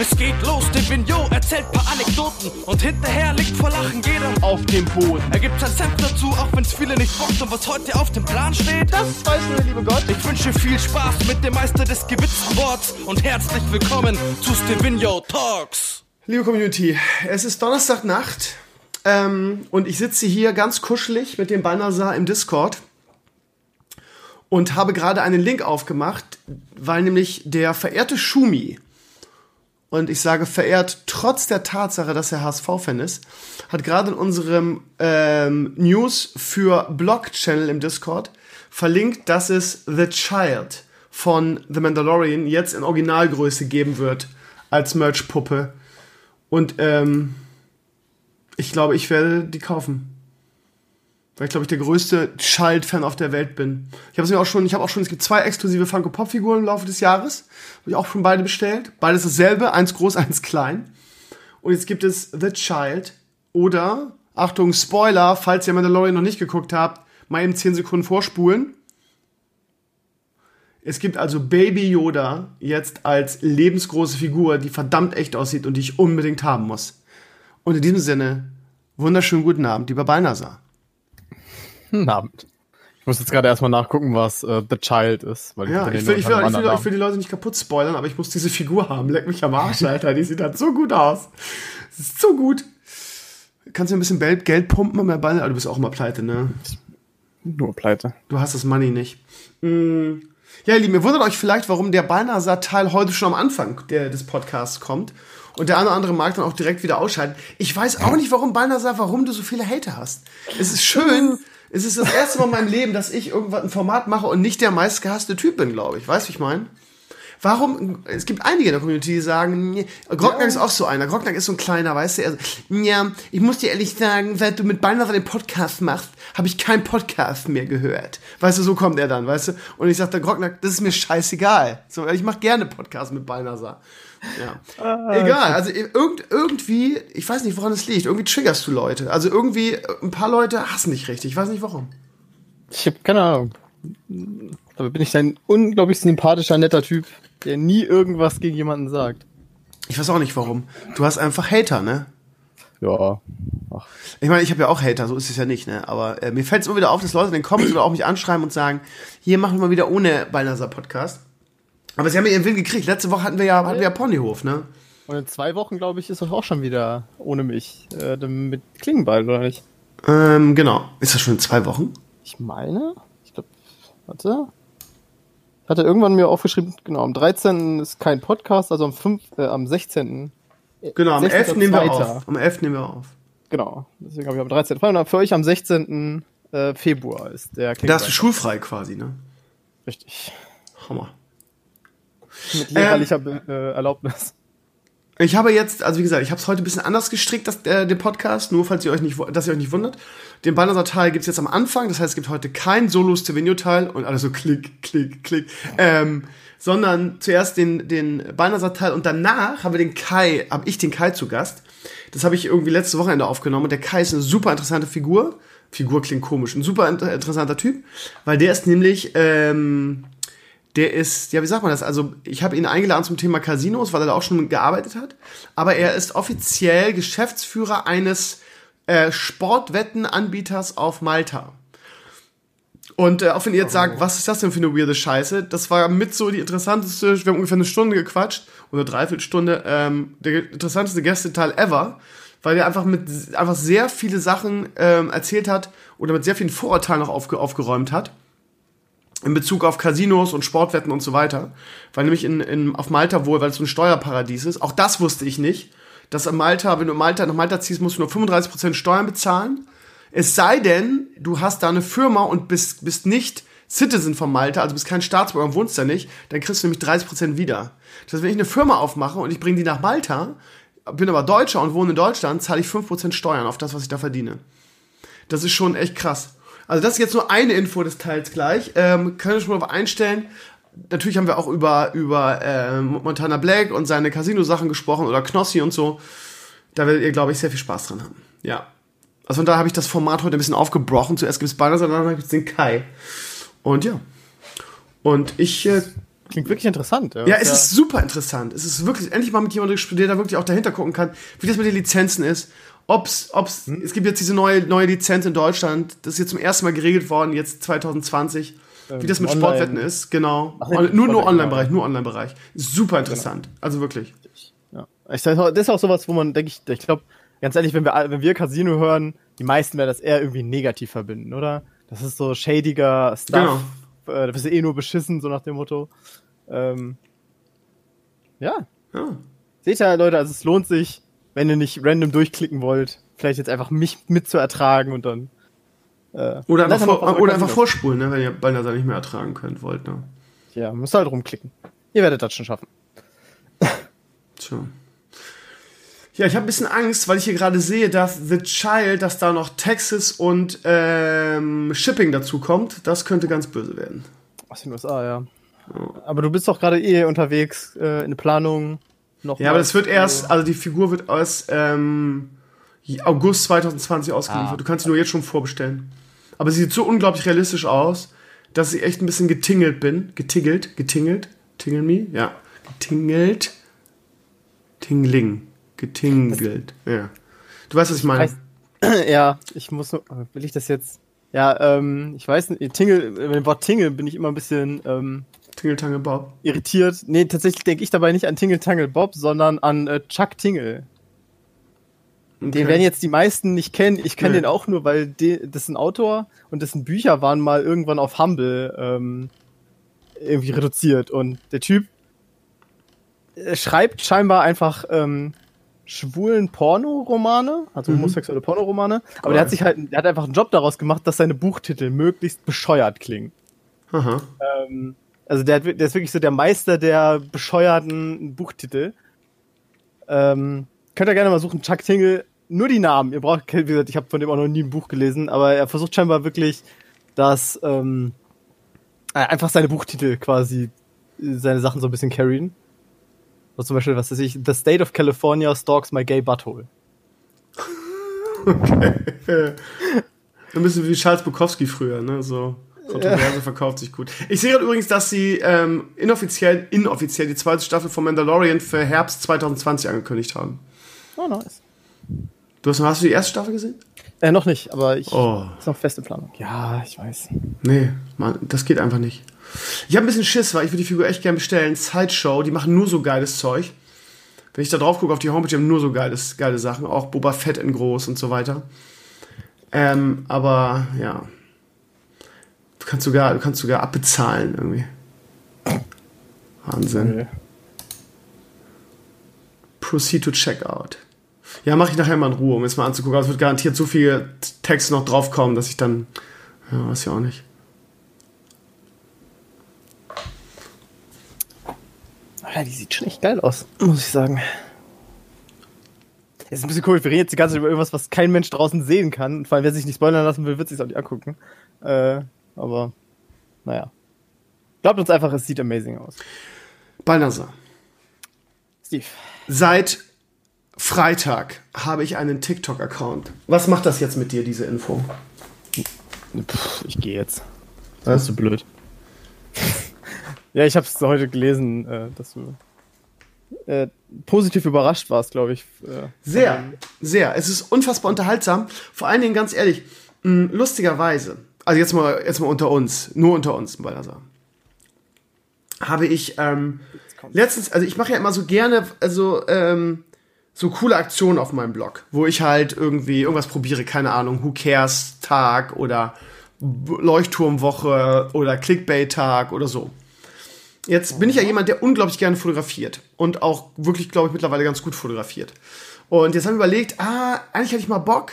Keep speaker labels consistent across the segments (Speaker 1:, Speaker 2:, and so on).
Speaker 1: Es geht los, der Vignot erzählt paar Anekdoten und hinterher liegt vor Lachen jeder auf dem Boden. Er gibt sein Senf dazu, auch wenn's viele nicht bockt und was heute auf dem Plan steht, das weiß nur der liebe Gott. Ich wünsche viel Spaß mit dem Meister des gewitzten Worts und herzlich willkommen zu Stevino Talks.
Speaker 2: Liebe Community, es ist Donnerstagnacht ähm, und ich sitze hier ganz kuschelig mit dem Balnasar im Discord und habe gerade einen Link aufgemacht, weil nämlich der verehrte Schumi, und ich sage verehrt trotz der Tatsache, dass er HSV-Fan ist, hat gerade in unserem ähm, News für Blog-Channel im Discord verlinkt, dass es The Child von The Mandalorian jetzt in Originalgröße geben wird als Merch-Puppe. Und ähm, ich glaube, ich werde die kaufen weil ich glaube ich der größte Child-Fan auf der Welt bin. Ich habe es mir auch schon, ich habe auch schon, es gibt zwei exklusive Funko Pop Figuren im Laufe des Jahres, habe ich auch schon beide bestellt. Beides dasselbe, eins groß, eins klein. Und jetzt gibt es The Child oder Achtung Spoiler, falls ihr Mandalorian noch nicht geguckt habt, mal eben 10 Sekunden vorspulen. Es gibt also Baby Yoda jetzt als lebensgroße Figur, die verdammt echt aussieht und die ich unbedingt haben muss. Und in diesem Sinne, wunderschönen guten Abend, lieber Balnasar.
Speaker 3: Guten Abend. Ich muss jetzt gerade erstmal nachgucken, was uh, The Child ist.
Speaker 2: Weil ja, ich will, ich, will, ich, will, ich will die Leute nicht kaputt spoilern, aber ich muss diese Figur haben. Leck mich am Arsch, Alter. Die sieht halt so gut aus. Das ist so gut. Kannst du ein bisschen Geld pumpen mit Ball? Aber du bist auch immer pleite, ne?
Speaker 3: Nur pleite.
Speaker 2: Du hast das Money nicht. Mm. Ja, ihr Lieben, ihr wundert euch vielleicht, warum der Balnasar-Teil heute schon am Anfang der, des Podcasts kommt. Und der eine oder andere mag dann auch direkt wieder ausschalten. Ich weiß auch nicht, warum Balnasar, warum du so viele Hater hast. Es ist schön, es ist das erste Mal in meinem Leben, dass ich irgendwann ein Format mache und nicht der meistgehasste Typ bin, glaube ich. Weißt du, wie ich meine? Warum? Es gibt einige in der Community, die sagen, nee, Grocknack ja. ist auch so einer. Grocknack ist so ein kleiner, weißt du? Also, ja, ich muss dir ehrlich sagen, seit du mit Balnasar den Podcast machst, habe ich keinen Podcast mehr gehört. Weißt du, so kommt er dann, weißt du? Und ich sage, der Grocknack, das ist mir scheißegal. So, ich mache gerne Podcast mit Balnasar. Ja. Ah, Egal, also irgend, irgendwie, ich weiß nicht, woran es liegt. Irgendwie triggerst du Leute. Also irgendwie, ein paar Leute hassen dich richtig. Ich weiß nicht warum.
Speaker 3: Ich habe keine Ahnung. Aber bin ich ein unglaublich sympathischer, netter Typ, der nie irgendwas gegen jemanden sagt.
Speaker 2: Ich weiß auch nicht warum. Du hast einfach Hater, ne?
Speaker 3: Ja.
Speaker 2: Ach. Ich meine, ich habe ja auch Hater, so ist es ja nicht, ne? Aber äh, mir fällt es immer wieder auf, dass Leute in den Comments oder auch mich anschreiben und sagen, hier machen wir mal wieder ohne Balnasar Podcast. Aber sie haben ja ihren Willen gekriegt. Letzte Woche hatten wir ja, hatten wir ja Ponyhof, ne?
Speaker 3: Und in zwei Wochen, glaube ich, ist das auch schon wieder ohne mich. Äh, mit Klingenball, oder nicht?
Speaker 2: Ähm, genau. Ist das schon in zwei Wochen?
Speaker 3: Ich meine. Ich glaube, warte. Ich hatte irgendwann mir aufgeschrieben, genau, am 13. ist kein Podcast, also am 5, äh, am 16.
Speaker 2: Genau, am 11. nehmen wir auf. Am 11. nehmen wir auf.
Speaker 3: Genau. Deswegen habe ich am 13. frei. Und für euch am 16. Äh, Februar ist der
Speaker 2: Klingenball. Da hast du schulfrei quasi, ne?
Speaker 3: Richtig.
Speaker 2: Hammer.
Speaker 3: Mit lehrerlicher ähm, äh, Erlaubnis.
Speaker 2: Ich habe jetzt, also wie gesagt, ich habe es heute ein bisschen anders gestrickt, das, äh, den Podcast, nur falls ihr euch nicht, dass ihr euch nicht wundert. Den Bannerser-Teil gibt es jetzt am Anfang, das heißt, es gibt heute kein Solo-Stevenio-Teil und alles so klick, klick, klick, ähm, sondern zuerst den, den Bannerser-Teil und danach haben wir den Kai, habe ich den Kai zu Gast. Das habe ich irgendwie letzte Wochenende aufgenommen und der Kai ist eine super interessante Figur. Figur klingt komisch, ein super interessanter Typ, weil der ist nämlich, ähm, der ist, ja, wie sagt man das? Also, ich habe ihn eingeladen zum Thema Casinos, weil er da auch schon gearbeitet hat. Aber er ist offiziell Geschäftsführer eines äh, Sportwettenanbieters auf Malta. Und äh, auch wenn ihr jetzt sagt, was ist das denn für eine weirde Scheiße? Das war mit so die interessanteste, wir haben ungefähr eine Stunde gequatscht, oder dreiviertel Stunde, ähm, der interessanteste Gästeteil ever, weil er einfach mit einfach sehr viele Sachen ähm, erzählt hat oder mit sehr vielen Vorurteilen noch aufge aufgeräumt hat in Bezug auf Casinos und Sportwetten und so weiter. Weil nämlich in, in, auf Malta wohl, weil es so ein Steuerparadies ist, auch das wusste ich nicht, dass in Malta, wenn du Malta nach Malta ziehst, musst du nur 35% Steuern bezahlen. Es sei denn, du hast da eine Firma und bist, bist nicht Citizen von Malta, also bist kein Staatsbürger und wohnst da nicht, dann kriegst du nämlich 30% wieder. Das heißt, wenn ich eine Firma aufmache und ich bringe die nach Malta, bin aber Deutscher und wohne in Deutschland, zahle ich 5% Steuern auf das, was ich da verdiene. Das ist schon echt krass. Also das ist jetzt nur eine Info des Teils gleich. Ähm, können wir schon mal einstellen. Natürlich haben wir auch über, über äh, Montana Black und seine Casino-Sachen gesprochen oder Knossi und so. Da werdet ihr, glaube ich, sehr viel Spaß dran haben. Ja. Also von daher habe ich das Format heute ein bisschen aufgebrochen. Zuerst gibt es Banner, dann gibt es den Kai. Und ja. Und ich äh,
Speaker 3: klingt wirklich interessant.
Speaker 2: Ja, ja es ja. ist super interessant. Es ist wirklich, endlich mal mit jemandem der da wirklich auch dahinter gucken kann, wie das mit den Lizenzen ist. Ob's, ob's, hm? es gibt jetzt diese neue, neue Lizenz in Deutschland, das ist jetzt zum ersten Mal geregelt worden, jetzt 2020. Ähm, wie das mit online. Sportwetten ist, genau. Ach, nee, nur nur Online-Bereich, nur Online-Bereich. Super interessant. Genau. Also wirklich.
Speaker 3: Ja. Ich sag, das ist auch sowas, wo man, denke ich, ich glaube, ganz ehrlich, wenn wir, wenn wir Casino hören, die meisten werden das eher irgendwie negativ verbinden, oder? Das ist so shadiger Stuff. Genau. Äh, da bist du eh nur beschissen, so nach dem Motto. Ähm, ja. ja. Seht ihr, Leute, also es lohnt sich, wenn ihr nicht random durchklicken wollt, vielleicht jetzt einfach mich mit zu ertragen und dann.
Speaker 2: Äh, oder einfach, vor, oder einfach vorspulen, ne, wenn ihr Balnasar nicht mehr ertragen könnt, wollt. Ne?
Speaker 3: Ja, müsst halt rumklicken. Ihr werdet das schon schaffen.
Speaker 2: Tja. Ja, ich habe ein bisschen Angst, weil ich hier gerade sehe, dass The Child, dass da noch Texas und ähm, Shipping dazu kommt. Das könnte ganz böse werden.
Speaker 3: Aus den USA, ja. ja. Aber du bist doch gerade eh unterwegs äh, in Planung.
Speaker 2: Noch ja, aber das wird erst, also die Figur wird erst ähm, August 2020 ausgeliefert. Ah. Du kannst sie nur jetzt schon vorbestellen. Aber sie sieht so unglaublich realistisch aus, dass ich echt ein bisschen getingelt bin. Getingelt, getingelt, tingle me, ja. Getingelt, tingling getingelt. Ja. Du weißt, was ich meine.
Speaker 3: ja, ich muss nur, will ich das jetzt? Ja, ähm, ich weiß nicht, Tingle, mit dem Wort Tingle bin ich immer ein bisschen ähm,
Speaker 2: Tingle Tangle Bob.
Speaker 3: Irritiert. Nee, tatsächlich denke ich dabei nicht an Tingle Tangle Bob, sondern an äh, Chuck Tingle. Okay. Den werden jetzt die meisten nicht kennen. Ich kenne nee. den auch nur, weil de, das ein Autor und dessen Bücher waren mal irgendwann auf Humble ähm, irgendwie reduziert. Und der Typ äh, schreibt scheinbar einfach ähm, schwulen Pornoromane, also mhm. homosexuelle Pornoromane. Aber der hat sich halt, der hat einfach einen Job daraus gemacht, dass seine Buchtitel möglichst bescheuert klingen. Aha. Ähm, also der, der ist wirklich so der Meister der bescheuerten Buchtitel. Ähm, könnt ihr gerne mal suchen, Chuck Tingle, nur die Namen. Ihr braucht, wie gesagt, ich habe von dem auch noch nie ein Buch gelesen, aber er versucht scheinbar wirklich, dass ähm, äh, einfach seine Buchtitel quasi seine Sachen so ein bisschen carryen. So zum Beispiel, was weiß ich, The State of California stalks my gay butthole.
Speaker 2: Okay. Ein bisschen wie Charles Bukowski früher, ne? So. Kontroverse ja. verkauft sich gut. Ich sehe gerade übrigens, dass sie ähm, inoffiziell, inoffiziell die zweite Staffel von Mandalorian für Herbst 2020 angekündigt haben. Oh, nice. Du hast, hast du die erste Staffel gesehen?
Speaker 3: Äh, noch nicht, aber ich oh. ist noch feste Planung. Ja, ich weiß.
Speaker 2: Nee, Mann, das geht einfach nicht. Ich habe ein bisschen Schiss, weil ich würde die Figur echt gerne bestellen. Sideshow, die machen nur so geiles Zeug. Wenn ich da drauf gucke auf die Homepage, die haben nur so geiles, geile Sachen. Auch Boba Fett in groß und so weiter. Ähm, aber ja. Du kannst sogar, du kannst sogar abbezahlen irgendwie. Wahnsinn. Okay. Proceed to Checkout. Ja, mache ich nachher mal in Ruhe, um es mal anzugucken. Aber es wird garantiert so viel Text noch draufkommen, dass ich dann. Ja, weiß ja auch nicht.
Speaker 3: Ja, die sieht schon echt geil aus, muss ich sagen. ist ein bisschen cool, wir reden jetzt die ganze Zeit über irgendwas, was kein Mensch draußen sehen kann. Vor allem, wer sich nicht spoilern lassen will, wird sich auch nicht angucken. Äh, aber, naja. Glaubt uns einfach, es sieht amazing aus.
Speaker 2: Balnasar. Steve. Seit Freitag habe ich einen TikTok-Account. Was macht das jetzt mit dir, diese Info?
Speaker 3: Puh, ich gehe jetzt. Das ist so blöd. Ja, ich habe es heute gelesen, äh, dass du äh, positiv überrascht warst, glaube ich.
Speaker 2: Äh, sehr, sehr. Es ist unfassbar unterhaltsam. Vor allen Dingen, ganz ehrlich, mh, lustigerweise, also jetzt mal, jetzt mal unter uns, nur unter uns, Balthasar, habe ich ähm, letztens, also ich mache ja immer so gerne, also ähm, so coole Aktionen auf meinem Blog, wo ich halt irgendwie irgendwas probiere, keine Ahnung, Who Cares Tag oder Leuchtturmwoche oder Clickbait-Tag oder so. Jetzt bin ich ja jemand, der unglaublich gerne fotografiert und auch wirklich, glaube ich, mittlerweile ganz gut fotografiert. Und jetzt haben wir überlegt, ah, eigentlich hätte ich mal Bock,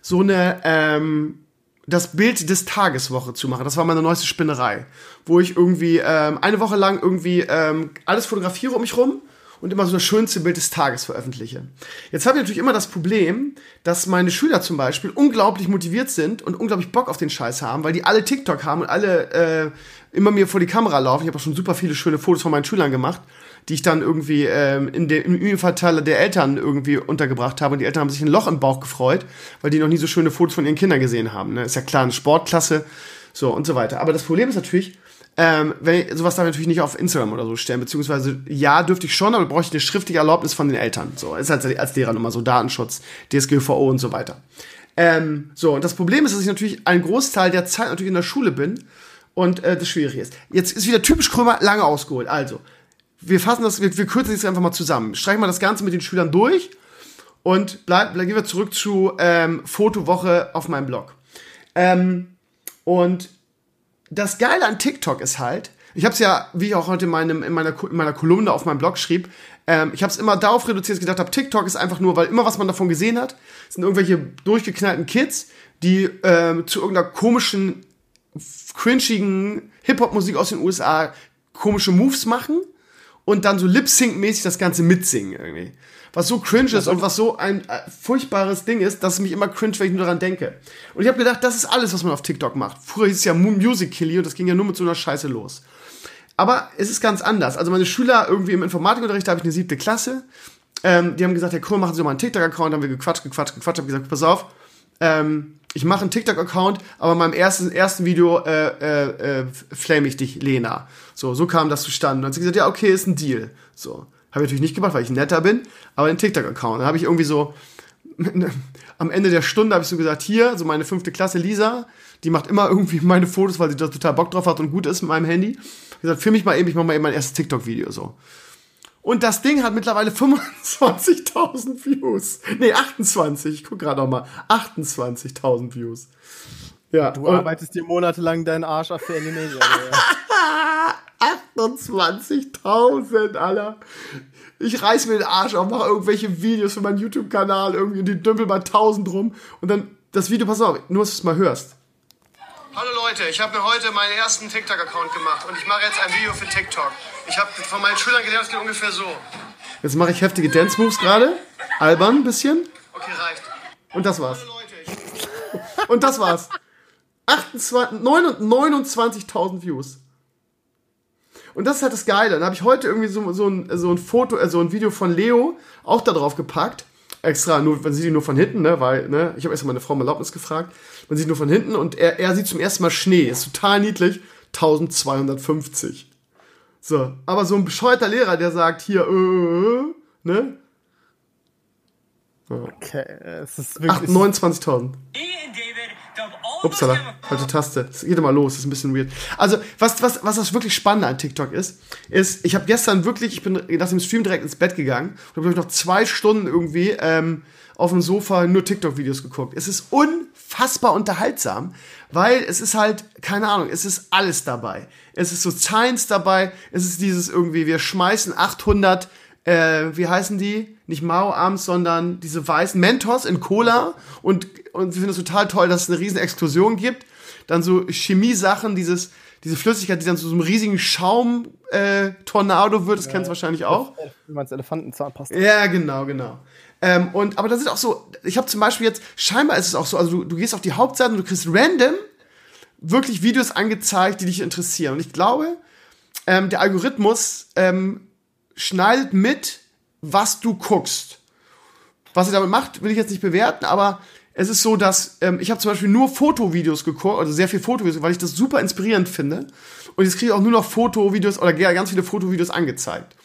Speaker 2: so eine ähm, das Bild des Tageswoche zu machen. Das war meine neueste Spinnerei, wo ich irgendwie ähm, eine Woche lang irgendwie ähm, alles fotografiere um mich rum und immer so das schönste Bild des Tages veröffentliche. Jetzt habe ich natürlich immer das Problem, dass meine Schüler zum Beispiel unglaublich motiviert sind und unglaublich Bock auf den Scheiß haben, weil die alle TikTok haben und alle äh, immer mir vor die Kamera laufen. Ich habe auch schon super viele schöne Fotos von meinen Schülern gemacht, die ich dann irgendwie ähm, in der, im E-Mail-Verteiler der Eltern irgendwie untergebracht habe. Und die Eltern haben sich ein Loch im Bauch gefreut, weil die noch nie so schöne Fotos von ihren Kindern gesehen haben. Ne? Ist ja klar, eine Sportklasse, so und so weiter. Aber das Problem ist natürlich, Ähm, wenn, sowas darf ich natürlich nicht auf Instagram oder so stellen, beziehungsweise ja, dürfte ich schon, aber brauche ich eine schriftliche Erlaubnis von den Eltern. So, ist halt als Lehrer nochmal so Datenschutz, DSGVO und so weiter. Ähm, so, und das Problem ist, dass ich natürlich einen Großteil der Zeit natürlich in der Schule bin und äh, das schwierig ist. Jetzt ist wieder typisch Krömer lange ausgeholt. Also, wir fassen das, wir, wir kürzen das einfach mal zusammen. Streichen wir das Ganze mit den Schülern durch und bleib, bleib, gehen wir zurück zu ähm, Fotowoche auf meinem Blog. Ähm, und das Geile an TikTok ist halt, ich habe es ja, wie ich auch heute in, meinem, in, meiner, in meiner Kolumne auf meinem Blog schrieb, ähm, ich habe es immer darauf reduziert, dass ich gedacht habe, TikTok ist einfach nur, weil immer was man davon gesehen hat, sind irgendwelche durchgeknallten Kids, die ähm, zu irgendeiner komischen, cringigen Hip-Hop-Musik aus den USA komische Moves machen und dann so Lip-Sync-mäßig das Ganze mitsingen irgendwie was so cringe ist und was so ein äh, furchtbares Ding ist, dass es mich immer cringe, wenn ich nur daran denke. Und ich habe gedacht, das ist alles, was man auf TikTok macht. Früher hieß es ja Music Killy und das ging ja nur mit so einer Scheiße los. Aber es ist ganz anders. Also meine Schüler irgendwie im Informatikunterricht, da habe ich eine siebte Klasse, ähm, die haben gesagt, Herr Kohl, machen Sie mal einen TikTok-Account, haben wir gequatscht, gequatscht, gequatscht, habe gesagt, pass auf, ähm, ich mache einen TikTok-Account, aber in meinem ersten, ersten Video äh, äh, äh, flame ich dich, Lena. So, so kam das zustande. Und dann hat sie gesagt, ja, okay, ist ein Deal. So. Habe ich natürlich nicht gemacht, weil ich netter bin, aber einen TikTok-Account. Da habe ich irgendwie so, am Ende der Stunde habe ich so gesagt, hier, so meine fünfte Klasse Lisa, die macht immer irgendwie meine Fotos, weil sie da total Bock drauf hat und gut ist mit meinem Handy. Ich gesagt, film mich mal eben, ich mache mal eben mein erstes TikTok-Video so. Und das Ding hat mittlerweile 25.000 Views. Nee, 28. Ich guck gerade noch mal. 28.000 Views.
Speaker 3: Ja. Du arbeitest dir monatelang deinen Arsch auf für Animalia.
Speaker 2: 28.000, Alter. Ich reiß mir den Arsch auf, mache irgendwelche Videos für meinen YouTube-Kanal, irgendwie die dümpel bei 1000 rum und dann das Video, pass auf, nur dass du es mal hörst.
Speaker 4: Hallo Leute, ich habe mir heute meinen ersten TikTok-Account gemacht und ich mache jetzt ein Video für TikTok. Ich habe von meinen Schülern gelernt, es geht ungefähr so.
Speaker 2: Jetzt mache ich heftige Dance-Moves gerade. Albern ein bisschen.
Speaker 4: Okay, reicht.
Speaker 2: Und das war's. Und das war's. 29.000 Views. Und das ist halt das Geile. Dann habe ich heute irgendwie so, so, ein, so ein Foto, äh, so ein Video von Leo auch da drauf gepackt. Extra, nur, man sieht ihn nur von hinten, ne, weil, ne, ich habe erst mal meine Frau um Erlaubnis gefragt. Man sieht nur von hinten und er, er sieht zum ersten Mal Schnee. Ist total niedlich. 1250. So, aber so ein bescheuerter Lehrer, der sagt hier, äh, ne?
Speaker 3: Okay, es ist
Speaker 2: wirklich. 29.000. Upsala, falsche Taste. Es geht immer los, das ist ein bisschen weird. Also, was, was, was das wirklich Spannende an TikTok ist, ist, ich habe gestern wirklich, ich bin nach dem Stream direkt ins Bett gegangen und habe noch zwei Stunden irgendwie ähm, auf dem Sofa nur TikTok-Videos geguckt. Es ist unfassbar unterhaltsam, weil es ist halt, keine Ahnung, es ist alles dabei. Es ist so Science dabei, es ist dieses irgendwie, wir schmeißen 800 äh, wie heißen die? Nicht Mao-Arms, sondern diese weißen Mentos in Cola und, und sie finden es total toll, dass es eine riesen Explosion gibt. Dann so Chemiesachen, dieses, diese Flüssigkeit, die dann zu so einem riesigen Schaum-Tornado äh, wird, das ja, kennst du wahrscheinlich auch.
Speaker 3: Wie man es Elefantenzahnpasta.
Speaker 2: Ja, genau, genau. Ähm, und, aber das ist auch so, ich habe zum Beispiel jetzt, scheinbar ist es auch so, also du, du gehst auf die Hauptseite und du kriegst random wirklich Videos angezeigt, die dich interessieren. Und ich glaube, ähm, der Algorithmus ähm, schneidet mit, was du guckst. Was er damit macht, will ich jetzt nicht bewerten, aber es ist so, dass ähm, ich habe zum Beispiel nur Fotovideos geguckt, also sehr viel Fotovideos, weil ich das super inspirierend finde. Und jetzt kriege ich auch nur noch Fotovideos oder ganz viele Fotovideos angezeigt.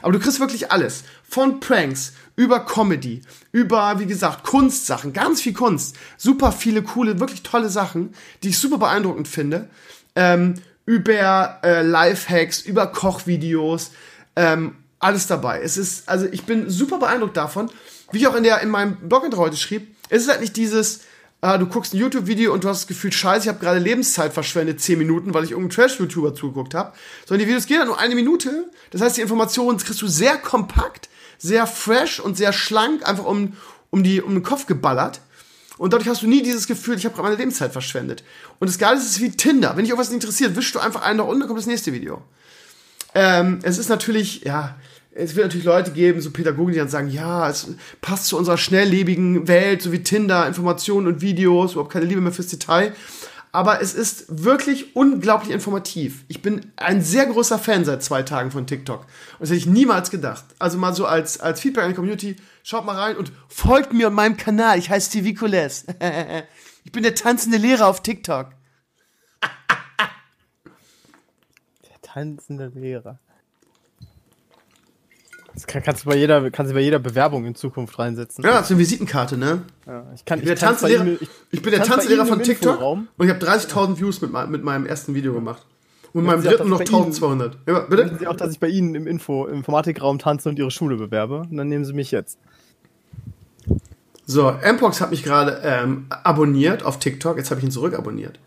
Speaker 2: Aber du kriegst wirklich alles. Von Pranks, über Comedy, über, wie gesagt, Kunstsachen, ganz viel Kunst. Super viele coole, wirklich tolle Sachen, die ich super beeindruckend finde. Ähm, über äh, Lifehacks, über Kochvideos, ähm, alles dabei. Es ist, also ich bin super beeindruckt davon, wie ich auch in der in meinem Blog heute schrieb. Es ist halt nicht dieses, ah, du guckst ein YouTube-Video und du hast das Gefühl, scheiße, ich habe gerade Lebenszeit verschwendet, 10 Minuten, weil ich irgendeinen Trash-YouTuber zugeguckt habe. Sondern die Videos gehen halt nur eine Minute. Das heißt, die Informationen kriegst du sehr kompakt, sehr fresh und sehr schlank, einfach um, um, die, um den Kopf geballert. Und dadurch hast du nie dieses Gefühl, ich habe gerade meine Lebenszeit verschwendet. Und das Geile ist, es ist wie Tinder. Wenn dich irgendwas interessiert, wischst du einfach einen nach unten, dann kommt das nächste Video. Ähm, es ist natürlich, ja, es wird natürlich Leute geben, so Pädagogen, die dann sagen, ja, es passt zu unserer schnelllebigen Welt, so wie Tinder, Informationen und Videos, überhaupt keine Liebe mehr fürs Detail. Aber es ist wirklich unglaublich informativ. Ich bin ein sehr großer Fan seit zwei Tagen von TikTok. Und das hätte ich niemals gedacht. Also mal so als, als Feedback an die Community, schaut mal rein und folgt mir auf meinem Kanal. Ich heiße Stevie Kules. ich bin der tanzende Lehrer auf TikTok.
Speaker 3: tanzende Lehrer. Das kann, kannst du bei jeder, kannst du bei jeder Bewerbung in Zukunft reinsetzen.
Speaker 2: Ja, das ist eine Visitenkarte, ne?
Speaker 3: Ja, ich, kann,
Speaker 2: ich, bin der Tanzlehrer, ich, ich, bin der Tanzlehrer von TikTok und ich habe 30.000 Views mit, mit meinem ersten Video gemacht. Und mit meinem dritten noch 1200.
Speaker 3: Ja, bitte? Wissen Sie auch, dass ich bei Ihnen im Info, im Informatikraum tanze und Ihre Schule bewerbe? Und dann nehmen Sie mich jetzt.
Speaker 2: So, Mpox hat mich gerade ähm, abonniert auf TikTok. Jetzt habe ich ihn zurückabonniert.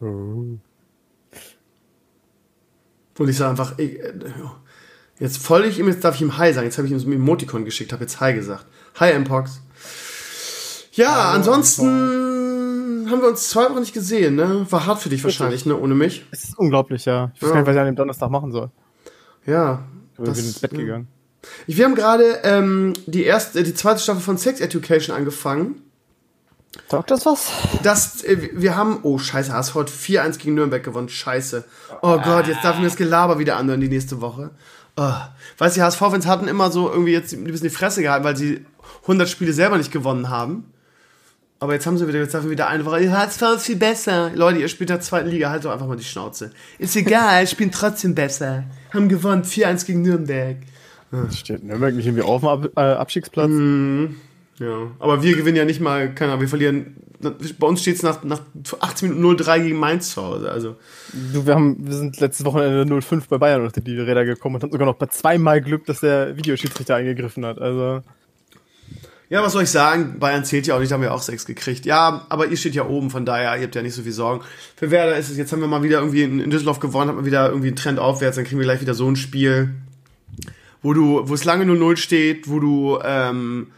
Speaker 2: Oh. Und ich sage einfach, ich, äh, jetzt folge ich ihm, jetzt darf ich ihm Hi sagen. Jetzt habe ich ihm so ein Emoticon geschickt, habe jetzt Hi gesagt. Hi, Mpox. Ja, Hallo, ansonsten haben wir uns zwei Wochen nicht gesehen, ne? War hart für dich wahrscheinlich, ne? Ohne mich.
Speaker 3: Es ist unglaublich, ja. Ich weiß ja. gar nicht, was ich an dem Donnerstag machen soll.
Speaker 2: Ja.
Speaker 3: Ich bin ins Bett gegangen.
Speaker 2: Wir haben gerade ähm, die erste, die zweite Staffel von Sex Education angefangen.
Speaker 3: Sagt das was?
Speaker 2: Das, äh, wir haben, oh scheiße, hast heute 4-1 gegen Nürnberg gewonnen, scheiße. Oh Gott, jetzt darf ich mir das Gelaber wieder anhören die nächste Woche. Oh. Weißt du, die HSV-Fans hatten immer so irgendwie jetzt ein bisschen die Fresse gehalten, weil sie 100 Spiele selber nicht gewonnen haben. Aber jetzt haben sie wieder, jetzt darf wieder eine Woche, HSV ist viel besser. Leute, ihr spielt in der zweiten Liga, halt doch einfach mal die Schnauze. Ist egal, ich spielen trotzdem besser. Haben gewonnen, 4-1 gegen Nürnberg.
Speaker 3: Steht Nürnberg nicht irgendwie auf dem Ab äh, Abstiegsplatz. Mm,
Speaker 2: ja, aber wir gewinnen ja nicht mal, keine Ahnung, wir verlieren. Bei uns steht es nach, nach 18 Minuten 0-3 gegen Mainz zu Hause. Also.
Speaker 3: Du, wir, haben, wir sind letztes Wochenende 0-5 bei Bayern unter die Räder gekommen und haben sogar noch bei zweimal Glück, dass der Videoschiedsrichter eingegriffen hat. Also.
Speaker 2: Ja, was soll ich sagen? Bayern zählt ja auch nicht, haben wir auch sechs gekriegt. Ja, aber ihr steht ja oben, von daher, ihr habt ja nicht so viel Sorgen. Für Werder ist es, jetzt haben wir mal wieder irgendwie in, in Düsseldorf gewonnen, haben wir wieder irgendwie einen Trend aufwärts, dann kriegen wir gleich wieder so ein Spiel wo du, wo es lange 0-0 steht, wo du ähm,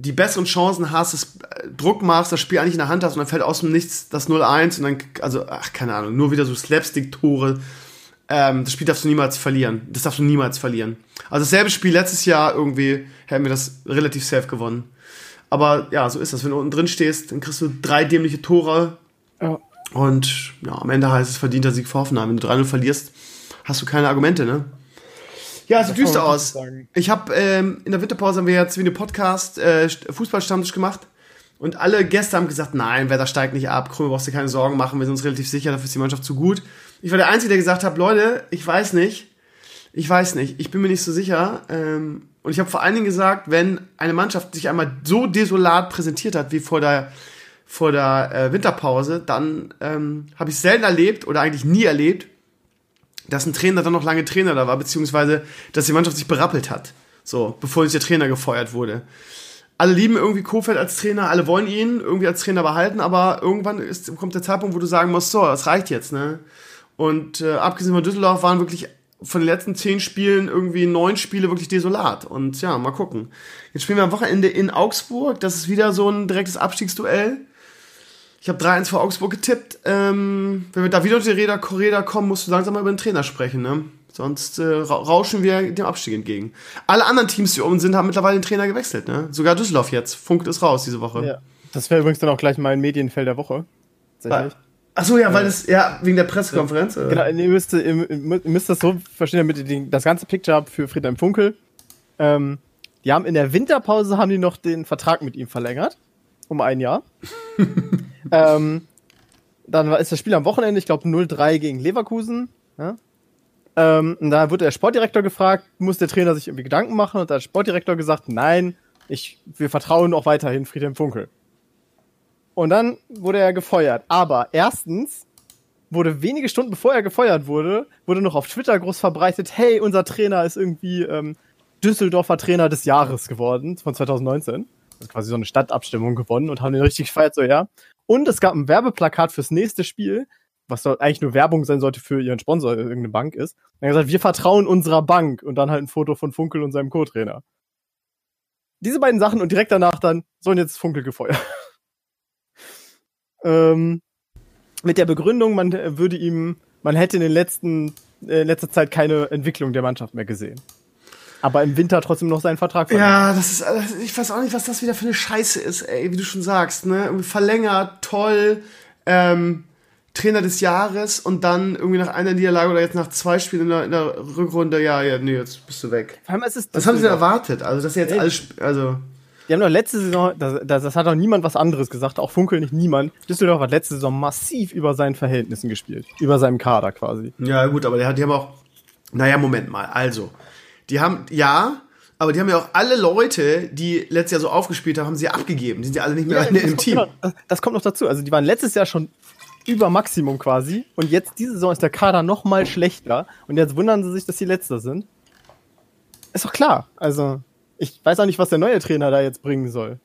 Speaker 2: die besseren Chancen hast, das äh, Druck machst, das Spiel eigentlich in der Hand hast und dann fällt aus dem Nichts das 0-1 und dann, also, ach, keine Ahnung, nur wieder so Slapstick-Tore. Ähm, das Spiel darfst du niemals verlieren. Das darfst du niemals verlieren. Also dasselbe Spiel letztes Jahr irgendwie hätten wir das relativ safe gewonnen. Aber ja, so ist das. Wenn du unten drin stehst, dann kriegst du drei dämliche Tore. Ja. Und ja, am Ende heißt es verdienter Sieg für Hoffenheim. Wenn du 3-0 verlierst, hast du keine Argumente, ne? Ja, sieht düster aus. Ich habe ähm, in der Winterpause haben wir jetzt wie eine Podcast äh, Fußballstammtisch gemacht und alle Gäste haben gesagt, nein, da steigt nicht ab, Krümel brauchst du keine Sorgen machen, wir sind uns relativ sicher, dafür ist die Mannschaft zu gut. Ich war der Einzige, der gesagt hat, Leute, ich weiß nicht, ich weiß nicht, ich bin mir nicht so sicher. Ähm, und ich habe vor allen Dingen gesagt, wenn eine Mannschaft sich einmal so desolat präsentiert hat wie vor der vor der äh, Winterpause, dann ähm, habe ich selten erlebt oder eigentlich nie erlebt, dass ein Trainer dann noch lange Trainer da war, beziehungsweise dass die Mannschaft sich berappelt hat. So, bevor sich der Trainer gefeuert wurde. Alle lieben irgendwie Kofeld als Trainer, alle wollen ihn irgendwie als Trainer behalten, aber irgendwann ist, kommt der Zeitpunkt, wo du sagen musst, so, das reicht jetzt, ne? Und äh, abgesehen von Düsseldorf waren wirklich von den letzten zehn Spielen irgendwie neun Spiele wirklich desolat. Und ja, mal gucken. Jetzt spielen wir am Wochenende in Augsburg. Das ist wieder so ein direktes Abstiegsduell. Ich habe 3-1 für Augsburg getippt. Ähm, wenn wir da wieder die Räder, Räder kommen, musst du langsam mal über den Trainer sprechen. Ne? Sonst äh, rauschen wir dem Abstieg entgegen. Alle anderen Teams, die oben sind, haben mittlerweile den Trainer gewechselt. Ne? Sogar Düsseldorf jetzt. Funkt ist raus diese Woche. Ja.
Speaker 3: Das wäre übrigens dann auch gleich mein Medienfeld der Woche.
Speaker 2: Tatsächlich. Ach so, ja, weil es ja wegen der Pressekonferenz.
Speaker 3: Ja. Genau, ihr müsst, ihr müsst das so verstehen, damit ihr das ganze Picture habt für Friedhelm Funkel. Ähm, die haben in der Winterpause haben die noch den Vertrag mit ihm verlängert um ein Jahr. ähm, dann ist das Spiel am Wochenende, ich glaube 0-3 gegen Leverkusen. Ja? Ähm, und da wurde der Sportdirektor gefragt, muss der Trainer sich irgendwie Gedanken machen? Und der Sportdirektor gesagt, nein, ich, wir vertrauen auch weiterhin Friedhelm Funkel. Und dann wurde er gefeuert. Aber erstens wurde wenige Stunden bevor er gefeuert wurde, wurde noch auf Twitter groß verbreitet, hey, unser Trainer ist irgendwie ähm, Düsseldorfer Trainer des Jahres geworden, von 2019 quasi so eine Stadtabstimmung gewonnen und haben den richtig gefeiert, so ja. Und es gab ein Werbeplakat fürs nächste Spiel, was soll eigentlich nur Werbung sein sollte für ihren Sponsor, der irgendeine Bank ist. Und er gesagt, wir vertrauen unserer Bank und dann halt ein Foto von Funkel und seinem Co-Trainer. Diese beiden Sachen und direkt danach dann sollen jetzt Funkel gefeuert. ähm, mit der Begründung, man würde ihm, man hätte in den letzten, äh, letzter Zeit keine Entwicklung der Mannschaft mehr gesehen aber im Winter trotzdem noch seinen Vertrag
Speaker 2: verlängert. Ja, das ist, ich weiß auch nicht, was das wieder für eine Scheiße ist, ey, wie du schon sagst, ne? Verlängert, toll, ähm, Trainer des Jahres und dann irgendwie nach einer Niederlage oder jetzt nach zwei Spielen in der, in der Rückrunde, ja, ja, nee, jetzt bist du weg.
Speaker 3: Vor allem ist es
Speaker 2: Was haben sie denn erwartet? Also, dass sie jetzt alles, also.
Speaker 3: Die haben doch letzte Saison, das, das, das hat doch niemand was anderes gesagt, auch Funkel nicht niemand. Düsseldorf hat letzte Saison massiv über seinen Verhältnissen gespielt. Über seinem Kader quasi.
Speaker 2: Ja, gut, aber die haben auch. Naja, Moment mal. Also, die haben, ja, aber die haben ja auch alle Leute, die letztes Jahr so aufgespielt haben, haben sie abgegeben. Die sind ja alle nicht mehr ja, im Team.
Speaker 3: das, das kommt noch dazu. Also, die waren letztes Jahr schon über Maximum quasi. Und jetzt, diese Saison, ist der Kader noch mal schlechter. Und jetzt wundern sie sich, dass sie Letzter sind. Ist doch klar. Also, ich weiß auch nicht, was der neue Trainer da jetzt bringen soll.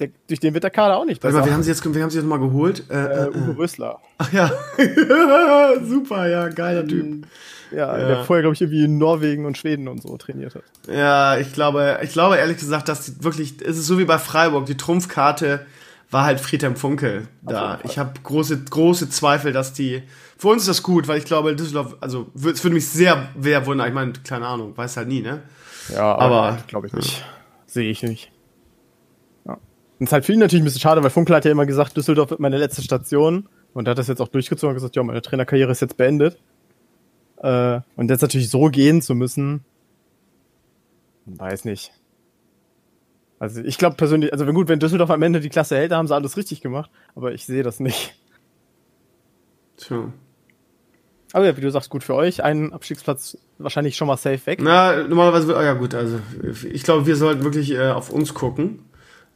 Speaker 3: Der, durch den wird der Kader auch nicht
Speaker 2: besser. Warte mal, wir haben sie jetzt, wir haben sie jetzt mal geholt.
Speaker 3: Äh, äh, äh Uwe Rösler.
Speaker 2: Ach ja. Super, ja, geiler Typ.
Speaker 3: Ja, ja, der vorher, glaube ich, irgendwie in Norwegen und Schweden und so trainiert hat.
Speaker 2: Ja, ich glaube, ich glaube ehrlich gesagt, dass die wirklich, ist es so wie bei Freiburg, die Trumpfkarte war halt Friedhelm Funkel da. Ich habe große, große Zweifel, dass die. Für uns ist das gut, weil ich glaube, Düsseldorf, also es würde mich sehr, sehr wundern. Ich meine, keine Ahnung, weiß halt nie, ne?
Speaker 3: Ja, aber, aber glaube ich nicht. Ja. Sehe ich nicht. Ja. Und es halt für ihn natürlich ein bisschen schade, weil Funkel hat ja immer gesagt, Düsseldorf wird meine letzte Station. Und er hat das jetzt auch durchgezogen und gesagt, ja, meine Trainerkarriere ist jetzt beendet. Äh, und jetzt natürlich so gehen zu müssen, weiß nicht. Also ich glaube persönlich, also wenn gut, wenn Düsseldorf am Ende die Klasse hält, dann haben sie alles richtig gemacht, aber ich sehe das nicht.
Speaker 2: Tja.
Speaker 3: Aber ja, wie du sagst, gut für euch. Ein Abstiegsplatz wahrscheinlich schon mal safe weg.
Speaker 2: Na, normalerweise, oh ja gut, also ich glaube, wir sollten wirklich äh, auf uns gucken.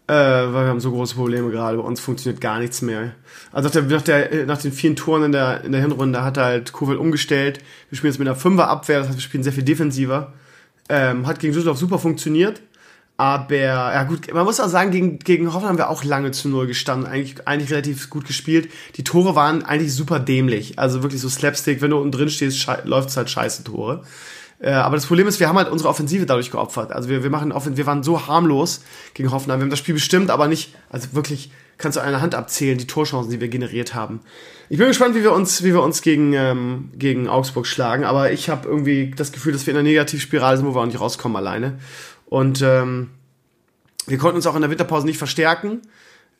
Speaker 2: Äh, weil wir haben so große Probleme gerade. Bei uns funktioniert gar nichts mehr. Also nach, der, nach, der, nach den vielen Toren in der, in der Hinrunde hat halt Kowal umgestellt. Wir spielen jetzt mit einer Fünfer-Abwehr, das heißt, wir spielen sehr viel defensiver. Ähm, hat gegen Düsseldorf super funktioniert. Aber, ja gut, man muss auch sagen, gegen, gegen Hoffenheim haben wir auch lange zu Null gestanden, eigentlich, eigentlich relativ gut gespielt. Die Tore waren eigentlich super dämlich, also wirklich so Slapstick, wenn du unten drin stehst, läuft es halt scheiße Tore. Äh, aber das Problem ist, wir haben halt unsere Offensive dadurch geopfert. Also wir, wir machen wir waren so harmlos gegen Hoffenheim. Wir haben das Spiel bestimmt, aber nicht, also wirklich kannst du eine Hand abzählen, die Torchancen, die wir generiert haben. Ich bin gespannt, wie wir uns, wie wir uns gegen, ähm, gegen Augsburg schlagen, aber ich habe irgendwie das Gefühl, dass wir in einer Negativspirale sind, wo wir auch nicht rauskommen alleine. Und ähm, wir konnten uns auch in der Winterpause nicht verstärken,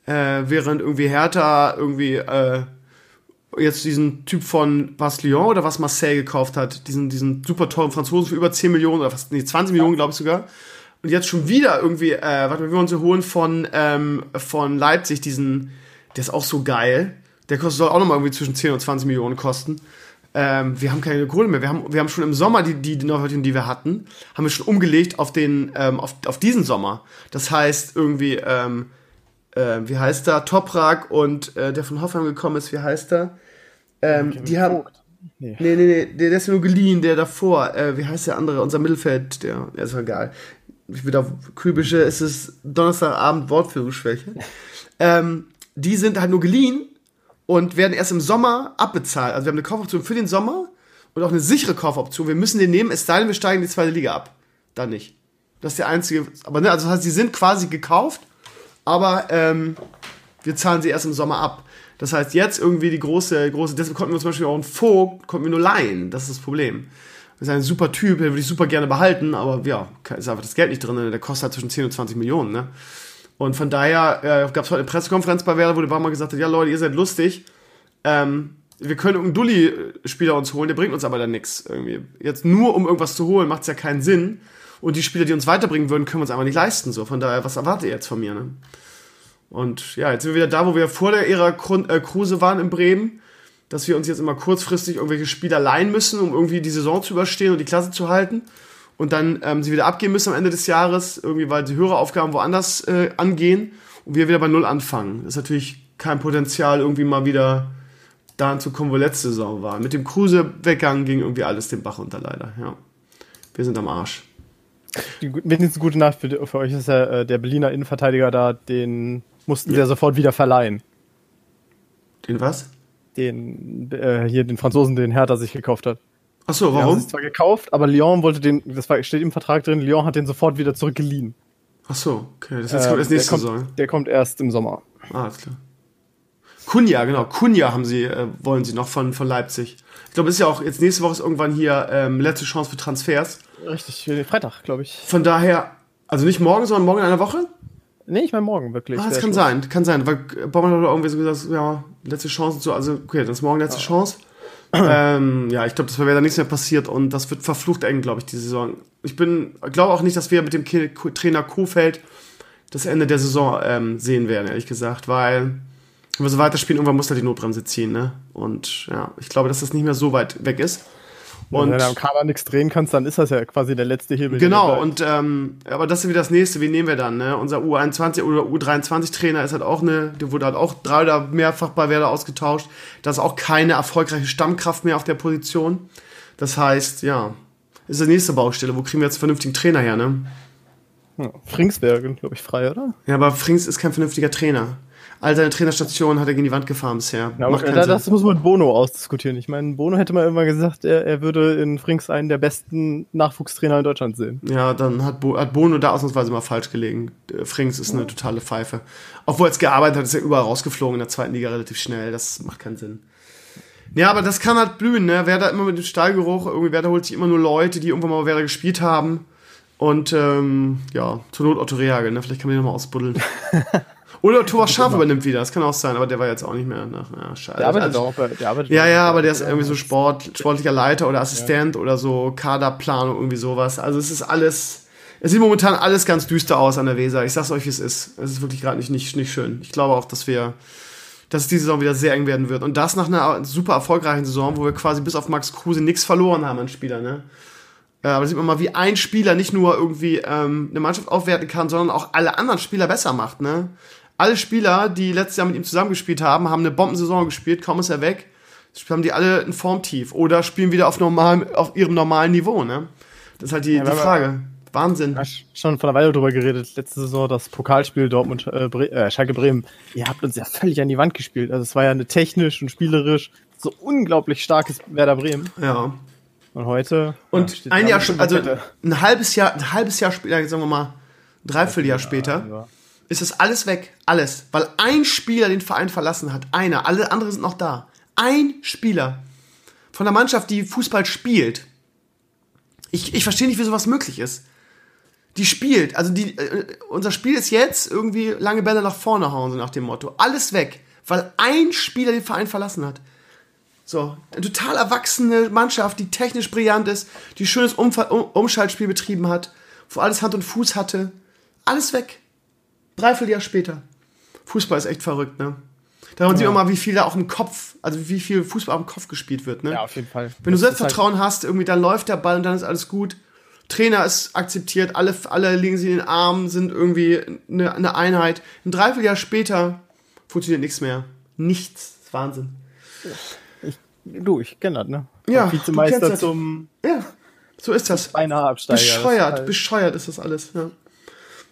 Speaker 2: äh, während irgendwie Hertha irgendwie äh, jetzt diesen Typ von was Lyon oder was Marseille gekauft hat, diesen, diesen super teuren Franzosen für über 10 Millionen oder fast, nee, 20 Millionen, glaube ich sogar. Und jetzt schon wieder irgendwie, äh, warte mal, wir wollen sie holen von, ähm, von Leipzig, diesen, der ist auch so geil. Der kostet soll auch nochmal irgendwie zwischen 10 und 20 Millionen kosten ähm, wir haben keine Kohle mehr. Wir haben, wir haben schon im Sommer die, die, die Neuverträge, die wir hatten, haben wir schon umgelegt auf den, ähm, auf, auf diesen Sommer. Das heißt irgendwie, ähm, äh, wie heißt der? Toprak und äh, der von Hoffenheim gekommen ist, wie heißt der? Ähm, die haben. Nee. nee, nee, nee, der, der ist nur geliehen, der davor. Äh, wie heißt der andere? Unser Mittelfeld, der, der ist egal. Ich bin auf Kübische, es ist Donnerstagabend Wortführungsschwäche. ähm, die sind halt nur geliehen und werden erst im Sommer abbezahlt. Also wir haben eine Kaufoption für den Sommer und auch eine sichere Kaufoption. Wir müssen den nehmen, es sei denn, wir steigen die zweite Liga ab. Dann nicht. Das ist der einzige. Aber ne, also das heißt, sie sind quasi gekauft, aber ähm, wir zahlen sie erst im Sommer ab. Das heißt, jetzt irgendwie die große, große, deshalb konnten wir zum Beispiel auch einen Vogt, konnten wir nur leihen. Das ist das Problem. Das ist ein super Typ, den würde ich super gerne behalten, aber ja, ist einfach das Geld nicht drin. Der kostet halt zwischen 10 und 20 Millionen, ne? Und von daher äh, gab es heute eine Pressekonferenz bei Werder, wo der mal gesagt hat, ja Leute, ihr seid lustig. Ähm, wir können irgendeinen Dulli-Spieler uns holen, der bringt uns aber dann nichts irgendwie. Jetzt nur um irgendwas zu holen, macht es ja keinen Sinn. Und die Spieler, die uns weiterbringen würden, können wir uns einfach nicht leisten. So, von daher, was erwartet ihr jetzt von mir? Ne? Und ja, jetzt sind wir wieder da, wo wir vor der Ära äh, Kruse waren in Bremen, dass wir uns jetzt immer kurzfristig irgendwelche Spieler leihen müssen, um irgendwie die Saison zu überstehen und die Klasse zu halten und dann ähm, sie wieder abgehen müssen am Ende des Jahres, irgendwie, weil sie höhere Aufgaben woanders äh, angehen und wir wieder bei Null anfangen. Das ist natürlich kein Potenzial, irgendwie mal wieder dahin zu kommen, wo letzte Saison war. Mit dem Kruse-Weggang ging irgendwie alles den Bach unter, leider. Ja. Wir sind am Arsch.
Speaker 3: Wenigstens gute Nacht für, für euch ist ja äh, der Berliner Innenverteidiger da, den mussten ja. wir sofort wieder verleihen.
Speaker 2: Den was?
Speaker 3: Den, äh, hier den Franzosen, den Hertha sich gekauft hat.
Speaker 2: Ach so, warum?
Speaker 3: Ja, es zwar gekauft, aber Lyon wollte den, das war, steht im Vertrag drin, Lyon hat den sofort wieder zurückgeliehen.
Speaker 2: Ach so, okay, das heißt, äh, kommt erst nächste
Speaker 3: der kommt, Saison. Der kommt erst im Sommer.
Speaker 2: Ah, alles klar. Kunja, genau, Kunja haben sie, äh, wollen sie noch von, von Leipzig. Ich glaube, es ist ja auch, jetzt nächste Woche ist irgendwann hier ähm, letzte Chance für Transfers.
Speaker 3: Richtig, Freitag, glaube ich.
Speaker 2: Von daher, also nicht morgen, sondern morgen in einer Woche?
Speaker 3: Nee, ich meine morgen wirklich.
Speaker 2: Ah, das kann sein, kann sein, weil Baumann hat irgendwie so gesagt, ja, letzte Chance und so, also okay, das ist morgen letzte ja. Chance ähm, ja, ich glaube, das wäre da nichts mehr passiert und das wird verflucht eng, glaube ich, die Saison. Ich bin, glaube auch nicht, dass wir mit dem Trainer Kofeld das Ende der Saison ähm, sehen werden, ehrlich gesagt, weil wenn wir so weiterspielen, irgendwann muss da die Notbremse ziehen, ne? Und ja, ich glaube, dass das nicht mehr so weit weg ist.
Speaker 3: Und wenn du am Kader nichts drehen kannst, dann ist das ja quasi der letzte Hebel.
Speaker 2: Genau, und ähm, aber das ist wieder das nächste, wie nehmen wir dann, ne? Unser U21 oder U23-Trainer ist halt auch eine, der wurde halt auch drei oder mehrfach bei Werder ausgetauscht. Da ist auch keine erfolgreiche Stammkraft mehr auf der Position. Das heißt, ja, ist die nächste Baustelle. Wo kriegen wir jetzt einen vernünftigen Trainer her, ne?
Speaker 3: Ja, Frings wäre, glaube ich, frei, oder?
Speaker 2: Ja, aber Frings ist kein vernünftiger Trainer all seine Trainerstationen hat er gegen die Wand gefahren bisher.
Speaker 3: Ja, Macht da, das muss man mit Bono ausdiskutieren. Ich meine, Bono hätte mal irgendwann gesagt, er, er würde in Frings einen der besten Nachwuchstrainer in Deutschland sehen.
Speaker 2: Ja, dann hat, Bo, hat Bono da ausnahmsweise mal falsch gelegen. Äh, Frings ist eine totale Pfeife. Obwohl er es gearbeitet hat, ist er überall rausgeflogen in der zweiten Liga relativ schnell. Das macht keinen Sinn. Ja, aber das kann halt blühen, ne? Wer da immer mit dem Stallgeruch, irgendwie wer da holt sich immer nur Leute, die irgendwann mal Werder gespielt haben. Und ähm, ja, zur Not Otto Reagel, ne? Vielleicht kann man den nochmal ausbuddeln. Oder Thomas Schaf übernimmt wieder, das kann auch sein, aber der war jetzt auch nicht mehr nach. Ja, scheiße. Der arbeitet also, auch bei, der arbeitet Ja, ja, aber der ist irgendwie so Sport, sportlicher Leiter oder Assistent ja. oder so, Kaderplanung, irgendwie sowas. Also es ist alles. Es sieht momentan alles ganz düster aus an der Weser. Ich sag's euch, wie es ist. Es ist wirklich gerade nicht, nicht, nicht schön. Ich glaube auch, dass wir, dass es diese Saison wieder sehr eng werden wird. Und das nach einer super erfolgreichen Saison, wo wir quasi bis auf Max Kruse nichts verloren haben an Spielern, ne? Aber da sieht man mal, wie ein Spieler nicht nur irgendwie ähm, eine Mannschaft aufwerten kann, sondern auch alle anderen Spieler besser macht, ne? Alle Spieler, die letztes Jahr mit ihm zusammengespielt haben, haben eine Bombensaison gespielt, kaum ist er weg, haben die alle ein Formtief oder spielen wieder auf, normal, auf ihrem normalen Niveau, ne? Das ist halt die, ja, die Frage. Wahnsinn. Ja,
Speaker 3: schon vor einer Weile drüber geredet, letzte Saison das Pokalspiel Dortmund, äh, Bre äh, Schalke Bremen. Ihr habt uns ja völlig an die Wand gespielt. Also es war ja eine technisch und spielerisch so unglaublich starkes Werder Bremen.
Speaker 2: Ja.
Speaker 3: Und heute.
Speaker 2: Und ja, ein Jahr, also ein halbes Jahr, ein halbes Jahr später, sagen wir mal, ein Dreivierteljahr später, ja, ist das alles weg. Alles. Weil ein Spieler den Verein verlassen hat. Einer. Alle anderen sind noch da. Ein Spieler von der Mannschaft, die Fußball spielt. Ich, ich verstehe nicht, wie sowas möglich ist. Die spielt. Also die, äh, unser Spiel ist jetzt irgendwie lange Bälle nach vorne hauen, so nach dem Motto. Alles weg. Weil ein Spieler den Verein verlassen hat. So, eine total erwachsene Mannschaft, die technisch brillant ist, die schönes Umfall, um Umschaltspiel betrieben hat, wo alles Hand und Fuß hatte. Alles weg. Dreiviertel Jahr später. Fußball ist echt verrückt, ne? Da ja. sieht man mal, wie viel da auch im Kopf, also wie viel Fußball im Kopf gespielt wird, ne?
Speaker 3: Ja, auf jeden Fall.
Speaker 2: Wenn das du Selbstvertrauen halt hast, irgendwie, dann läuft der Ball und dann ist alles gut. Trainer ist akzeptiert, alle, alle liegen sie in den Armen, sind irgendwie eine, eine Einheit. Ein Dreivierteljahr später funktioniert nichts mehr. Nichts. Das ist Wahnsinn.
Speaker 3: Ich, du, ich kenne das, ne?
Speaker 2: Ja.
Speaker 3: Vizemeister zum.
Speaker 2: Ja, so ist das.
Speaker 3: Beinahe Absteiger.
Speaker 2: Bescheuert, halt bescheuert ist das alles, ja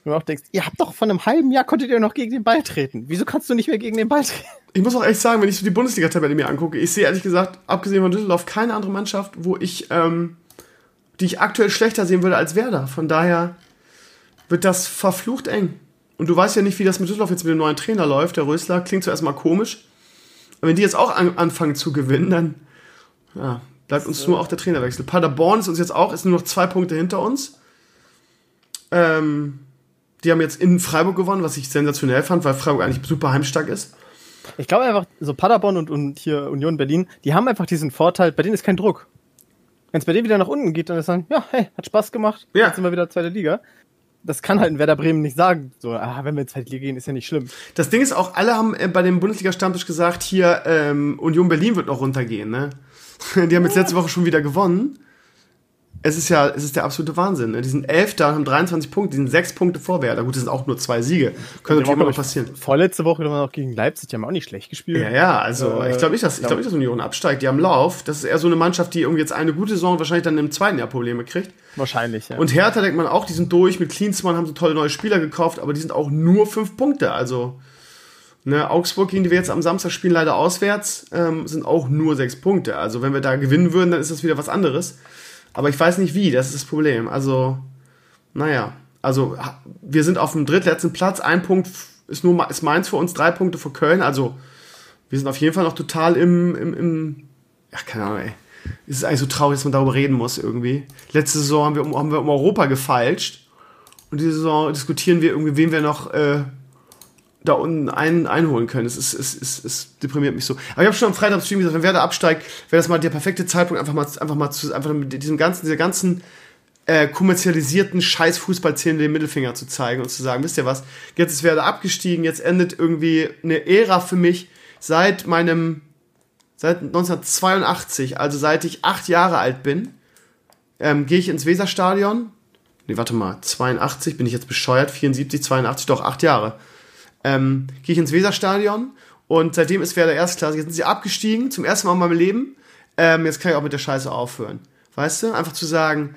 Speaker 3: du auch denkst, ihr habt doch von einem halben Jahr konntet ihr noch gegen den Ball treten. Wieso kannst du nicht mehr gegen den Ball treten?
Speaker 2: Ich muss auch echt sagen, wenn ich so die Bundesliga-Tabelle mir angucke, ich sehe ehrlich gesagt, abgesehen von Düsseldorf, keine andere Mannschaft, wo ich, ähm, die ich aktuell schlechter sehen würde als Werder. Von daher wird das verflucht eng. Und du weißt ja nicht, wie das mit Düsseldorf jetzt mit dem neuen Trainer läuft. Der Rösler klingt zuerst mal komisch. Aber wenn die jetzt auch an, anfangen zu gewinnen, dann ja, bleibt uns so. nur auch der Trainerwechsel. Paderborn ist uns jetzt auch, ist nur noch zwei Punkte hinter uns. Ähm, die haben jetzt in Freiburg gewonnen, was ich sensationell fand, weil Freiburg eigentlich super heimstark ist.
Speaker 3: Ich glaube einfach, so Paderborn und, und hier Union Berlin, die haben einfach diesen Vorteil, bei denen ist kein Druck. Wenn es bei denen wieder nach unten geht, dann ist dann, ja, hey, hat Spaß gemacht, ja. jetzt sind wir wieder zweite Liga. Das kann halt ein Werder Bremen nicht sagen. So, ah, wenn wir in zweite Liga gehen, ist ja nicht schlimm.
Speaker 2: Das Ding ist auch, alle haben äh, bei dem Bundesliga-Stammtisch gesagt, hier ähm, Union Berlin wird noch runtergehen. Ne? Die haben jetzt letzte Woche schon wieder gewonnen es ist ja, es ist der absolute Wahnsinn. Ne? Die sind Elfter und haben 23 Punkte, die sind sechs Punkte vor Werder. Gut, das sind auch nur zwei Siege. Könnte natürlich immer noch passieren.
Speaker 3: Vorletzte Woche noch gegen Leipzig, die haben auch nicht schlecht gespielt.
Speaker 2: Ja, ja, also äh, ich glaube nicht, dass, ich glaube nicht, dass Union absteigt. Die haben Lauf. Das ist eher so eine Mannschaft, die irgendwie jetzt eine gute Saison wahrscheinlich dann im zweiten Jahr Probleme kriegt.
Speaker 3: Wahrscheinlich, ja.
Speaker 2: Und Hertha denkt man auch, die sind durch. Mit Klinsmann haben sie tolle neue Spieler gekauft, aber die sind auch nur fünf Punkte. Also, Ne, Augsburg, gegen die wir jetzt am Samstag spielen, leider auswärts, ähm, sind auch nur sechs Punkte. Also wenn wir da gewinnen würden, dann ist das wieder was anderes. Aber ich weiß nicht wie, das ist das Problem. Also, naja. Also, wir sind auf dem drittletzten Platz. Ein Punkt ist nur ist Mainz für uns, drei Punkte für Köln. Also, wir sind auf jeden Fall noch total im, im, im ja, keine Ahnung, ey. Es ist eigentlich so traurig, dass man darüber reden muss irgendwie. Letzte Saison haben wir um, haben wir um Europa gefeilscht. Und diese Saison diskutieren wir irgendwie, wen wir noch äh, da unten ein, einholen können. Es, ist, es, es, es deprimiert mich so. Aber ich habe schon am Freitag im Stream gesagt, wenn Werder absteigt, wäre das mal der perfekte Zeitpunkt, einfach mal, einfach mal zu, einfach mit diesem ganzen, dieser ganzen äh, kommerzialisierten scheiß Fußballszene den Mittelfinger zu zeigen und zu sagen, wisst ihr was, jetzt ist Werder abgestiegen, jetzt endet irgendwie eine Ära für mich seit meinem, seit 1982, also seit ich acht Jahre alt bin, ähm, gehe ich ins Weserstadion. Nee, warte mal, 82, bin ich jetzt bescheuert? 74, 82, doch, acht Jahre. Ähm, gehe ich ins Weserstadion und seitdem ist Werder Erstklasse. Jetzt sind sie abgestiegen, zum ersten Mal in meinem Leben. Ähm, jetzt kann ich auch mit der Scheiße aufhören. Weißt du? Einfach zu sagen,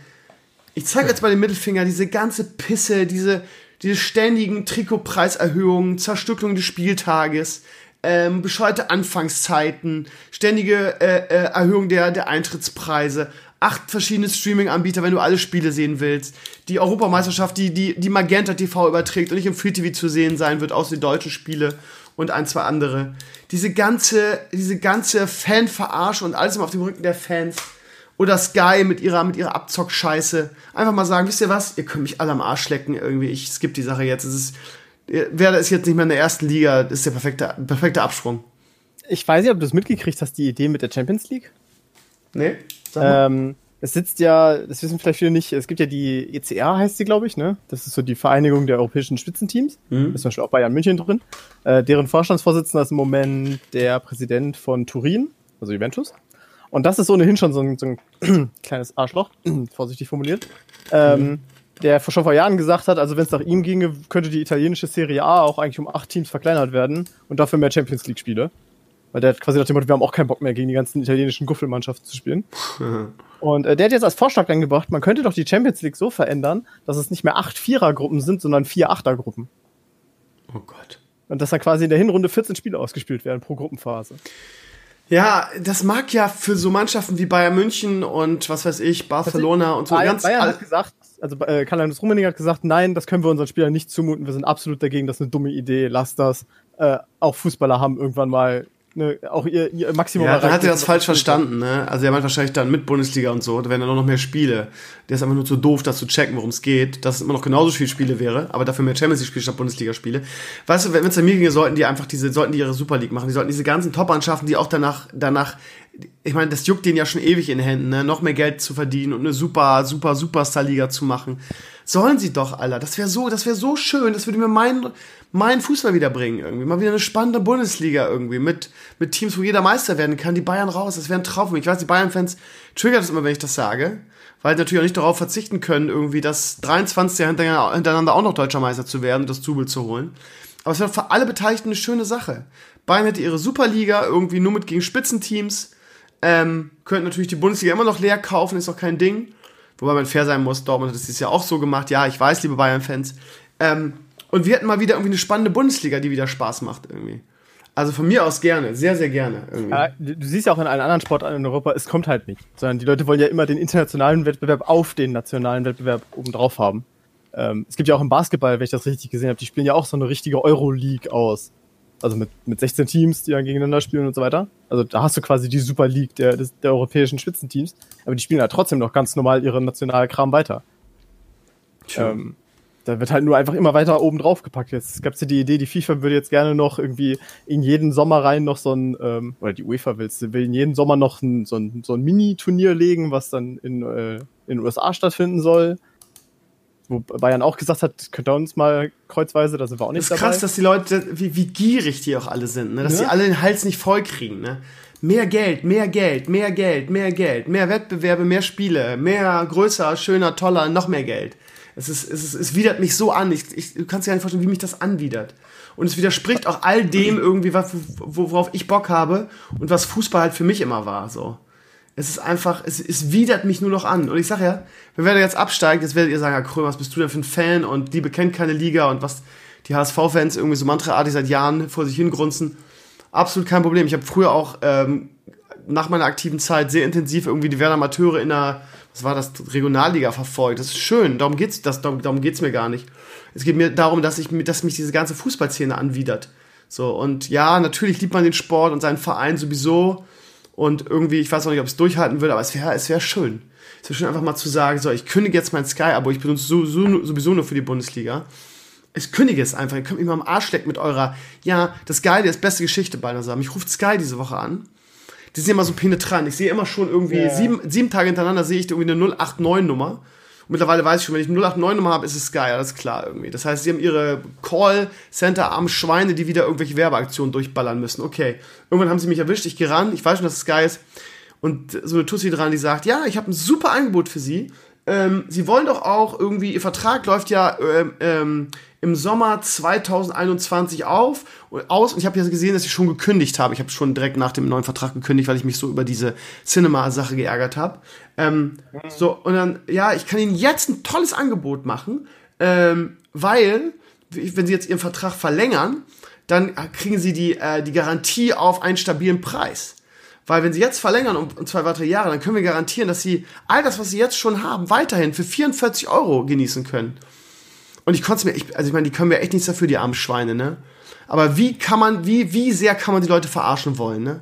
Speaker 2: ich zeige jetzt mal den Mittelfinger, diese ganze Pisse, diese, diese ständigen Trikotpreiserhöhungen, Zerstückelung des Spieltages, ähm, bescheuerte Anfangszeiten, ständige äh, äh, Erhöhung der, der Eintrittspreise, acht verschiedene Streaming-Anbieter, wenn du alle Spiele sehen willst, die Europameisterschaft, die, die, die Magenta TV überträgt und nicht im Free TV zu sehen sein wird, außer die deutschen Spiele und ein, zwei andere. Diese ganze, diese ganze Fan-Verarsche und alles immer auf dem Rücken der Fans oder Sky mit ihrer, mit ihrer Abzock-Scheiße. Einfach mal sagen, wisst ihr was? Ihr könnt mich alle am Arsch lecken irgendwie. Ich skippe die Sache jetzt. Es ist, Werder ist jetzt nicht mehr in der ersten Liga. Das ist der perfekte, perfekte Absprung.
Speaker 3: Ich weiß nicht, ob du es mitgekriegt hast, die Idee mit der Champions League.
Speaker 2: Nee.
Speaker 3: Ähm, es sitzt ja, das wissen vielleicht viele nicht, es gibt ja die ECR, heißt sie, glaube ich, ne? Das ist so die Vereinigung der europäischen Spitzenteams. Mhm. Ist zum Beispiel auch Bayern München drin. Äh, deren Vorstandsvorsitzender ist im Moment der Präsident von Turin, also Juventus. Und das ist ohnehin schon so ein, so ein kleines Arschloch, vorsichtig formuliert, ähm, der schon vor Jahren gesagt hat, also wenn es nach ihm ginge, könnte die italienische Serie A auch eigentlich um acht Teams verkleinert werden und dafür mehr Champions League Spiele. Weil der hat quasi nach dem Motto, wir haben auch keinen Bock mehr gegen die ganzen italienischen Guffelmannschaften zu spielen. und äh, der hat jetzt als Vorschlag eingebracht, man könnte doch die Champions League so verändern, dass es nicht mehr acht Vierergruppen sind, sondern vier Achtergruppen.
Speaker 2: Oh Gott.
Speaker 3: Und dass dann quasi in der Hinrunde 14 Spiele ausgespielt werden pro Gruppenphase.
Speaker 2: Ja, das mag ja für so Mannschaften wie Bayern München und was weiß ich, Barcelona und so
Speaker 3: Bayern,
Speaker 2: ganz.
Speaker 3: Bayern hat gesagt, also äh, Karl-Heinz Rummenigge hat gesagt, nein, das können wir unseren Spielern nicht zumuten. Wir sind absolut dagegen, das ist eine dumme Idee, lass das. Äh, auch Fußballer haben irgendwann mal ne, auch ihr, ihr Maximum
Speaker 2: Ja, dann hat er das falsch verstanden, ne? Also er meint wahrscheinlich dann mit Bundesliga und so, da wären dann noch mehr Spiele. Der ist einfach nur zu doof, das zu checken, worum es geht, dass es immer noch genauso viele Spiele wäre, aber dafür mehr Champions League Spiele statt Bundesliga Spiele. Weißt du, wenn es an mir ginge, sollten die einfach diese, sollten die ihre Super League machen. Die sollten diese ganzen Top-Mannschaften, die auch danach, danach, ich meine, das juckt denen ja schon ewig in den Händen, ne? Noch mehr Geld zu verdienen und eine super, super, Superstar-Liga zu machen. Sollen sie doch, Alter. Das wäre so, das wäre so schön. Das würde mir meinen, meinen Fußball wiederbringen irgendwie. Mal wieder eine spannende Bundesliga irgendwie mit, mit Teams, wo jeder Meister werden kann. Die Bayern raus. Das wäre ein Traum. Ich weiß, die Bayern-Fans triggert das immer, wenn ich das sage. Weil die natürlich auch nicht darauf verzichten können, irgendwie das 23. Jahr hintereinander auch noch deutscher Meister zu werden und das Zubel zu holen. Aber es wäre für alle Beteiligten eine schöne Sache. Bayern hätte ihre Superliga irgendwie nur mit gegen Spitzenteams. Ähm, könnten natürlich die Bundesliga immer noch leer kaufen, ist auch kein Ding. Wobei man fair sein muss, Dortmund hat das Jahr auch so gemacht. Ja, ich weiß, liebe Bayern-Fans. Ähm, und wir hätten mal wieder irgendwie eine spannende Bundesliga, die wieder Spaß macht irgendwie. Also von mir aus gerne, sehr, sehr gerne.
Speaker 3: Ja, du siehst ja auch in allen anderen Sportarten in Europa, es kommt halt nicht. Sondern die Leute wollen ja immer den internationalen Wettbewerb auf den nationalen Wettbewerb obendrauf haben. Ähm, es gibt ja auch im Basketball, wenn ich das richtig gesehen habe, die spielen ja auch so eine richtige Euro-League aus. Also mit, mit 16 Teams, die dann gegeneinander spielen und so weiter. Also da hast du quasi die Super League der, des, der europäischen Spitzenteams. Aber die spielen ja trotzdem noch ganz normal ihren Nationalkram weiter. Ähm, da wird halt nur einfach immer weiter oben drauf gepackt. Jetzt gab es ja die Idee, die FIFA würde jetzt gerne noch irgendwie in jeden Sommer rein noch so ein, ähm, oder die UEFA willst, will in jeden Sommer noch ein, so ein, so ein Mini-Turnier legen, was dann in, äh, in den USA stattfinden soll. Wo Bayern auch gesagt hat, könnt ihr uns mal kreuzweise, da sind wir auch nicht
Speaker 2: dabei. Das ist krass, dass die Leute, wie, wie gierig die auch alle sind, ne? dass ja. die alle den Hals nicht voll kriegen. Ne? Mehr Geld, mehr Geld, mehr Geld, mehr Geld, mehr Wettbewerbe, mehr Spiele, mehr größer, schöner, toller, noch mehr Geld. Es, ist, es, ist, es widert mich so an. Ich, ich, du kannst dir gar nicht vorstellen, wie mich das anwidert. Und es widerspricht auch all dem irgendwie, worauf ich Bock habe und was Fußball halt für mich immer war. So. Es ist einfach, es, es widert mich nur noch an. Und ich sag ja, wenn wir jetzt absteigen, jetzt werdet ihr sagen, ja, Krömer, was bist du denn für ein Fan? Und Liebe kennt keine Liga und was die HSV-Fans irgendwie so mantraartig seit Jahren vor sich hingrunzen. Absolut kein Problem. Ich habe früher auch ähm, nach meiner aktiven Zeit sehr intensiv irgendwie die Werder Amateure in der was war das, Regionalliga verfolgt. Das ist schön, darum geht's, das, darum, darum geht's mir gar nicht. Es geht mir darum, dass ich, dass mich diese ganze Fußballszene anwidert. So, und ja, natürlich liebt man den Sport und seinen Verein sowieso. Und irgendwie, ich weiß auch nicht, ob es durchhalten würde, aber es wäre es wär schön. Es wäre schön, einfach mal zu sagen, so, ich kündige jetzt mein Sky-Abo, ich benutze so, so, sowieso nur für die Bundesliga. Ich kündige es einfach, ihr könnt mich mal am Arsch lecken mit eurer, ja, das Geile, das beste Geschichte beinahe sagen. Ich ruft Sky diese Woche an die sind immer so penetrant. Ich sehe immer schon irgendwie, ja. sieben, sieben Tage hintereinander sehe ich irgendwie eine 089-Nummer mittlerweile weiß ich schon, wenn ich eine 089-Nummer habe, ist es Sky, alles klar irgendwie. Das heißt, sie haben ihre Call-Center am Schweine, die wieder irgendwelche Werbeaktionen durchballern müssen. Okay, irgendwann haben sie mich erwischt, ich gehe ran, ich weiß schon, dass es Sky ist. Und so eine Tussi dran, die sagt, ja, ich habe ein super Angebot für Sie. Ähm, sie wollen doch auch irgendwie, Ihr Vertrag läuft ja ähm, ähm, im Sommer 2021 auf und aus. Und ich habe ja gesehen, dass ich schon gekündigt habe. Ich habe schon direkt nach dem neuen Vertrag gekündigt, weil ich mich so über diese Cinema-Sache geärgert habe. Ähm, so, und dann, ja, ich kann Ihnen jetzt ein tolles Angebot machen, ähm, weil, wenn Sie jetzt Ihren Vertrag verlängern, dann kriegen Sie die, äh, die Garantie auf einen stabilen Preis. Weil wenn sie jetzt verlängern um, zwei weitere Jahre, dann können wir garantieren, dass sie all das, was sie jetzt schon haben, weiterhin für 44 Euro genießen können. Und ich konnte mir, ich, also ich meine, die können mir echt nichts dafür, die armen Schweine, ne? Aber wie kann man, wie, wie sehr kann man die Leute verarschen wollen, ne?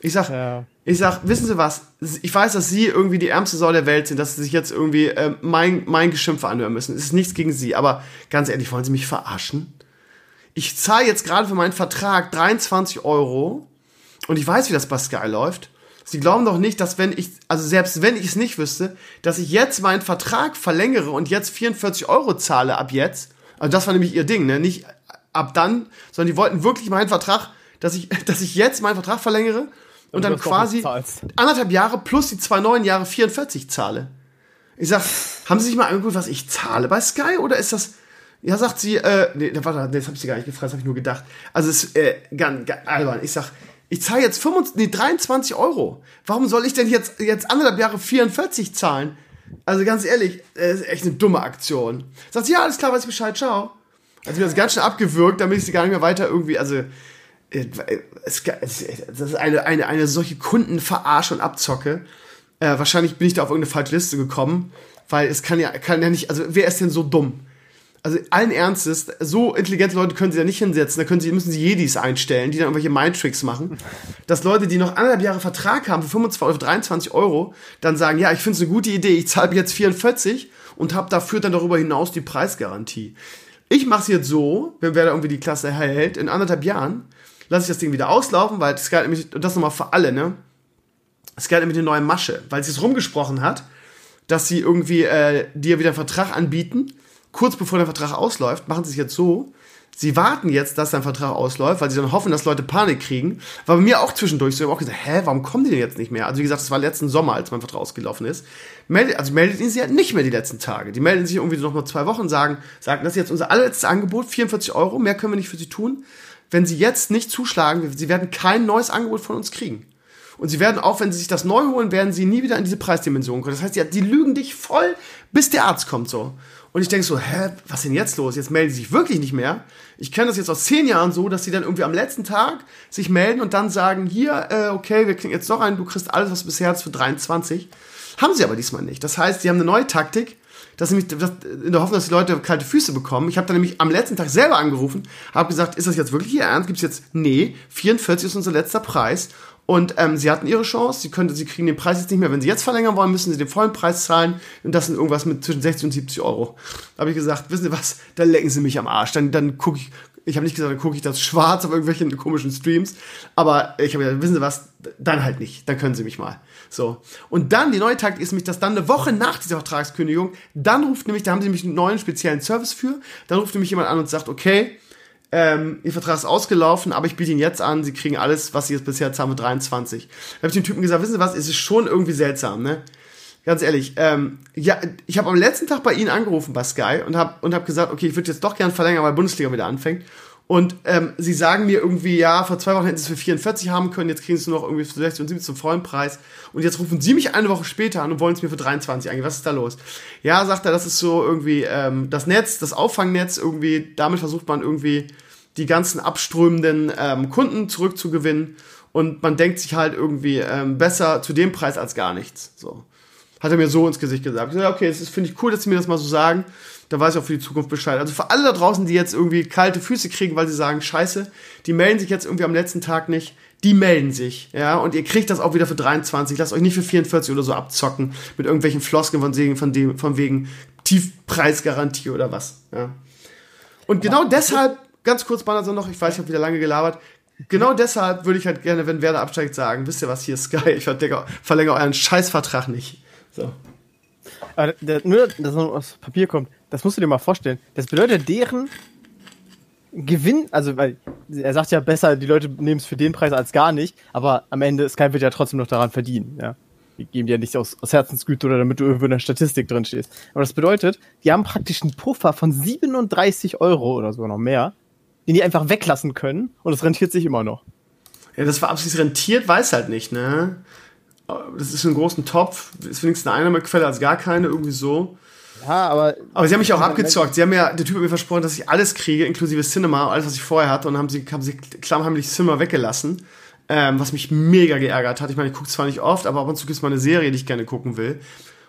Speaker 2: Ich sag, ja. ich sag, wissen Sie was? Ich weiß, dass Sie irgendwie die ärmste Sau der Welt sind, dass Sie sich jetzt irgendwie äh, mein, mein Geschimpfe anhören müssen. Es ist nichts gegen Sie, aber ganz ehrlich, wollen Sie mich verarschen? Ich zahle jetzt gerade für meinen Vertrag 23 Euro und ich weiß, wie das bei Sky läuft. Sie glauben doch nicht, dass wenn ich, also selbst wenn ich es nicht wüsste, dass ich jetzt meinen Vertrag verlängere und jetzt 44 Euro zahle ab jetzt. Also das war nämlich ihr Ding, ne? Nicht ab dann, sondern die wollten wirklich meinen Vertrag, dass ich, dass ich jetzt meinen Vertrag verlängere und, und dann quasi anderthalb Jahre plus die zwei neuen Jahre 44 zahle. Ich sag, haben Sie sich mal angeguckt, was ich zahle bei Sky oder ist das, ja, sagt sie, äh, nee, warte, das hab ich sie gar nicht gefragt, das habe ich nur gedacht. Also es ist äh, ganz, ganz albern. Ich sag, ich zahle jetzt 25, nee, 23 Euro. Warum soll ich denn jetzt, jetzt anderthalb Jahre 44 zahlen? Also ganz ehrlich, das ist echt eine dumme Aktion. Sagt sie, ja, alles klar, weiß ich Bescheid, ciao. Also mir das ganz schnell abgewürgt, damit ich sie gar nicht mehr weiter irgendwie, also äh, es, das ist eine, eine, eine solche Kundenverarsche und Abzocke. Äh, wahrscheinlich bin ich da auf irgendeine falsche Liste gekommen, weil es kann ja, kann ja nicht, also wer ist denn so dumm? Also allen Ernstes, so intelligente Leute können sie ja nicht hinsetzen, da können sie, müssen sie Jedis einstellen, die dann irgendwelche Mindtricks machen. Dass Leute, die noch anderthalb Jahre Vertrag haben für 25 oder 23 Euro, dann sagen, ja, ich finde es eine gute Idee, ich zahle jetzt 44 und habe dafür dann darüber hinaus die Preisgarantie. Ich mache es jetzt so, wenn wer da irgendwie die Klasse erhält, in anderthalb Jahren lasse ich das Ding wieder auslaufen, weil galt nämlich, und das nochmal für alle, ne? Es galt nämlich eine neue Masche, weil sie es rumgesprochen hat, dass sie irgendwie äh, dir wieder einen Vertrag anbieten kurz bevor der Vertrag ausläuft, machen sie es jetzt so, sie warten jetzt, dass dein Vertrag ausläuft, weil sie dann hoffen, dass Leute Panik kriegen. War bei mir auch zwischendurch so, ich habe auch gesagt, hä, warum kommen die denn jetzt nicht mehr? Also wie gesagt, das war letzten Sommer, als mein Vertrag ausgelaufen ist. Meldet, also meldet ihn sie ja nicht mehr die letzten Tage. Die melden sich irgendwie noch mal zwei Wochen, sagen, sagen, das ist jetzt unser allerletztes Angebot, 44 Euro, mehr können wir nicht für sie tun. Wenn sie jetzt nicht zuschlagen, sie werden kein neues Angebot von uns kriegen. Und sie werden auch, wenn sie sich das neu holen, werden sie nie wieder in diese Preisdimension kommen. Das heißt, die, die lügen dich voll, bis der Arzt kommt so. Und ich denke so, hä, was ist denn jetzt los? Jetzt melden sie sich wirklich nicht mehr. Ich kenne das jetzt aus zehn Jahren so, dass sie dann irgendwie am letzten Tag sich melden und dann sagen, hier, äh, okay, wir kriegen jetzt noch einen, du kriegst alles, was du bisher hast, für 23. Haben sie aber diesmal nicht. Das heißt, sie haben eine neue Taktik, dass nämlich das, in der Hoffnung, dass die Leute kalte Füße bekommen. Ich habe dann nämlich am letzten Tag selber angerufen, habe gesagt, ist das jetzt wirklich Ihr Ernst? Gibt es jetzt, nee, 44 ist unser letzter Preis und ähm, sie hatten ihre Chance, sie, könnte, sie kriegen den Preis jetzt nicht mehr. Wenn sie jetzt verlängern wollen, müssen sie den vollen Preis zahlen. Und das sind irgendwas mit zwischen 60 und 70 Euro. Da habe ich gesagt, wissen Sie was, dann lecken Sie mich am Arsch. Dann, dann gucke ich, ich habe nicht gesagt, dann gucke ich das schwarz auf irgendwelchen komischen Streams. Aber ich habe gesagt, wissen Sie was, dann halt nicht. Dann können Sie mich mal. So. Und dann, die neue Taktik ist nämlich, dass dann eine Woche nach dieser Vertragskündigung, dann ruft nämlich, da haben sie nämlich einen neuen speziellen Service für, dann ruft nämlich jemand an und sagt, okay, ähm, ihr Vertrag ist ausgelaufen, aber ich biete ihn jetzt an, sie kriegen alles, was sie jetzt bisher zahlen mit 23. Da habe ich dem Typen gesagt, wissen Sie was, es ist schon irgendwie seltsam, ne? Ganz ehrlich, ähm, ja, ich habe am letzten Tag bei Ihnen angerufen bei Sky und habe und hab gesagt, okay, ich würde jetzt doch gern verlängern, weil Bundesliga wieder anfängt. Und ähm, sie sagen mir irgendwie, ja, vor zwei Wochen hätten sie es für 44 haben können, jetzt kriegen sie es nur noch irgendwie für 60 und 70 zum vollen Preis. Und jetzt rufen sie mich eine Woche später an und wollen es mir für 23 eigentlich. Was ist da los? Ja, sagt er, das ist so irgendwie ähm, das Netz, das Auffangnetz, irgendwie, damit versucht man irgendwie die ganzen abströmenden ähm, Kunden zurückzugewinnen. Und man denkt sich halt irgendwie ähm, besser zu dem Preis als gar nichts. So. Hat er mir so ins Gesicht gesagt. Ich so, okay, das finde ich cool, dass sie mir das mal so sagen. Da weiß ich auch für die Zukunft Bescheid. Also für alle da draußen, die jetzt irgendwie kalte Füße kriegen, weil sie sagen, scheiße, die melden sich jetzt irgendwie am letzten Tag nicht, die melden sich, ja, und ihr kriegt das auch wieder für 23. Lasst euch nicht für 44 oder so abzocken mit irgendwelchen Floskeln von, Segen, von, dem, von wegen Tiefpreisgarantie oder was, ja. Und genau deshalb ganz kurz, Banner noch, ich weiß, ich habe wieder lange gelabert. Genau deshalb würde ich halt gerne, wenn Werder absteigt, sagen, wisst ihr was, hier Sky, ich verlängere euren Scheißvertrag nicht. So.
Speaker 3: Aber der, nur, dass es aus Papier kommt, das musst du dir mal vorstellen. Das bedeutet, deren Gewinn, also weil er sagt ja besser, die Leute nehmen es für den Preis als gar nicht, aber am Ende Sky wird ja trotzdem noch daran verdienen, ja. Die geben dir ja nicht aus, aus Herzensgüte oder damit du irgendwo in der Statistik drin stehst. Aber das bedeutet, die haben praktisch einen Puffer von 37 Euro oder sogar noch mehr, den die einfach weglassen können und es rentiert sich immer noch.
Speaker 2: Ja, das war absolut rentiert, weiß halt nicht, ne? Das ist ein großen Topf, ist wenigstens eine Einnahmequelle als gar keine, irgendwie so.
Speaker 3: Ja, aber.
Speaker 2: Aber sie haben mich auch abgezockt. Sie haben ja, der Typ hat mir versprochen, dass ich alles kriege, inklusive Cinema, alles, was ich vorher hatte, und haben sie, haben sie klammheimlich Cinema weggelassen. Ähm, was mich mega geärgert hat. Ich meine, ich gucke zwar nicht oft, aber ab und zu gibt es mal eine Serie, die ich gerne gucken will.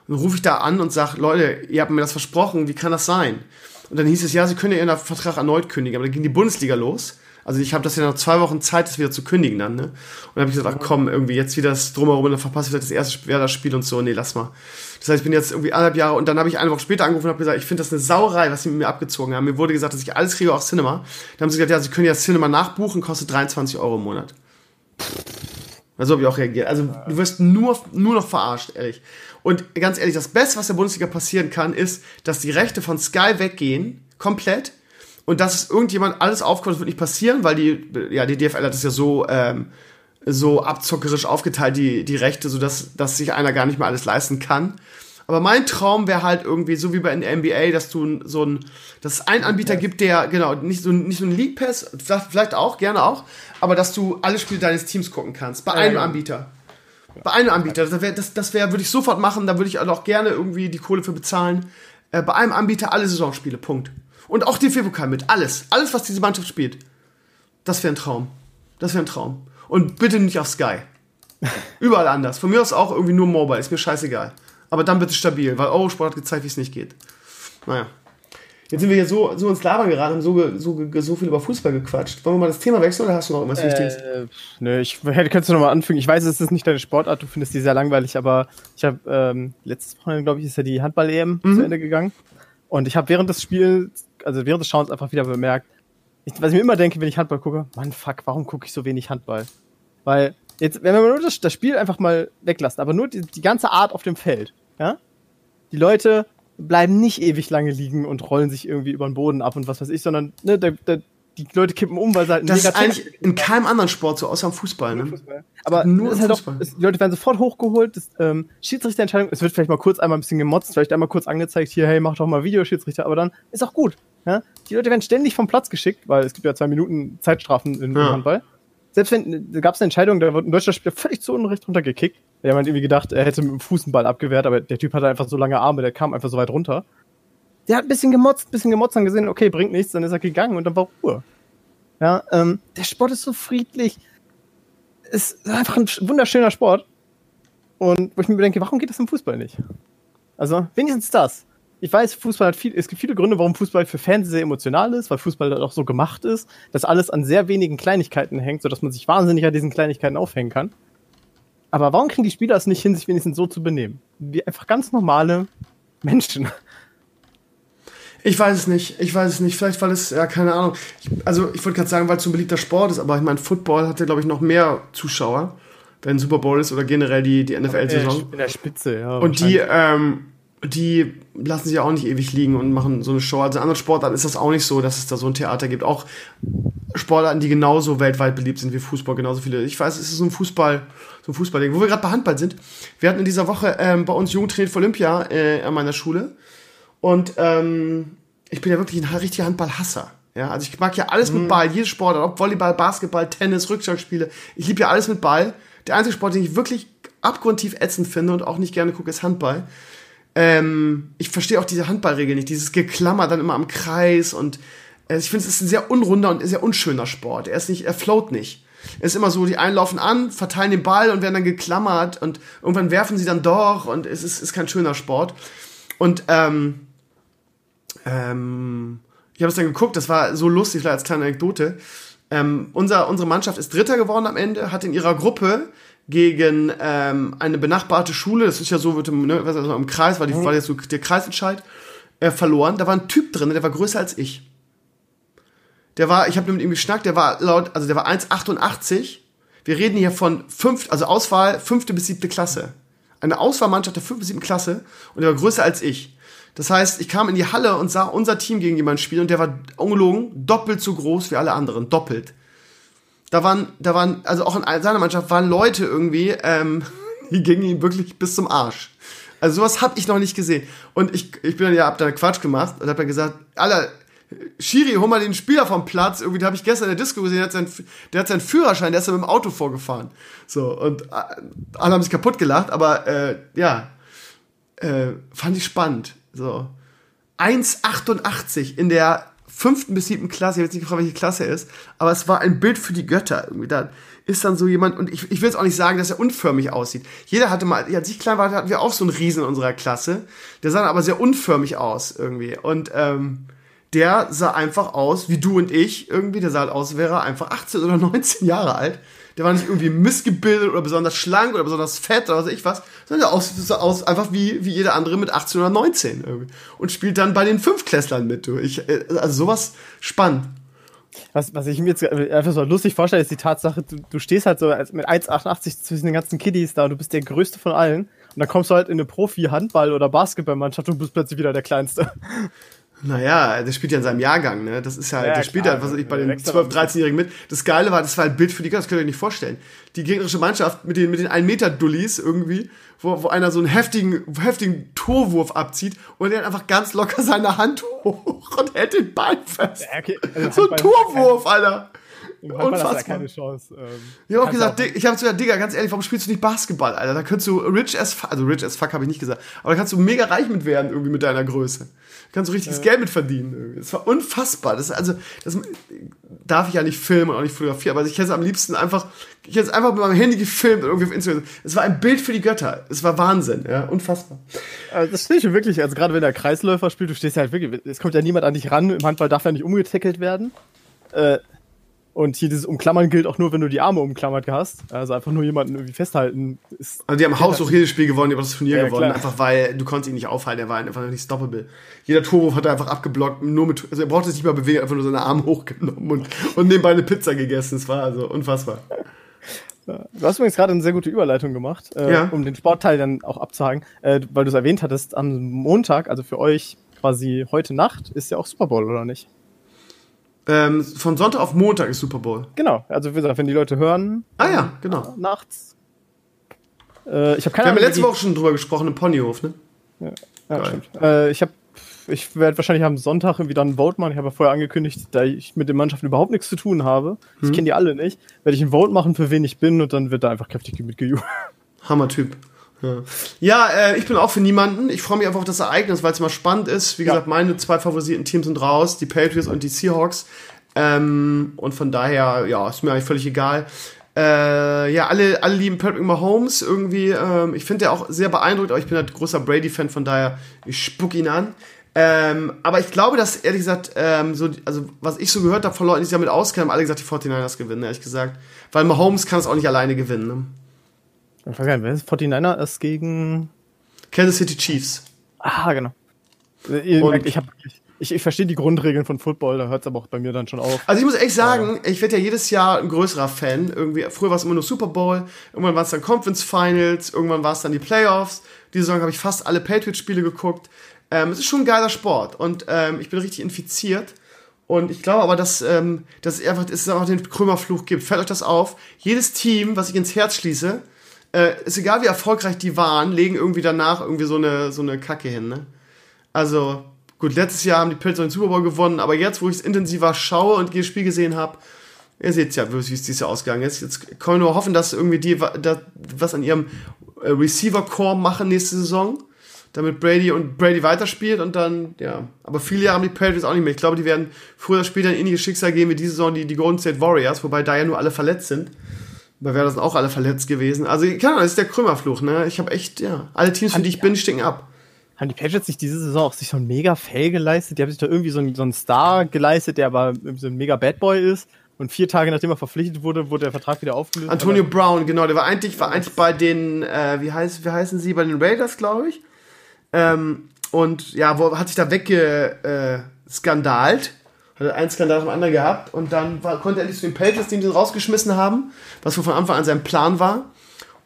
Speaker 2: Und dann rufe ich da an und sage, Leute, ihr habt mir das versprochen, wie kann das sein? Und dann hieß es, ja, sie können ja ihren Vertrag erneut kündigen. Aber dann ging die Bundesliga los. Also ich habe das ja noch zwei Wochen Zeit, das wieder zu kündigen dann, ne? Und dann habe ich gesagt, ach komm, irgendwie jetzt wieder das drumherum und dann verpasse ich vielleicht das erste Werder-Spiel und so. Nee, lass mal. Das heißt, ich bin jetzt irgendwie anderthalb Jahre und dann habe ich eine Woche später angerufen und habe gesagt, ich finde das eine Sauerei, was sie mit mir abgezogen haben. Mir wurde gesagt, dass ich alles kriege, auch Cinema. Dann haben sie gesagt, ja, sie können ja Cinema nachbuchen, kostet 23 Euro im Monat. Also habe ich auch reagiert. Also du wirst nur, nur noch verarscht, ehrlich. Und ganz ehrlich, das Beste, was der Bundesliga passieren kann, ist, dass die Rechte von Sky weggehen, komplett, und dass irgendjemand alles aufkommt, das wird nicht passieren, weil die, ja, die DFL hat das ja so, ähm, so abzockerisch aufgeteilt, die, die Rechte, sodass dass sich einer gar nicht mehr alles leisten kann. Aber mein Traum wäre halt irgendwie, so wie bei der NBA, dass du so ein, dass es einen Anbieter gibt, der, genau, nicht so, nicht so ein League Pass, vielleicht auch, gerne auch, aber dass du alle Spiele deines Teams gucken kannst. Bei einem Anbieter. Bei einem Anbieter. Das wäre, das, das wär, würde ich sofort machen, da würde ich auch gerne irgendwie die Kohle für bezahlen. Äh, bei einem Anbieter alle Saisonspiele, Punkt. Und auch die pokal mit. Alles. Alles, was diese Mannschaft spielt. Das wäre ein Traum. Das wäre ein Traum. Und bitte nicht auf Sky. Überall anders. Von mir aus auch irgendwie nur Mobile. Ist mir scheißegal. Aber dann bitte stabil, weil Eurosport hat gezeigt, wie es nicht geht. Naja. Jetzt sind wir hier so, so ins Labern geraten, haben so, so, so viel über Fußball gequatscht. Wollen wir mal das Thema wechseln oder hast du noch irgendwas äh, Wichtiges?
Speaker 3: Nö, ich hätte, könntest du noch mal anfangen. Ich weiß, es ist nicht deine Sportart, du findest die sehr langweilig, aber ich habe ähm, letztes Wochenende, glaube ich, ist ja die Handball-EM mhm. zu Ende gegangen. Und ich habe während des Spiels also während des Schauens einfach wieder bemerkt, ich, was ich mir immer denke, wenn ich Handball gucke, Mann, fuck, warum gucke ich so wenig Handball? Weil, jetzt, wenn wir nur das, das Spiel einfach mal weglassen, aber nur die, die ganze Art auf dem Feld, ja? Die Leute bleiben nicht ewig lange liegen und rollen sich irgendwie über den Boden ab und was weiß ich, sondern ne, der, der, die Leute kippen um, weil sie halt
Speaker 2: Das ist eigentlich in keinem anderen Sport so, außer im Fußball, ne? Fußball.
Speaker 3: Aber nur ist halt Fußball. Auch, die Leute werden sofort hochgeholt, das, ähm, Schiedsrichterentscheidung, es wird vielleicht mal kurz einmal ein bisschen gemotzt, vielleicht einmal kurz angezeigt, hier, hey, mach doch mal Videoschiedsrichter, aber dann ist auch gut. Ja? Die Leute werden ständig vom Platz geschickt, weil es gibt ja zwei Minuten Zeitstrafen in ja. Handball. Selbst wenn, da gab es eine Entscheidung, da wurde ein deutscher Spieler völlig zu Unrecht runtergekickt. Der hat irgendwie gedacht, er hätte mit dem Fuß einen Ball abgewehrt, aber der Typ hatte einfach so lange Arme, der kam einfach so weit runter. Der hat ein bisschen gemotzt, ein bisschen gemotzt, dann gesehen, okay, bringt nichts, dann ist er gegangen und dann war Ruhe. Ja, ähm, der Sport ist so friedlich. Ist einfach ein wunderschöner Sport. Und wo ich mir denke, warum geht das im Fußball nicht? Also, wenigstens das. Ich weiß, Fußball hat viel, es gibt viele Gründe, warum Fußball für Fans sehr emotional ist, weil Fußball auch so gemacht ist, dass alles an sehr wenigen Kleinigkeiten hängt, sodass man sich wahnsinnig an diesen Kleinigkeiten aufhängen kann. Aber warum kriegen die Spieler es nicht hin, sich wenigstens so zu benehmen? Wie einfach ganz normale Menschen.
Speaker 2: Ich weiß es nicht. Ich weiß es nicht. Vielleicht, weil es, ja, keine Ahnung. Ich, also, ich wollte gerade sagen, weil es so ein beliebter Sport ist, aber ich meine, Football hat ja, glaube ich, noch mehr Zuschauer, wenn Super Bowl ist oder generell die, die NFL-Saison.
Speaker 3: In der Spitze, ja.
Speaker 2: Und die, ähm, die lassen sich auch nicht ewig liegen und machen so eine Show. Also in anderen Sportarten ist das auch nicht so, dass es da so ein Theater gibt. Auch Sportarten, die genauso weltweit beliebt sind wie Fußball, genauso viele. Ich weiß, es ist so ein Fußball, so ein Fußballding. Wo wir gerade bei Handball sind. Wir hatten in dieser Woche ähm, bei uns Jugendtrainiert für Olympia äh, an meiner Schule. Und ähm, ich bin ja wirklich ein richtiger Handballhasser. Ja, also ich mag ja alles mhm. mit Ball, jedes Sport, ob Volleyball, Basketball, Tennis, Rückschlagspiele. Ich liebe ja alles mit Ball. Der einzige Sport, den ich wirklich abgrundtief ätzend finde und auch nicht gerne gucke, ist Handball. Ähm, ich verstehe auch diese Handballregel nicht, dieses Geklammer dann immer am Kreis und äh, ich finde, es ist ein sehr unrunder und sehr unschöner Sport. Er ist nicht, er float nicht. Es ist immer so, die einen laufen an, verteilen den Ball und werden dann geklammert und irgendwann werfen sie dann doch und es ist, ist kein schöner Sport. Und ähm, ähm, ich habe es dann geguckt, das war so lustig, vielleicht als kleine Anekdote. Ähm, unser, unsere Mannschaft ist Dritter geworden am Ende, hat in ihrer Gruppe gegen ähm, eine benachbarte Schule, das ist ja so, wird im, ne, also im Kreis, war, die, war jetzt so der Kreisentscheid, äh, verloren. Da war ein Typ drin, der war größer als ich. Der war, ich habe mit ihm geschnackt, der war laut, also der war 1,88. Wir reden hier von fünf, also Auswahl fünfte bis siebte Klasse. eine Auswahlmannschaft der 5. bis 7. Klasse und der war größer als ich. Das heißt, ich kam in die Halle und sah unser Team gegen jemanden spielen und der war ungelogen doppelt so groß wie alle anderen. Doppelt. Da waren, da waren, also auch in seiner Mannschaft waren Leute irgendwie, ähm, die gingen ihm wirklich bis zum Arsch. Also sowas habe ich noch nicht gesehen. Und ich, ich bin dann ja, hab da Quatsch gemacht und hab dann gesagt, Alter, Schiri, hol mal den Spieler vom Platz. Irgendwie, da habe ich gestern in der Disco gesehen, der hat, seinen, der hat seinen Führerschein, der ist ja mit dem Auto vorgefahren. So, und äh, alle haben sich kaputt gelacht, aber äh, ja, äh, fand ich spannend. So. 1,88 in der fünften bis siebten Klasse, ich habe jetzt nicht gefragt, welche Klasse er ist, aber es war ein Bild für die Götter. Irgendwie da ist dann so jemand, und ich, ich will jetzt auch nicht sagen, dass er unförmig aussieht. Jeder hatte mal, als ich klein war, hatten wir auch so einen Riesen in unserer Klasse. Der sah aber sehr unförmig aus irgendwie. Und ähm, der sah einfach aus, wie du und ich irgendwie, der sah halt aus, wäre einfach 18 oder 19 Jahre alt. Der war nicht irgendwie missgebildet oder besonders schlank oder besonders fett oder was weiß ich was, sondern der sah aus, einfach wie, wie jeder andere mit 18 oder 19 irgendwie. Und spielt dann bei den Fünfklässlern mit, du. Ich, äh, also sowas spannend.
Speaker 3: Was, was ich mir jetzt einfach so lustig vorstelle, ist die Tatsache, du, du stehst halt so mit 1,88 zwischen den ganzen Kiddies da und du bist der Größte von allen. Und dann kommst du halt in eine Profi-Handball- oder Basketballmannschaft und bist plötzlich wieder der Kleinste.
Speaker 2: Naja, der spielt ja in seinem Jahrgang, ne? Das ist ja, ja der spielt ja, was weiß ich, bei den 12-, 13-Jährigen mit. Das Geile war, das war ein Bild für die das könnt ihr euch nicht vorstellen. Die gegnerische Mannschaft mit den, mit den 1-Meter-Dullis irgendwie, wo, wo einer so einen heftigen, heftigen Torwurf abzieht und der hat einfach ganz locker seine Hand hoch und hält den Ball fest. Ja, okay. also so ein Torwurf, Alter. Unfassbar. keine Chance. Ähm, ich habe auch gesagt, auch ich habe zu der Digga, ganz ehrlich, warum spielst du nicht Basketball, Alter? Da könntest du rich as fuck, also rich as fuck habe ich nicht gesagt, aber da kannst du mega reich mit werden, irgendwie mit deiner Größe. Kannst du richtiges äh. Geld mit verdienen. Das war unfassbar. Das, also, das darf ich ja nicht filmen und auch nicht fotografieren, aber ich hätte es am liebsten einfach, ich hätte es einfach mit meinem Handy gefilmt und irgendwie auf Instagram. Es war ein Bild für die Götter. Es war Wahnsinn, ja, unfassbar.
Speaker 3: Also das stehe ich wirklich, also gerade wenn der Kreisläufer spielt, du stehst ja halt wirklich, es kommt ja niemand an dich ran, im Handball darf ja nicht umgetackelt werden. Äh, und hier dieses Umklammern gilt auch nur, wenn du die Arme umklammert hast. Also einfach nur jemanden irgendwie festhalten.
Speaker 2: Ist also die haben Haus auch jedes Spiel gewonnen, die haben das Turnier ja, gewonnen, klar. einfach weil du konntest ihn nicht aufhalten, er war einfach nicht stoppable. Jeder Torwurf hat er einfach abgeblockt, nur mit, also er brauchte sich nicht mal bewegen, einfach nur seine Arme hochgenommen und, und nebenbei eine Pizza gegessen. Das war also unfassbar.
Speaker 3: Du hast übrigens gerade eine sehr gute Überleitung gemacht, äh, ja. um den Sportteil dann auch abzuhaken, äh, weil du es erwähnt hattest, am Montag, also für euch quasi heute Nacht, ist ja auch Super Bowl, oder nicht?
Speaker 2: Ähm, von Sonntag auf Montag ist Super Bowl.
Speaker 3: Genau, also wie gesagt, wenn die Leute hören.
Speaker 2: Ah ja, genau.
Speaker 3: Nachts. Äh, ich habe
Speaker 2: keine Wir haben ja letzte Woche schon drüber gesprochen im Ponyhof, ne?
Speaker 3: Ja, ja stimmt. Äh, ich habe ich werde wahrscheinlich am Sonntag irgendwie dann ein Vote machen. Ich habe ja vorher angekündigt, da ich mit den Mannschaften überhaupt nichts zu tun habe, hm. ich kenne die alle nicht, werde ich ein Vote machen, für wen ich bin und dann wird da einfach kräftig mitgejubelt.
Speaker 2: Hammer-Typ. Ja, ja äh, ich bin auch für niemanden. Ich freue mich einfach auf das Ereignis, weil es mal spannend ist. Wie ja. gesagt, meine zwei favorisierten Teams sind raus, die Patriots und die Seahawks. Ähm, und von daher, ja, ist mir eigentlich völlig egal. Äh, ja, alle, alle lieben Patrick Mahomes irgendwie. Ähm, ich finde ja auch sehr beeindruckt, aber ich bin halt großer Brady-Fan, von daher, ich spuck ihn an. Ähm, aber ich glaube, dass ehrlich gesagt, ähm, so, also was ich so gehört habe von Leuten, die sich damit auskennen, haben alle gesagt, die 49ers gewinnen, ehrlich gesagt. Weil Mahomes kann es auch nicht alleine gewinnen. Ne?
Speaker 3: Ich weiß gar nicht, wer ist 49er ist gegen
Speaker 2: Kansas City Chiefs.
Speaker 3: Ah, genau. Ihr merkt, ich habe ich, ich verstehe die Grundregeln von Football, da hört es aber auch bei mir dann schon auf.
Speaker 2: Also ich muss echt sagen, ich werde ja jedes Jahr ein größerer Fan. Irgendwie, früher war es immer nur Super Bowl, irgendwann war es dann Conference Finals, irgendwann war es dann die Playoffs. Diese Saison habe ich fast alle Patriots-Spiele geguckt. Ähm, es ist schon ein geiler Sport und ähm, ich bin richtig infiziert. Und ich glaube aber, dass, ähm, dass es einfach, dass es einfach den Krömerfluch gibt. Fällt euch das auf? Jedes Team, was ich ins Herz schließe, äh, ist egal wie erfolgreich die waren, legen irgendwie danach irgendwie so eine, so eine Kacke hin, ne? Also, gut, letztes Jahr haben die Pilze den Super Bowl gewonnen, aber jetzt, wo ich es intensiver schaue und das Spiel gesehen habe, ihr seht ja, wie es dieses Jahr ausgegangen ist. Jetzt können wir nur hoffen, dass irgendwie die da, was an ihrem äh, Receiver-Core machen nächste Saison, damit Brady und Brady weiterspielt und dann, ja. Aber viele Jahre haben die Patriots auch nicht mehr. Ich glaube, die werden früher oder später ein ähnliches Schicksal gehen wie diese Saison die, die Golden State Warriors, wobei da ja nur alle verletzt sind. Bei Werder sind auch alle verletzt gewesen. Also, keine Ahnung, das ist der Krümmerfluch, ne? Ich habe echt, ja, alle Teams, für die ich bin, stinken ab.
Speaker 3: Haben die Patriots sich diese Saison auch sich so ein mega Fail geleistet? Die haben sich da irgendwie so einen, so einen Star geleistet, der aber so ein mega Bad Boy ist. Und vier Tage nachdem er verpflichtet wurde, wurde der Vertrag wieder aufgelöst.
Speaker 2: Antonio Brown, genau, der war eigentlich, war eigentlich bei den, äh, wie, heißt, wie heißen sie, bei den Raiders, glaube ich. Ähm, und ja, wo hat sich da weggeskandalt. Äh, hat einen Skandal vom anderen gehabt und dann war, konnte er endlich zu den Patriots, die ihn rausgeschmissen haben, was von Anfang an sein Plan war.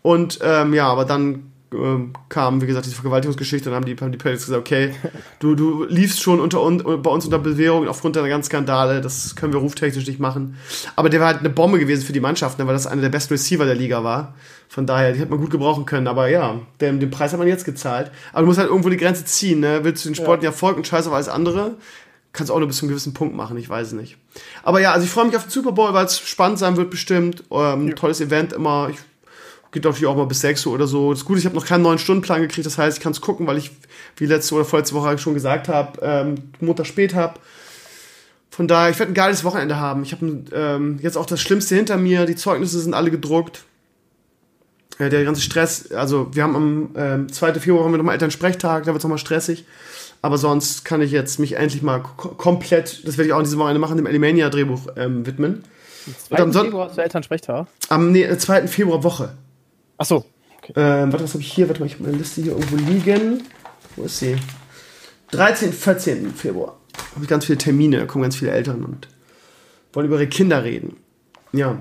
Speaker 2: Und ähm, ja, aber dann ähm, kam, wie gesagt, diese Vergewaltigungsgeschichte, dann haben die, haben die Patriots gesagt, okay, du, du liefst schon unter uns, bei uns unter Bewährung aufgrund deiner ganzen Skandale, das können wir ruftechnisch nicht machen. Aber der war halt eine Bombe gewesen für die Mannschaft, ne, weil das einer der besten Receiver der Liga war. Von daher, die hätte man gut gebrauchen können. Aber ja, den, den Preis hat man jetzt gezahlt. Aber du musst halt irgendwo die Grenze ziehen, ne? Willst du den Sport ja. Erfolg und scheiß auf alles andere? Kannst auch nur bis zu einem gewissen Punkt machen, ich weiß es nicht. Aber ja, also ich freue mich auf den Super Bowl, weil es spannend sein wird bestimmt. Ähm, ja. Tolles Event immer. Ich geht natürlich auch mal bis 6 Uhr oder so. Das Gute, ich habe noch keinen neuen Stundenplan gekriegt, das heißt, ich kann es gucken, weil ich, wie letzte oder vorletzte Woche schon gesagt habe, ähm, Montag spät habe. Von daher, ich werde ein geiles Wochenende haben. Ich habe ähm, jetzt auch das Schlimmste hinter mir. Die Zeugnisse sind alle gedruckt. Äh, der ganze Stress, also wir haben am ähm, 2. Februar haben wir nochmal Elternsprechtag, da wird es nochmal stressig. Aber sonst kann ich jetzt mich endlich mal komplett, das werde ich auch in diesem Wochenende machen, dem Alimania-Drehbuch ähm, widmen.
Speaker 3: Am 2. Son Februar ist der Elternsprechtag?
Speaker 2: Am nee, 2. Februar Woche.
Speaker 3: Ach so.
Speaker 2: Okay. Ähm, warte, was habe ich hier? Warte mal, ich habe meine Liste hier irgendwo liegen. Wo ist sie? 13. 14. Februar. Habe ich ganz viele Termine, da kommen ganz viele Eltern und wollen über ihre Kinder reden. Ja.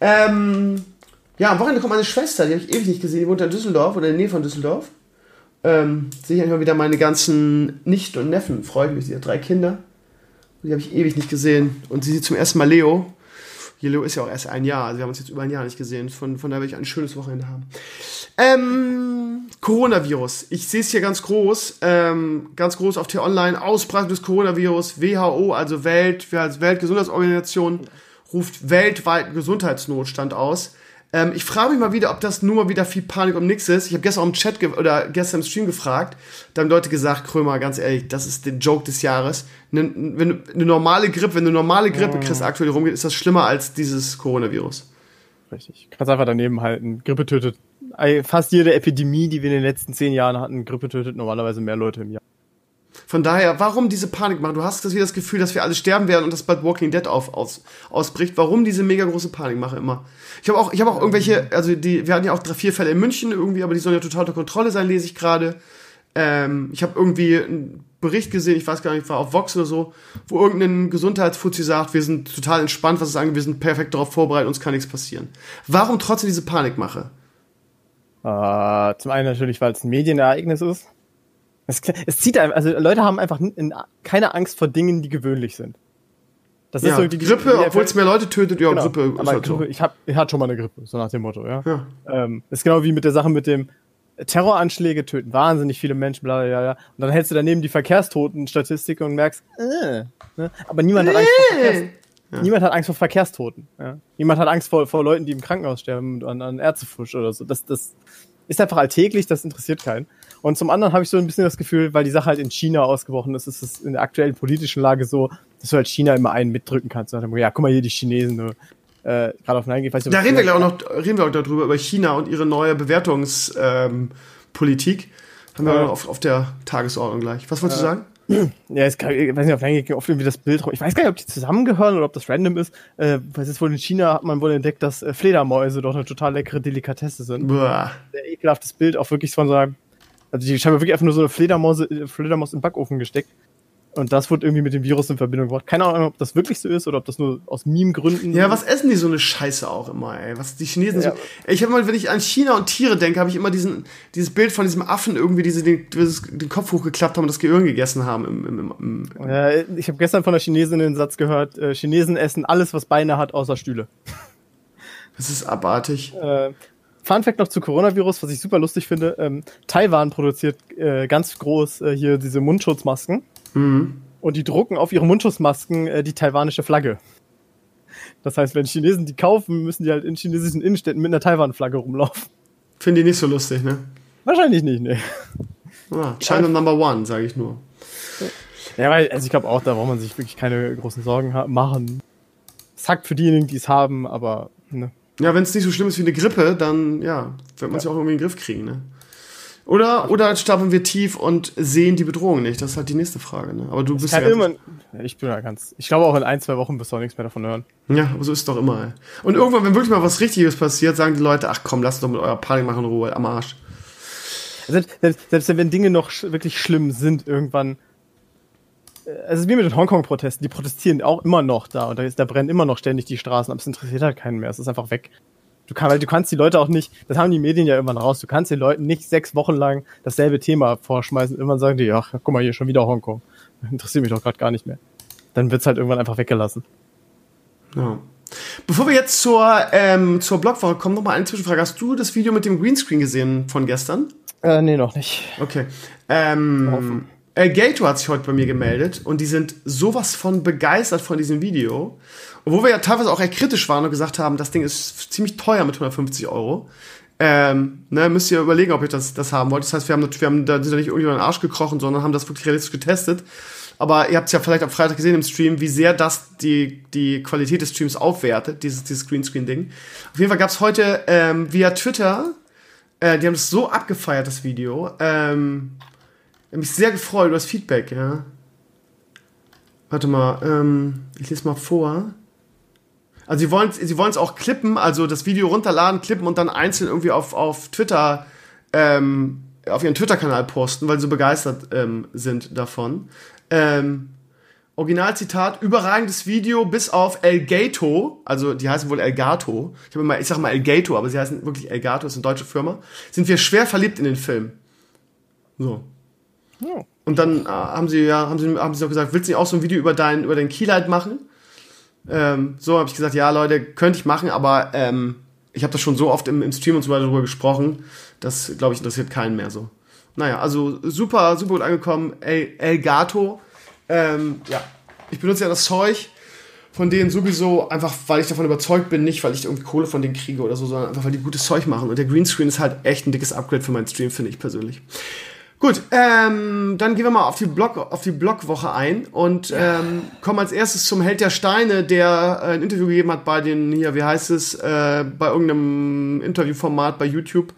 Speaker 2: Ähm, ja, am Wochenende kommt meine Schwester, die habe ich ewig nicht gesehen, die wohnt in Düsseldorf oder in der Nähe von Düsseldorf. Ähm, sehe ich mal wieder meine ganzen Nichten und Neffen, freue ich mich, sie hat drei Kinder. Die habe ich ewig nicht gesehen. Und sie sieht zum ersten Mal Leo. Leo ist ja auch erst ein Jahr, also wir haben uns jetzt über ein Jahr nicht gesehen. Von, von daher will ich ein schönes Wochenende haben. Ähm, Coronavirus. Ich sehe es hier ganz groß, ähm, ganz groß auf T-Online. Ausbreitung des Coronavirus. WHO, also Welt, wir als Weltgesundheitsorganisation, ruft weltweiten Gesundheitsnotstand aus. Ähm, ich frage mich mal wieder, ob das nur mal wieder viel Panik um nichts ist. Ich habe gestern auch im Chat oder gestern im Stream gefragt. Da haben Leute gesagt, Krömer, ganz ehrlich, das ist der Joke des Jahres. Ne, wenn eine normale Grippe, wenn eine normale Grippe kriegst, aktuell rumgeht, ist das schlimmer als dieses Coronavirus.
Speaker 3: Richtig. Kannst einfach daneben halten. Grippe tötet fast jede Epidemie, die wir in den letzten zehn Jahren hatten. Grippe tötet normalerweise mehr Leute im Jahr.
Speaker 2: Von daher, warum diese Panik machen? Du hast das wieder das Gefühl, dass wir alle sterben werden und dass bald Walking Dead auf, aus, ausbricht. Warum diese mega große Panikmache immer? Ich habe auch, ich habe auch irgendwelche, also die, wir hatten ja auch drei, vier Fälle in München irgendwie, aber die sollen ja total unter Kontrolle sein, lese ich gerade. Ähm, ich habe irgendwie einen Bericht gesehen, ich weiß gar nicht, war auf Vox oder so, wo irgendein Gesundheitsfuzzi sagt, wir sind total entspannt, was es angeht, wir sind perfekt darauf vorbereitet, uns kann nichts passieren. Warum trotzdem diese Panikmache?
Speaker 3: Uh, zum einen natürlich, weil es ein Medienereignis ist. Es, es zieht einem, also Leute haben einfach keine Angst vor Dingen, die gewöhnlich sind.
Speaker 2: Das ja, ist so die Grippe, obwohl es mehr Leute tötet, ja, genau, Grippe
Speaker 3: aber halt Grippe, so. ich, hab, ich hatte schon mal eine Grippe, so nach dem Motto, ja. ja. Ähm, ist genau wie mit der Sache mit dem Terroranschläge töten wahnsinnig viele Menschen, bla, bla, bla. Und dann hältst du daneben die Verkehrstoten-Statistik und merkst, äh, ne? aber niemand hat Angst vor Verkehrs ja. Niemand hat Angst vor Verkehrstoten. Ja? Niemand hat Angst vor, vor Leuten, die im Krankenhaus sterben an, an Ärztefusch oder so. Das, das ist einfach alltäglich, das interessiert keinen. Und zum anderen habe ich so ein bisschen das Gefühl, weil die Sache halt in China ausgebrochen ist, ist es in der aktuellen politischen Lage so, dass du halt China immer einen mitdrücken kannst. Und ja, guck mal hier, die Chinesen, du, äh, gerade auf Nein
Speaker 2: weiß Da reden wir, auch noch, reden wir auch darüber, über China und ihre neue Bewertungspolitik. Ähm, Haben wir noch auf, auf der Tagesordnung gleich. Was wolltest äh, du sagen?
Speaker 3: Ja, ich weiß nicht, auf Nein oft irgendwie das Bild Ich weiß gar nicht, ob die zusammengehören oder ob das random ist. Äh, weil jetzt wohl in China hat man wohl entdeckt, dass äh, Fledermäuse doch eine total leckere Delikatesse sind. Boah. Sehr ekelhaftes Bild, auch wirklich von so einer also die scheinbar wirklich einfach nur so eine Fledermaus, äh, Fledermaus im Backofen gesteckt. Und das wurde irgendwie mit dem Virus in Verbindung gebracht. Keine Ahnung, ob das wirklich so ist oder ob das nur aus Meme-Gründen.
Speaker 2: Ja, was essen die so eine Scheiße auch immer, ey? Was die Chinesen ja. so. Ich habe mal, wenn ich an China und Tiere denke, habe ich immer diesen, dieses Bild von diesem Affen irgendwie, die sie den, den Kopf hochgeklappt haben und das Gehirn gegessen haben. Im, im, im,
Speaker 3: im ja, ich habe gestern von der Chinesin den Satz gehört: äh, Chinesen essen alles, was Beine hat, außer Stühle.
Speaker 2: Das ist abartig. Äh,
Speaker 3: Fun Fact noch zu Coronavirus, was ich super lustig finde. Ähm, Taiwan produziert äh, ganz groß äh, hier diese Mundschutzmasken. Mhm. Und die drucken auf ihre Mundschutzmasken äh, die taiwanische Flagge. Das heißt, wenn Chinesen die kaufen, müssen die halt in chinesischen Innenstädten mit einer Taiwan-Flagge rumlaufen.
Speaker 2: Finde ich nicht so lustig, ne?
Speaker 3: Wahrscheinlich nicht, ne.
Speaker 2: Ah, China. Number One, sage ich nur.
Speaker 3: Ja, weil, also ich glaube auch, da braucht man sich wirklich keine großen Sorgen machen. Sagt für diejenigen, die es haben, aber ne.
Speaker 2: Ja, wenn es nicht so schlimm ist wie eine Grippe, dann ja, wird man es ja. auch irgendwie in den Griff kriegen, ne? Oder, oder stapeln wir tief und sehen die Bedrohung nicht? Das ist halt die nächste Frage. Ne? Aber du das bist ja.
Speaker 3: Immer, ich bin ja ganz. Ich glaube auch in ein, zwei Wochen wirst du auch nichts mehr davon hören.
Speaker 2: Ja, aber so ist es doch immer. Ey. Und irgendwann, wenn wirklich mal was Richtiges passiert, sagen die Leute, ach komm, lasst doch mit eurer Panik machen Ruhe, am Arsch.
Speaker 3: Selbst, selbst, selbst wenn Dinge noch wirklich schlimm sind, irgendwann. Äh, es ist wie mit den Hongkong-Protesten, die protestieren auch immer noch da und da, ist, da brennen immer noch ständig die Straßen, aber es interessiert halt keinen mehr, es ist einfach weg. Du, kann, weil du kannst die Leute auch nicht, das haben die Medien ja irgendwann raus, du kannst den Leuten nicht sechs Wochen lang dasselbe Thema vorschmeißen. Irgendwann sagen die, ach, guck mal hier, schon wieder Hongkong. Interessiert mich doch gerade gar nicht mehr. Dann wird's halt irgendwann einfach weggelassen.
Speaker 2: Ja. Bevor wir jetzt zur, ähm, zur Blogwoche kommen, noch mal eine Zwischenfrage. Hast du das Video mit dem Greenscreen gesehen von gestern?
Speaker 3: Äh, nee, noch nicht.
Speaker 2: Okay. Ähm, Elgato hat sich heute bei mir gemeldet und die sind sowas von begeistert von diesem Video. Obwohl wir ja teilweise auch eher kritisch waren und gesagt haben, das Ding ist ziemlich teuer mit 150 Euro. Ähm, ne, müsst ihr überlegen, ob ihr das, das haben wollt. Das heißt, wir haben, wir haben da sind ja nicht irgendwie in den Arsch gekrochen, sondern haben das wirklich realistisch getestet. Aber ihr habt es ja vielleicht am Freitag gesehen im Stream, wie sehr das die, die Qualität des Streams aufwertet, dieses, dieses Greenscreen-Ding. Auf jeden Fall gab es heute ähm, via Twitter, äh, die haben es so abgefeiert, das Video. Ähm, ich habe mich sehr gefreut über das Feedback, ja. Warte mal, ähm, ich lese mal vor. Also sie wollen sie wollen es auch klippen, also das Video runterladen, klippen und dann einzeln irgendwie auf, auf Twitter, ähm, auf ihren Twitter-Kanal posten, weil sie so begeistert ähm, sind davon. Ähm, Originalzitat, überragendes Video bis auf Elgato, also die heißen wohl Elgato. Ich, immer, ich sag mal Elgato, aber sie heißen wirklich Elgato, ist eine deutsche Firma. Sind wir schwer verliebt in den Film. So. Und dann äh, haben sie ja, haben sie, haben sie auch gesagt, willst du nicht auch so ein Video über dein, über dein Keylight machen? Ähm, so habe ich gesagt, ja Leute, könnte ich machen, aber ähm, ich habe das schon so oft im, im Stream und so weiter darüber gesprochen, das glaube ich interessiert keinen mehr so. Naja, also super, super gut angekommen. El, Elgato, ähm, ja, ich benutze ja das Zeug von denen sowieso einfach, weil ich davon überzeugt bin, nicht weil ich irgendwie Kohle von denen kriege oder so, sondern einfach weil die gutes Zeug machen. Und der Greenscreen ist halt echt ein dickes Upgrade für meinen Stream, finde ich persönlich. Gut, ähm, dann gehen wir mal auf die Blog, auf die Blogwoche ein und ja. ähm, kommen als erstes zum Held der Steine, der äh, ein Interview gegeben hat bei den hier, wie heißt es, äh, bei irgendeinem Interviewformat bei YouTube,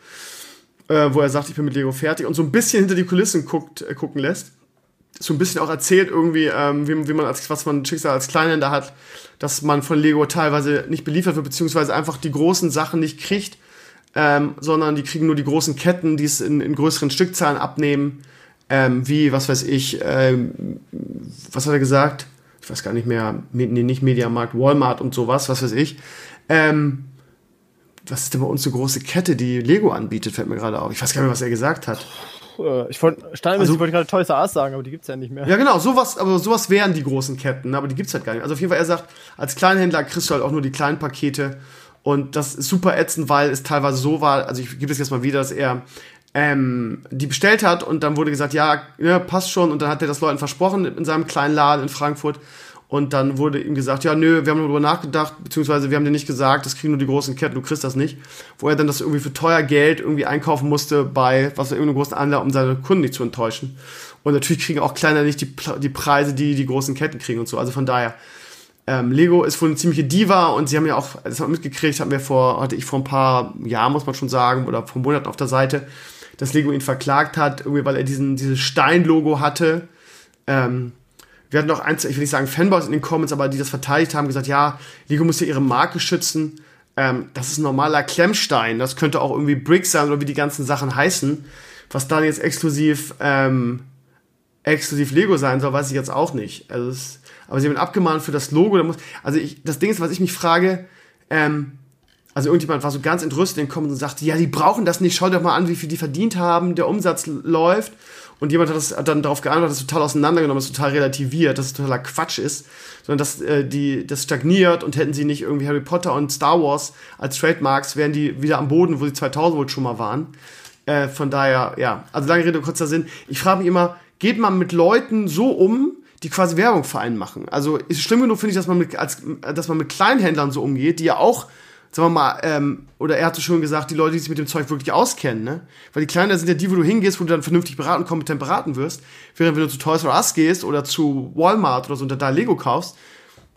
Speaker 2: äh, wo er sagt, ich bin mit Lego fertig und so ein bisschen hinter die Kulissen guckt, äh, gucken lässt. So ein bisschen auch erzählt irgendwie, ähm, wie, wie man als was man Schicksal als Kleinhändler hat, dass man von Lego teilweise nicht beliefert wird, beziehungsweise einfach die großen Sachen nicht kriegt ähm, sondern die kriegen nur die großen Ketten, die es in, in größeren Stückzahlen abnehmen, ähm, wie, was weiß ich, ähm, was hat er gesagt? Ich weiß gar nicht mehr, nee, nicht Mediamarkt, Walmart und sowas, was weiß ich. Ähm, was ist denn bei uns eine große Kette, die Lego anbietet, fällt mir gerade auf. Ich weiß gar nicht mehr, was er gesagt hat.
Speaker 3: Äh, ich wollte also, wollte gerade Toys R Us sagen, aber die gibt's ja nicht mehr.
Speaker 2: Ja, genau, sowas, aber sowas wären die großen Ketten, aber die gibt's halt gar nicht. Also auf jeden Fall, er sagt, als Kleinhändler kriegst du halt auch nur die kleinen Pakete und das ist super ätzend, weil es teilweise so war, also ich gebe es jetzt mal wieder, dass er ähm, die bestellt hat und dann wurde gesagt, ja, ja, passt schon. Und dann hat er das Leuten versprochen in seinem kleinen Laden in Frankfurt. Und dann wurde ihm gesagt, ja, nö, wir haben darüber nachgedacht, beziehungsweise wir haben dir nicht gesagt, das kriegen nur die großen Ketten, du kriegst das nicht. Wo er dann das irgendwie für teuer Geld irgendwie einkaufen musste bei, was er irgendeinem großen Anlass, um seine Kunden nicht zu enttäuschen. Und natürlich kriegen auch kleiner nicht die, die Preise, die die großen Ketten kriegen und so. Also von daher, ähm, Lego ist wohl eine ziemliche Diva und sie haben ja auch, das haben wir mitgekriegt, haben wir vor, hatte ich vor ein paar Jahren, muss man schon sagen, oder vor Monaten auf der Seite, dass Lego ihn verklagt hat, irgendwie, weil er diesen, dieses Stein-Logo hatte. Ähm, wir hatten auch eins, ich will nicht sagen Fanboys in den Comments, aber die das verteidigt haben, gesagt, ja, Lego muss ja ihre Marke schützen. Ähm, das ist ein normaler Klemmstein. Das könnte auch irgendwie Brick sein oder wie die ganzen Sachen heißen. Was dann jetzt exklusiv, ähm, exklusiv Lego sein soll, weiß ich jetzt auch nicht. Also es, aber sie haben ihn abgemahnt für das Logo. Da muss, also ich, das Ding ist, was ich mich frage, ähm, also irgendjemand war so ganz entrüstet in Comments und sagte, ja, die brauchen das nicht, schau doch mal an, wie viel die verdient haben, der Umsatz läuft. Und jemand hat, das, hat dann darauf geantwortet, das total auseinandergenommen, das total relativiert, dass es totaler Quatsch ist, sondern dass äh, die, das stagniert und hätten sie nicht irgendwie Harry Potter und Star Wars als Trademarks, wären die wieder am Boden, wo sie 2000 wohl schon mal waren. Äh, von daher, ja, also lange Rede, kurzer Sinn. Ich frage mich immer, geht man mit Leuten so um, die quasi Werbung für einen machen. Also ist schlimm genug, finde ich, dass man mit, als, dass man mit Kleinhändlern so umgeht, die ja auch, sagen wir mal, ähm, oder er hatte schon gesagt, die Leute, die sich mit dem Zeug wirklich auskennen, ne? Weil die Kleinhändler sind ja die, wo du hingehst, wo du dann vernünftig beraten, kompetent beraten wirst. Während wenn du zu Toys R Us gehst oder zu Walmart oder so und da Lego kaufst,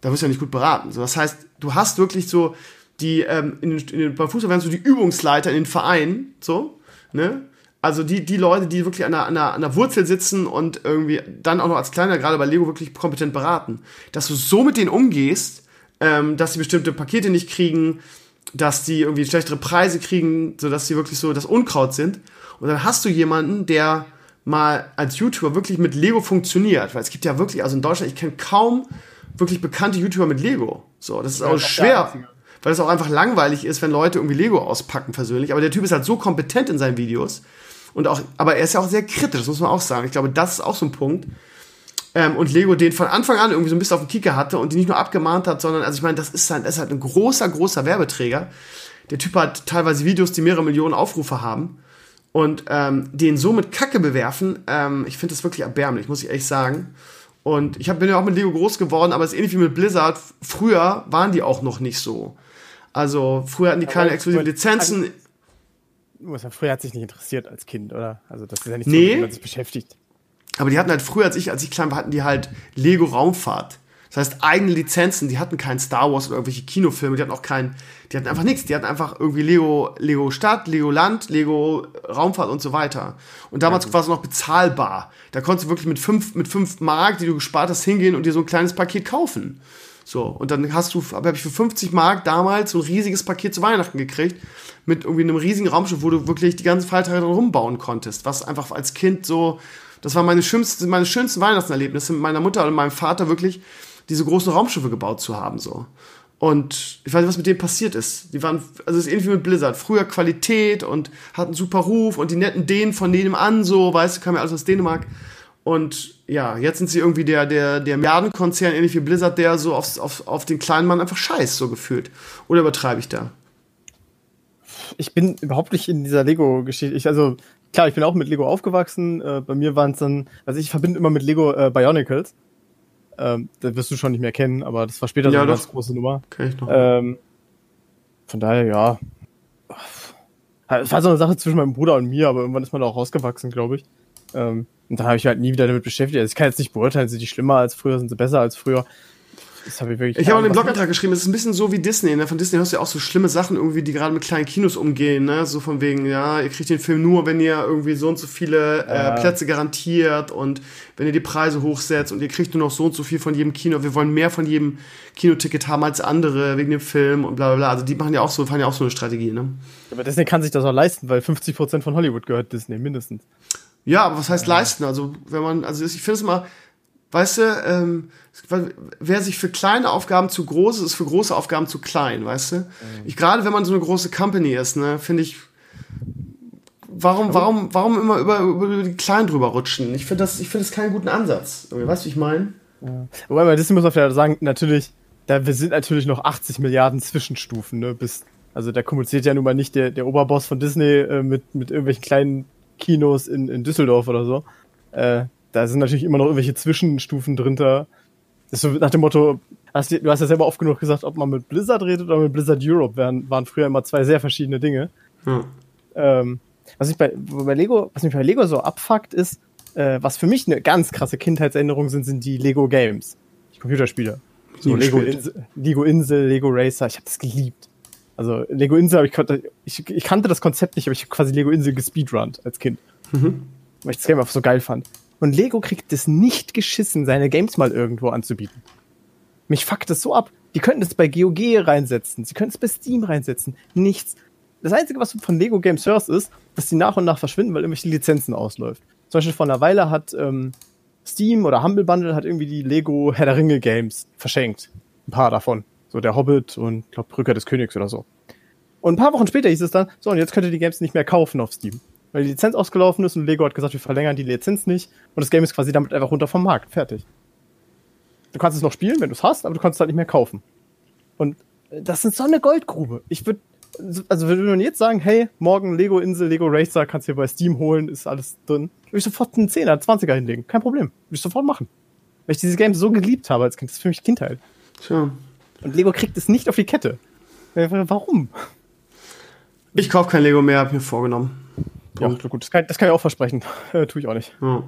Speaker 2: da wirst du ja nicht gut beraten. So, das heißt, du hast wirklich so die, ähm, in, in, beim Fußball werden so die Übungsleiter in den Vereinen, so, ne? Also die, die Leute, die wirklich an der, an, der, an der Wurzel sitzen und irgendwie dann auch noch als Kleiner, gerade bei Lego, wirklich kompetent beraten. Dass du so mit denen umgehst, ähm, dass sie bestimmte Pakete nicht kriegen, dass die irgendwie schlechtere Preise kriegen, sodass sie wirklich so das Unkraut sind. Und dann hast du jemanden, der mal als YouTuber wirklich mit Lego funktioniert. Weil es gibt ja wirklich, also in Deutschland, ich kenne kaum wirklich bekannte YouTuber mit Lego. So, das ist auch schwer. weil es auch einfach langweilig ist, wenn Leute irgendwie Lego auspacken persönlich. Aber der Typ ist halt so kompetent in seinen Videos. Und auch, aber er ist ja auch sehr kritisch, das muss man auch sagen. Ich glaube, das ist auch so ein Punkt. Ähm, und Lego den von Anfang an irgendwie so ein bisschen auf den Kicker hatte und die nicht nur abgemahnt hat, sondern, also ich meine, das ist halt, das ist halt ein großer, großer Werbeträger. Der Typ hat teilweise Videos, die mehrere Millionen Aufrufe haben. Und ähm, den so mit Kacke bewerfen, ähm, ich finde das wirklich erbärmlich, muss ich ehrlich sagen. Und ich hab, bin ja auch mit Lego groß geworden, aber es ist ähnlich wie mit Blizzard. Früher waren die auch noch nicht so. Also früher hatten die keine exklusiven Lizenzen.
Speaker 3: Also, früher hat sich nicht interessiert als Kind, oder? Also das ist ja nicht so, wie man sich beschäftigt.
Speaker 2: Aber die hatten halt früher, als ich, als ich klein war, hatten die halt Lego Raumfahrt. Das heißt, eigene Lizenzen, die hatten kein Star Wars oder irgendwelche Kinofilme, die hatten auch kein, die hatten einfach nichts, die hatten einfach irgendwie Lego, Lego Stadt, Lego Land, Lego Raumfahrt und so weiter. Und damals ja, war es noch bezahlbar. Da konntest du wirklich mit fünf, mit fünf Mark, die du gespart hast, hingehen und dir so ein kleines Paket kaufen. So, und dann hast du, habe ich für 50 Mark damals so ein riesiges Paket zu Weihnachten gekriegt, mit irgendwie einem riesigen Raumschiff, wo du wirklich die ganzen Feiertage drin rumbauen konntest, was einfach als Kind so, das war meine schönsten, meine schönsten Weihnachtserlebnisse mit meiner Mutter und meinem Vater wirklich, diese großen Raumschiffe gebaut zu haben, so. Und ich weiß nicht, was mit denen passiert ist. Die waren, also es ist ähnlich wie mit Blizzard. Früher Qualität und hatten super Ruf und die netten Dänen von nebenan so, weißt du, kam ja alles aus Dänemark. Und ja, jetzt sind sie irgendwie der, der, der Milliardenkonzern, ähnlich wie Blizzard, der so auf, auf, auf den kleinen Mann einfach scheißt, so gefühlt. Oder übertreibe ich da?
Speaker 3: Ich bin überhaupt nicht in dieser Lego-Geschichte. Also, klar, ich bin auch mit Lego aufgewachsen. Äh, bei mir waren es dann, also ich verbinde immer mit Lego äh, Bionicles. Ähm, das wirst du schon nicht mehr kennen, aber das war später ja, so eine ganz große Nummer. Kenn ich noch. Ähm, von daher, ja. Es war so eine Sache zwischen meinem Bruder und mir, aber irgendwann ist man da auch rausgewachsen, glaube ich. Ähm, und dann habe ich halt nie wieder damit beschäftigt. Also ich kann jetzt nicht beurteilen, sind die schlimmer als früher, sind sie besser als früher.
Speaker 2: Das hab ich wirklich ich habe auch den Blogantrag geschrieben, es ist ein bisschen so wie Disney. Ne? Von Disney hörst du ja auch so schlimme Sachen irgendwie, die gerade mit kleinen Kinos umgehen. Ne? So von wegen, ja, ihr kriegt den Film nur, wenn ihr irgendwie so und so viele äh, Plätze garantiert und wenn ihr die Preise hochsetzt und ihr kriegt nur noch so und so viel von jedem Kino. Wir wollen mehr von jedem Kinoticket haben als andere wegen dem Film und bla bla bla. Also die machen ja auch so, fahren ja auch so eine Strategie. Ne?
Speaker 3: Aber Disney kann sich das auch leisten, weil 50% von Hollywood gehört Disney mindestens.
Speaker 2: Ja, aber was heißt leisten? Also wenn man, also ich finde es mal weißt du, ähm, wer sich für kleine Aufgaben zu groß ist, ist für große Aufgaben zu klein, weißt du? Mhm. Ich gerade wenn man so eine große Company ist, ne, finde ich warum warum warum immer über, über die kleinen drüber rutschen? Ich finde das ich finde das keinen guten Ansatz. Weißt du, wie ich meine?
Speaker 3: Ja. Wobei bei Disney muss man vielleicht sagen, natürlich, da wir sind natürlich noch 80 Milliarden Zwischenstufen, ne, bis also da kommuniziert ja nun mal nicht der, der Oberboss von Disney äh, mit, mit irgendwelchen kleinen Kinos in, in Düsseldorf oder so. Äh, da sind natürlich immer noch irgendwelche Zwischenstufen drunter. Das ist so nach dem Motto, hast du, hast ja selber oft genug gesagt, ob man mit Blizzard redet oder mit Blizzard Europe, waren, waren früher immer zwei sehr verschiedene Dinge. Hm. Ähm, was, ich bei, bei Lego, was mich bei Lego so abfuckt, ist, äh, was für mich eine ganz krasse Kindheitsänderung sind, sind die Lego Games. Die Computerspiele. So Lego Insel, Lego Insel, Lego Racer, ich habe das geliebt. Also Lego Insel, ich, ich, ich kannte das Konzept nicht, aber ich habe quasi Lego Insel gespeedrunnt als Kind. Mhm. Weil ich das Game einfach so geil fand. Und Lego kriegt es nicht geschissen, seine Games mal irgendwo anzubieten. Mich fuckt es so ab. Die könnten es bei GOG reinsetzen. Sie könnten es bei Steam reinsetzen. Nichts. Das Einzige, was du von Lego Games hörst, ist, dass die nach und nach verschwinden, weil irgendwelche Lizenzen ausläuft. Zum Beispiel vor einer Weile hat ähm, Steam oder Humble Bundle hat irgendwie die Lego Herr der Ringe Games verschenkt. Ein paar davon. So der Hobbit und, glaub, Brücke des Königs oder so. Und ein paar Wochen später hieß es dann, so, und jetzt könnt ihr die Games nicht mehr kaufen auf Steam weil die Lizenz ausgelaufen ist und Lego hat gesagt, wir verlängern die Lizenz nicht und das Game ist quasi damit einfach runter vom Markt. Fertig. Du kannst es noch spielen, wenn du es hast, aber du kannst es halt nicht mehr kaufen. Und das ist so eine Goldgrube. Ich würde, also würde man jetzt sagen, hey, morgen Lego Insel, Lego Racer kannst du hier bei Steam holen, ist alles drin, würde ich sofort einen 10er, 20er hinlegen. Kein Problem. Würde ich sofort machen. Weil ich dieses Game so geliebt habe als Kind. Das ist für mich Kindheit. Tja. Und Lego kriegt es nicht auf die Kette. Warum?
Speaker 2: Ich kaufe kein Lego mehr, hab mir vorgenommen.
Speaker 3: Ja, gut, das kann, das kann ich auch versprechen. Äh, tue ich auch nicht.
Speaker 2: Ja.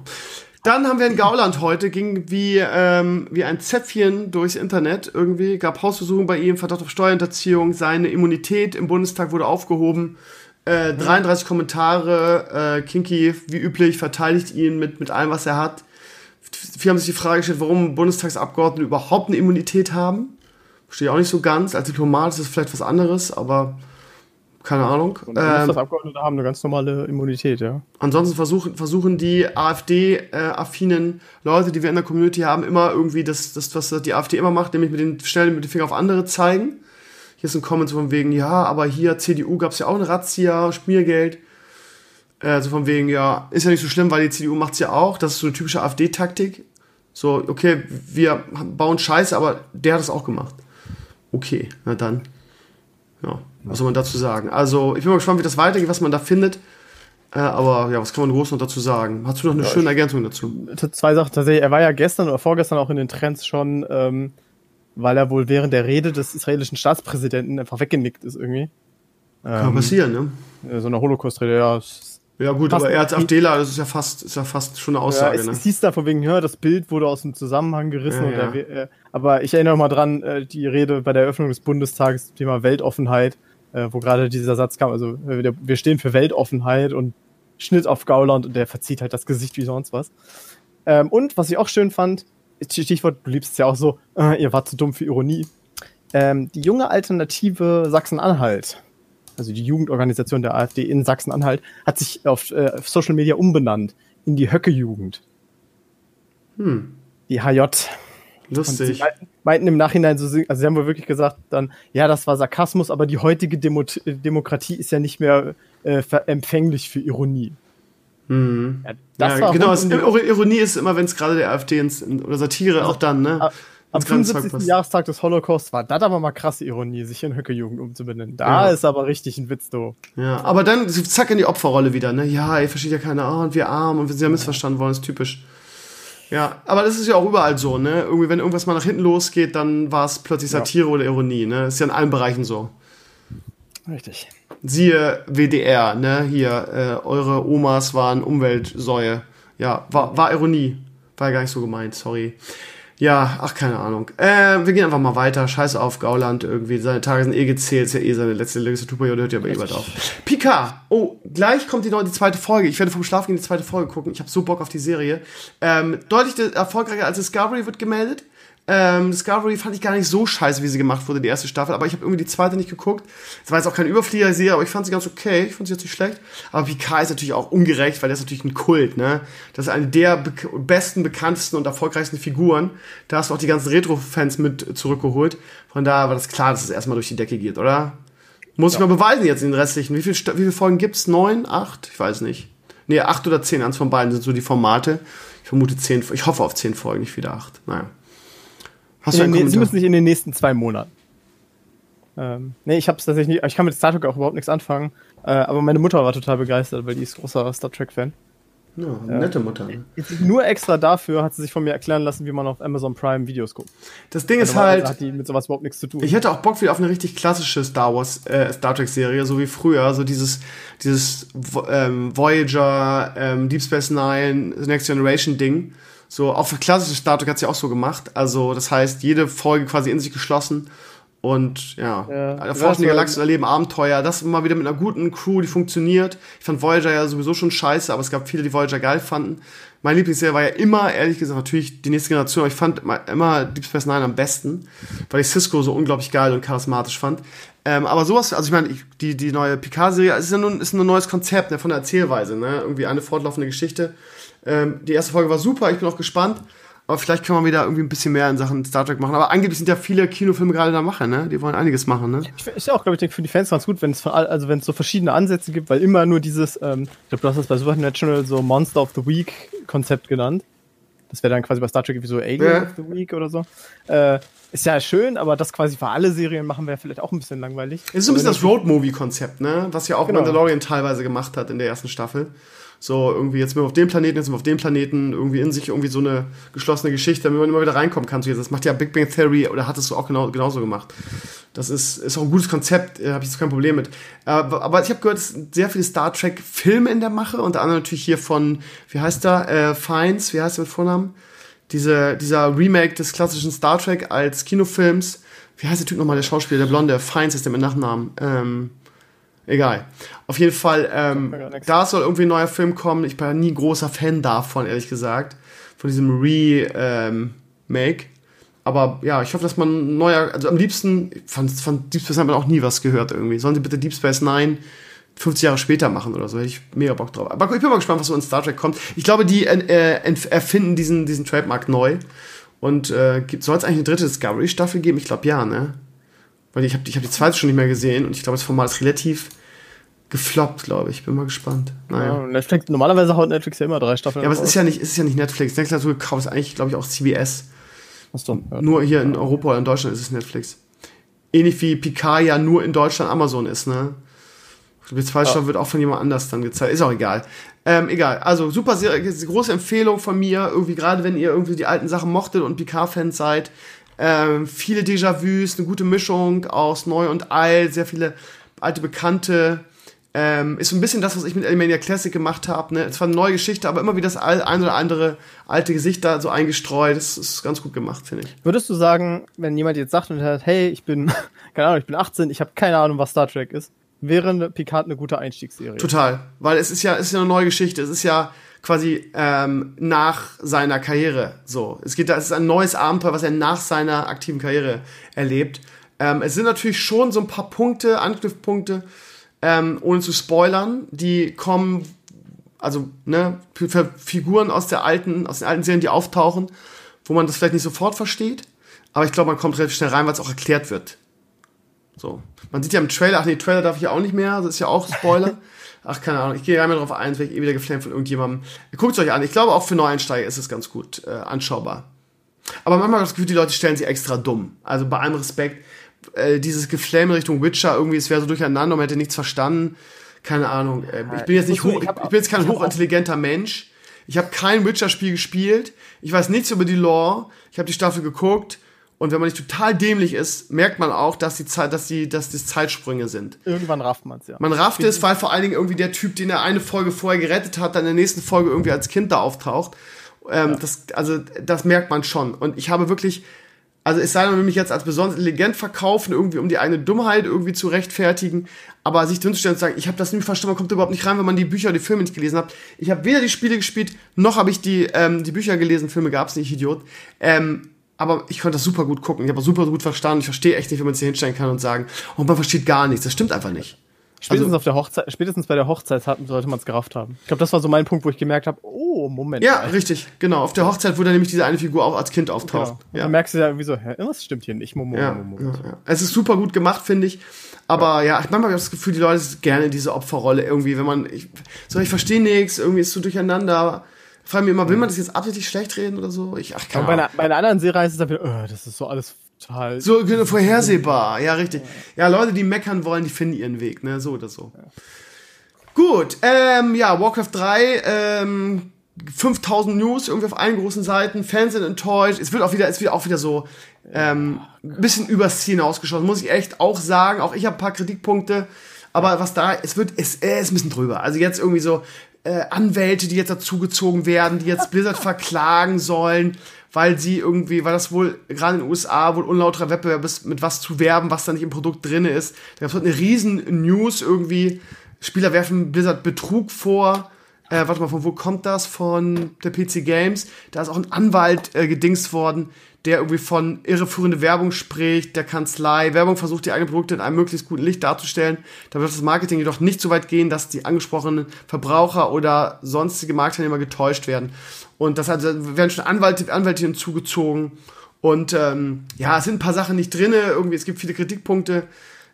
Speaker 2: Dann haben wir in Gauland heute, ging wie, ähm, wie ein Zäpfchen durchs Internet irgendwie, gab Hausversuchungen bei ihm, Verdacht auf Steuerhinterziehung, seine Immunität im Bundestag wurde aufgehoben. Äh, 33 Kommentare, äh, Kinky, wie üblich, verteidigt ihn mit, mit allem, was er hat. Viele haben sich die Frage gestellt, warum Bundestagsabgeordnete überhaupt eine Immunität haben. Verstehe ich auch nicht so ganz. Als Diplomat ist das vielleicht was anderes, aber keine Ahnung.
Speaker 3: Und ähm, Abgeordnete haben eine ganz normale Immunität, ja.
Speaker 2: Ansonsten versuchen, versuchen die AfD-affinen Leute, die wir in der Community haben, immer irgendwie das, das, was die AfD immer macht, nämlich mit den schnell mit dem Finger auf andere zeigen. hier ist ein Comment von wegen, ja, aber hier CDU gab es ja auch eine Razzia, Schmiergeld. Äh, so von wegen, ja, ist ja nicht so schlimm, weil die CDU macht es ja auch. Das ist so eine typische AfD-Taktik. So, okay, wir bauen Scheiße, aber der hat es auch gemacht. Okay, na dann. Ja, was soll man dazu sagen? Also, ich bin mal gespannt, wie das weitergeht, was man da findet. Äh, aber ja, was kann man groß noch dazu sagen? Hast du noch eine ja, schöne Ergänzung dazu?
Speaker 3: Zwei Sachen tatsächlich. Er war ja gestern oder vorgestern auch in den Trends schon, ähm, weil er wohl während der Rede des israelischen Staatspräsidenten einfach weggenickt ist irgendwie.
Speaker 2: Kann ähm, passieren, ne?
Speaker 3: So eine Holocaust-Rede, ja.
Speaker 2: Ja gut, aber er als AfDler, das ist ja fast, ist ja fast schon eine Aussage. Ja,
Speaker 3: es,
Speaker 2: ne?
Speaker 3: es hieß da von wegen, ja, das Bild wurde aus dem Zusammenhang gerissen. Ja, ja. Der, äh, aber ich erinnere mal dran, äh, die Rede bei der Eröffnung des Bundestages zum Thema Weltoffenheit, äh, wo gerade dieser Satz kam, also äh, wir stehen für Weltoffenheit und Schnitt auf Gauland und der verzieht halt das Gesicht wie sonst was. Ähm, und was ich auch schön fand, Stichwort, du liebst es ja auch so, äh, ihr wart zu dumm für Ironie. Ähm, die junge Alternative Sachsen-Anhalt also die Jugendorganisation der AfD in Sachsen-Anhalt, hat sich auf, äh, auf, Social Media umbenannt in die Höcke-Jugend. Hm. Die HJ.
Speaker 2: Lustig.
Speaker 3: sie meinten im Nachhinein so, also sie haben wohl wirklich gesagt dann, ja, das war Sarkasmus, aber die heutige Demo Demokratie ist ja nicht mehr äh, empfänglich für Ironie.
Speaker 2: Hm. Ja, ja genau, es, Ironie ist immer, wenn es gerade der AfD ins, oder Satire also, auch dann, ne?
Speaker 3: Am 75. Jahrestag des Holocaust war das aber mal krasse Ironie, sich in Höcke-Jugend umzubenennen. Da ja. ist aber richtig ein Witz, du.
Speaker 2: Ja, aber dann zack in die Opferrolle wieder, ne? Ja, ihr versteht ja keine Ahnung, und wir arm und wir sind ja missverstanden worden, ist typisch. Ja, aber das ist ja auch überall so, ne? Irgendwie, wenn irgendwas mal nach hinten losgeht, dann war es plötzlich Satire ja. oder Ironie, ne? Ist ja in allen Bereichen so.
Speaker 3: Richtig.
Speaker 2: Siehe WDR, ne? Hier, äh, eure Omas waren Umweltsäue. Ja, war, war Ironie. War ja gar nicht so gemeint, sorry. Ja, ach, keine Ahnung. Äh, wir gehen einfach mal weiter. Scheiß auf Gauland irgendwie. Seine Tage sind eh gezählt. Ist ja eh seine letzte Legislaturperiode. Hört ja aber eh bald auf. Pika. Oh, gleich kommt die, neue, die zweite Folge. Ich werde vom Schlafen gehen die zweite Folge gucken. Ich habe so Bock auf die Serie. Ähm, deutlich erfolgreicher als Discovery wird gemeldet. Ähm, Discovery fand ich gar nicht so scheiße, wie sie gemacht wurde, die erste Staffel, aber ich habe irgendwie die zweite nicht geguckt. Es war jetzt auch keine Überflieger-Serie, aber ich fand sie ganz okay. Ich fand sie jetzt nicht schlecht. Aber Picard ist natürlich auch ungerecht, weil der ist natürlich ein Kult, ne? Das ist eine der be besten, bekanntesten und erfolgreichsten Figuren. Da hast du auch die ganzen Retro-Fans mit zurückgeholt. Von daher war das klar, dass es erstmal durch die Decke geht, oder? Muss ja. ich mal beweisen jetzt in den restlichen. Wie, viel, wie viele Folgen gibt's? Neun? Acht? Ich weiß nicht. Nee, acht oder zehn. Eins von beiden sind so die Formate. Ich vermute zehn. Ich hoffe auf zehn Folgen, nicht wieder acht. Naja.
Speaker 3: Hast du Sie müssen nicht in den nächsten zwei Monaten. Ähm, nee, ich hab's tatsächlich nicht, ich kann mit Star Trek auch überhaupt nichts anfangen. Äh, aber meine Mutter war total begeistert, weil die ist großer Star Trek-Fan.
Speaker 2: Ja, nette Mutter. Ne?
Speaker 3: Nur extra dafür hat sie sich von mir erklären lassen, wie man auf Amazon Prime Videos guckt.
Speaker 2: Das Ding ist halt.
Speaker 3: Hat die mit sowas überhaupt nichts zu tun.
Speaker 2: Ich hätte auch Bock wieder auf eine richtig klassische Star Wars, äh, Star Trek Serie, so wie früher. So dieses, dieses ähm, Voyager, ähm, Deep Space Nine, Next Generation Ding. So, auch für klassische Star Trek hat sie auch so gemacht. Also, das heißt, jede Folge quasi in sich geschlossen. Und ja, ja erforschen die Galaxie, erleben Abenteuer. Das immer wieder mit einer guten Crew, die funktioniert. Ich fand Voyager ja sowieso schon scheiße, aber es gab viele, die Voyager geil fanden. Mein Lieblingsserie war ja immer, ehrlich gesagt, natürlich die nächste Generation, aber ich fand immer Deep Space Nine am besten, weil ich Cisco so unglaublich geil und charismatisch fand. Ähm, aber sowas, also ich meine, die, die neue Picard-Serie ist ja nun, ist ein neues Konzept ne, von der Erzählweise, ne? Irgendwie eine fortlaufende Geschichte. Ähm, die erste Folge war super, ich bin auch gespannt. Aber vielleicht können wir wieder irgendwie ein bisschen mehr in Sachen Star Trek machen. Aber angeblich sind ja viele Kinofilme gerade da machen, ne? Die wollen einiges machen, ne?
Speaker 3: Ich, ist ja auch, glaube ich, für die Fans ganz gut, wenn es also wenn es so verschiedene Ansätze gibt, weil immer nur dieses, ähm, ich glaube, du hast das bei Supernatural so Monster of the Week Konzept genannt. Das wäre dann quasi bei Star Trek wie so Alien ja. of the Week oder so. Äh, ist ja schön, aber das quasi für alle Serien machen wäre vielleicht auch ein bisschen langweilig.
Speaker 2: Ist so ein bisschen das Road-Movie-Konzept, ne? Was ja auch genau. Mandalorian teilweise gemacht hat in der ersten Staffel so irgendwie jetzt sind wir auf dem Planeten, jetzt sind wir auf dem Planeten, irgendwie in sich irgendwie so eine geschlossene Geschichte, damit man immer wieder reinkommen kann. Das macht ja Big Bang Theory oder hat es so auch genau, genauso gemacht. Das ist, ist auch ein gutes Konzept, äh, habe ich jetzt kein Problem mit. Aber, aber ich habe gehört, es sind sehr viele Star Trek Filme in der Mache, unter anderem natürlich hier von, wie heißt der, äh, Fiennes, wie heißt der mit Vornamen? Diese, dieser Remake des klassischen Star Trek als Kinofilms. Wie heißt der Typ nochmal, der Schauspieler, der Blonde? Fiennes ist der mit Nachnamen. Ähm, Egal. Auf jeden Fall, ähm, da soll irgendwie ein neuer Film kommen. Ich bin ja nie großer Fan davon, ehrlich gesagt. Von diesem Remake. Ähm, Aber ja, ich hoffe, dass man neuer, also am liebsten, von, von Deep Space Nine hat man auch nie was gehört irgendwie. Sollen sie bitte Deep Space Nine 50 Jahre später machen oder so, hätte ich mega Bock drauf. Aber ich bin mal gespannt, was so in Star Trek kommt. Ich glaube, die äh, erfinden diesen, diesen Trademark neu. Und äh, soll es eigentlich eine dritte Discovery-Staffel geben? Ich glaube ja, ne? Weil ich habe ich hab die zweite schon nicht mehr gesehen und ich glaube, das Format ist relativ gefloppt, glaube ich. Bin mal gespannt.
Speaker 3: Naja. Ja, Netflix, normalerweise haut Netflix ja immer drei Staffeln.
Speaker 2: Ja, aber es ist ja nicht, ist ja nicht Netflix. Netflix hat so gekauft, ist eigentlich, glaube ich, auch CBS. Achso, ja. Nur hier in Europa oder in Deutschland ist es Netflix. Ähnlich wie Picard ja nur in Deutschland Amazon ist, ne? Die zweite ja. wird auch von jemand anders dann gezeigt. Ist auch egal. Ähm, egal. Also super sehr, große Empfehlung von mir. Irgendwie gerade wenn ihr irgendwie die alten Sachen mochtet und Picard-Fans seid. Ähm, viele Déjà-vus, eine gute Mischung aus neu und alt, sehr viele alte Bekannte. Ähm, ist so ein bisschen das, was ich mit Elemania Classic gemacht habe. Ne? Es war eine neue Geschichte, aber immer wieder das ein oder andere alte Gesicht da so eingestreut. Das ist ganz gut gemacht, finde ich.
Speaker 3: Würdest du sagen, wenn jemand jetzt sagt und hat, hey, ich bin, keine Ahnung, ich bin 18, ich habe keine Ahnung, was Star Trek ist, wäre Picard eine gute Einstiegsserie?
Speaker 2: Total, weil es ist ja, es ist ja eine neue Geschichte. Es ist ja quasi ähm, nach seiner Karriere so. Es geht da, es ist ein neues Abenteuer, was er nach seiner aktiven Karriere erlebt. Ähm, es sind natürlich schon so ein paar Punkte, Anknüpfpunkte, ähm, ohne zu spoilern, die kommen, also ne, Figuren aus der alten, aus den alten Serien, die auftauchen, wo man das vielleicht nicht sofort versteht, aber ich glaube, man kommt relativ schnell rein, weil es auch erklärt wird. So. Man sieht ja im Trailer, ach nee, Trailer darf ich ja auch nicht mehr, das ist ja auch Spoiler. ach, keine Ahnung, ich gehe einmal drauf ein, vielleicht eh wieder geflammt von irgendjemandem. Guckt es euch an. Ich glaube, auch für Neueinsteiger ist es ganz gut äh, anschaubar. Aber manchmal habe ich das Gefühl, die Leute stellen sie extra dumm. Also bei allem Respekt, äh, dieses Geflame Richtung Witcher, irgendwie, es wäre so durcheinander, man hätte nichts verstanden. Keine Ahnung. Äh, ich bin jetzt nicht hoch, ich, ich bin jetzt kein hochintelligenter Mensch. Ich habe kein Witcher-Spiel gespielt. Ich weiß nichts über die Lore. Ich habe die Staffel geguckt. Und wenn man nicht total dämlich ist, merkt man auch, dass die Zeit, dass die, dass das Zeitsprünge sind.
Speaker 3: Irgendwann rafft man es, ja.
Speaker 2: Man rafft es, weil vor allen Dingen irgendwie der Typ, den er eine Folge vorher gerettet hat, dann in der nächsten Folge irgendwie als Kind da auftaucht. Ähm, ja. das, also, das merkt man schon. Und ich habe wirklich, also es sei denn, mich jetzt als besonders intelligent verkaufen, irgendwie um die eigene Dummheit irgendwie zu rechtfertigen, aber sich hinzustellen und zu sagen, ich habe das nicht verstanden, man kommt überhaupt nicht rein, wenn man die Bücher, die Filme nicht gelesen hat. Ich habe weder die Spiele gespielt, noch habe ich die, ähm, die Bücher gelesen, Filme gab es nicht, Idiot. Ähm, aber ich konnte das super gut gucken. Ich habe super gut verstanden. Ich verstehe echt nicht, wie man sich hier hinstellen kann und sagen, oh, man versteht gar nichts. Das stimmt einfach nicht.
Speaker 3: Spätestens also, auf der Hochzeit, spätestens bei der Hochzeit hatten, sollte man es gerafft haben. Ich glaube, das war so mein Punkt, wo ich gemerkt habe, oh, Moment.
Speaker 2: Ja, mal. richtig, genau. Auf der Hochzeit, wo dann nämlich diese eine Figur auch als Kind auftaucht.
Speaker 3: Genau. Ja. Dann merkst du ja irgendwie so, hä, was stimmt hier nicht?
Speaker 2: Momo, ja, Momo. Ja, ja. Es ist super gut gemacht, finde ich. Aber ja, ja manchmal habe ich das Gefühl, die Leute sind gerne in diese Opferrolle irgendwie, wenn man, ich, so, ich verstehe nichts, irgendwie ist es so durcheinander frage mich immer, will man das jetzt absichtlich schlecht reden oder so? Ich, ach, keine
Speaker 3: bei, einer, bei einer anderen Serie heißt es dann wieder, oh, das ist so alles total.
Speaker 2: So genau, vorhersehbar, ja, richtig. Ja, Leute, die meckern wollen, die finden ihren Weg, ne? So oder so. Ja. Gut, ähm, ja, Warcraft 3, ähm, 5000 News irgendwie auf allen großen Seiten, Fans sind enttäuscht. Es wird auch wieder, es wird auch wieder so ähm, ein bisschen übers Ziel ausgeschossen, muss ich echt auch sagen. Auch ich habe ein paar Kritikpunkte, aber was da, es wird, es, es ist ein bisschen drüber. Also jetzt irgendwie so, äh, Anwälte, die jetzt dazugezogen werden, die jetzt Blizzard verklagen sollen, weil sie irgendwie, weil das wohl gerade in den USA wohl unlauterer Wettbewerb ist, mit was zu werben, was da nicht im Produkt drin ist. Da gab es eine riesen News irgendwie. Spieler werfen Blizzard Betrug vor. Äh, warte mal, von wo kommt das? Von der PC Games. Da ist auch ein Anwalt äh, gedingst worden, der irgendwie von irreführende Werbung spricht, der Kanzlei. Werbung versucht, die eigenen Produkte in einem möglichst guten Licht darzustellen. Da wird das Marketing jedoch nicht so weit gehen, dass die angesprochenen Verbraucher oder sonstige Marktteilnehmer getäuscht werden. Und das also, werden schon Anwälte, Anwälte hinzugezogen. Und ähm, ja, es sind ein paar Sachen nicht drin. Irgendwie, es gibt viele Kritikpunkte.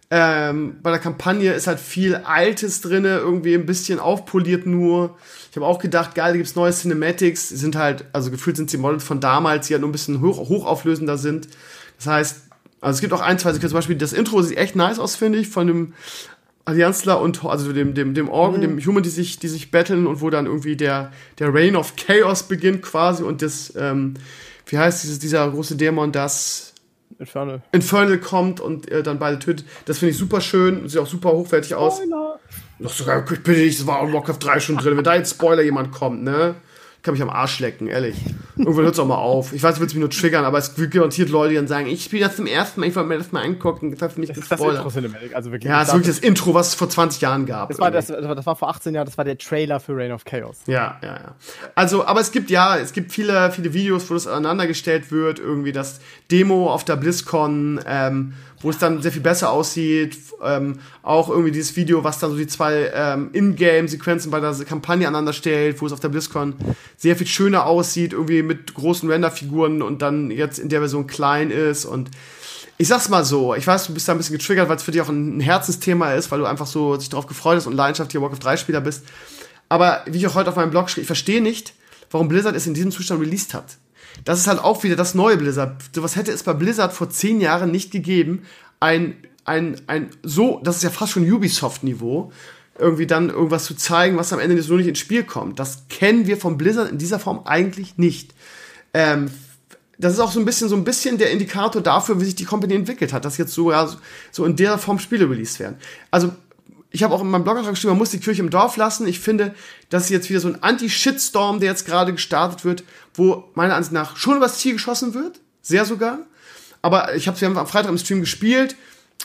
Speaker 2: Ähm, bei der Kampagne ist halt viel Altes drin, irgendwie ein bisschen aufpoliert nur. Ich habe auch gedacht, geil, da gibt's neue Cinematics. Die sind halt, also gefühlt sind die Models von damals, die halt nur ein bisschen hoch, hochauflösender sind. Das heißt, also es gibt auch ein, zwei, zum Beispiel das Intro sieht echt nice aus, finde ich, von dem Allianzler und also dem dem dem Organ, mhm. dem Human, die sich die sich battlen und wo dann irgendwie der der Reign of Chaos beginnt quasi und das ähm, wie heißt dieses dieser große Dämon, das Infernal. Infernal kommt und äh, dann beide tötet. Das finde ich super schön. Sieht auch super hochwertig aus. Spoiler. Noch sogar, bitte nicht, das war auch Warcraft 3 schon drin. Wenn da jetzt Spoiler jemand kommt, ne? Kann mich am Arsch lecken, ehrlich. Irgendwann hört es auch mal auf. Ich weiß, du willst mich nur triggern, aber es gibt garantiert Leute, die dann sagen, ich spiele das zum ersten Mal, ich wollte mir das mal angucken, das hat mich das gespoilert. Das Intro also wirklich. Ja, das ist wirklich das Intro, was es vor 20 Jahren gab.
Speaker 3: Das war, das, das war vor 18 Jahren, das war der Trailer für Reign of Chaos.
Speaker 2: Ja, ja, ja. Also, aber es gibt ja, es gibt viele, viele Videos, wo das aneinandergestellt wird, irgendwie das Demo auf der BlizzCon, ähm, wo es dann sehr viel besser aussieht. Ähm, auch irgendwie dieses Video, was dann so die zwei ähm, Ingame-Sequenzen bei der Kampagne aneinander stellt, wo es auf der BlizzCon sehr viel schöner aussieht, irgendwie mit großen Render-Figuren und dann jetzt in der Version klein ist und ich sag's mal so, ich weiß, du bist da ein bisschen getriggert, weil es für dich auch ein Herzensthema ist, weil du einfach so sich darauf gefreut hast und leidenschaftlicher Warcraft 3 Spieler bist. Aber wie ich auch heute auf meinem Blog schrieb, ich verstehe nicht, warum Blizzard es in diesem Zustand released hat. Das ist halt auch wieder das neue Blizzard. Was hätte es bei Blizzard vor zehn Jahren nicht gegeben, ein, ein, ein, so, das ist ja fast schon Ubisoft-Niveau, irgendwie dann irgendwas zu zeigen, was am Ende so nicht ins Spiel kommt. Das kennen wir von Blizzard in dieser Form eigentlich nicht. Ähm, das ist auch so ein bisschen so ein bisschen der Indikator dafür, wie sich die Company entwickelt hat, dass jetzt so, ja, so in der Form Spiele released werden. Also ich habe auch in meinem Blogantrag geschrieben, man muss die Kirche im Dorf lassen. Ich finde, das ist jetzt wieder so ein Anti-Shitstorm, der jetzt gerade gestartet wird, wo meiner Ansicht nach schon übers Ziel geschossen wird, sehr sogar. Aber ich habe es am Freitag im Stream gespielt.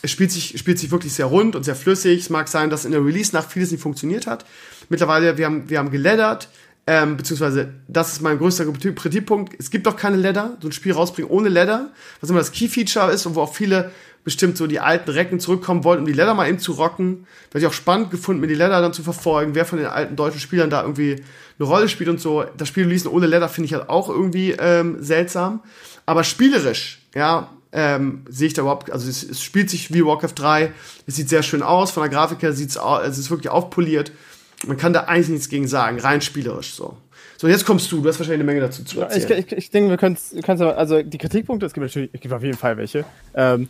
Speaker 2: Es spielt sich, spielt sich wirklich sehr rund und sehr flüssig. Es mag sein, dass in der Release-Nacht vieles nicht funktioniert hat. Mittlerweile, wir haben, wir haben geleddert. Ähm, beziehungsweise, das ist mein größter Kritikpunkt. Es gibt auch keine Ladder, so ein Spiel rausbringen ohne Ladder, was immer das Key-Feature ist und wo auch viele bestimmt so die alten Recken zurückkommen wollten, um die Ladder mal eben zu rocken. Wäre ich auch spannend gefunden, mir die Ladder dann zu verfolgen, wer von den alten deutschen Spielern da irgendwie eine Rolle spielt und so. Das Spiel releasen ohne Ladder finde ich halt auch irgendwie ähm, seltsam. Aber spielerisch, ja, ähm, sehe ich da überhaupt, also es, es, spielt sich wie Warcraft 3, es sieht sehr schön aus, von der Grafik her sieht's aus, es ist wirklich aufpoliert man kann da eigentlich nichts gegen sagen, rein spielerisch so. So, jetzt kommst du, du hast wahrscheinlich eine Menge dazu zu
Speaker 3: erzählen. Ich, ich, ich denke, wir können es, also die Kritikpunkte, es gibt natürlich, es gibt auf jeden Fall welche. Ähm,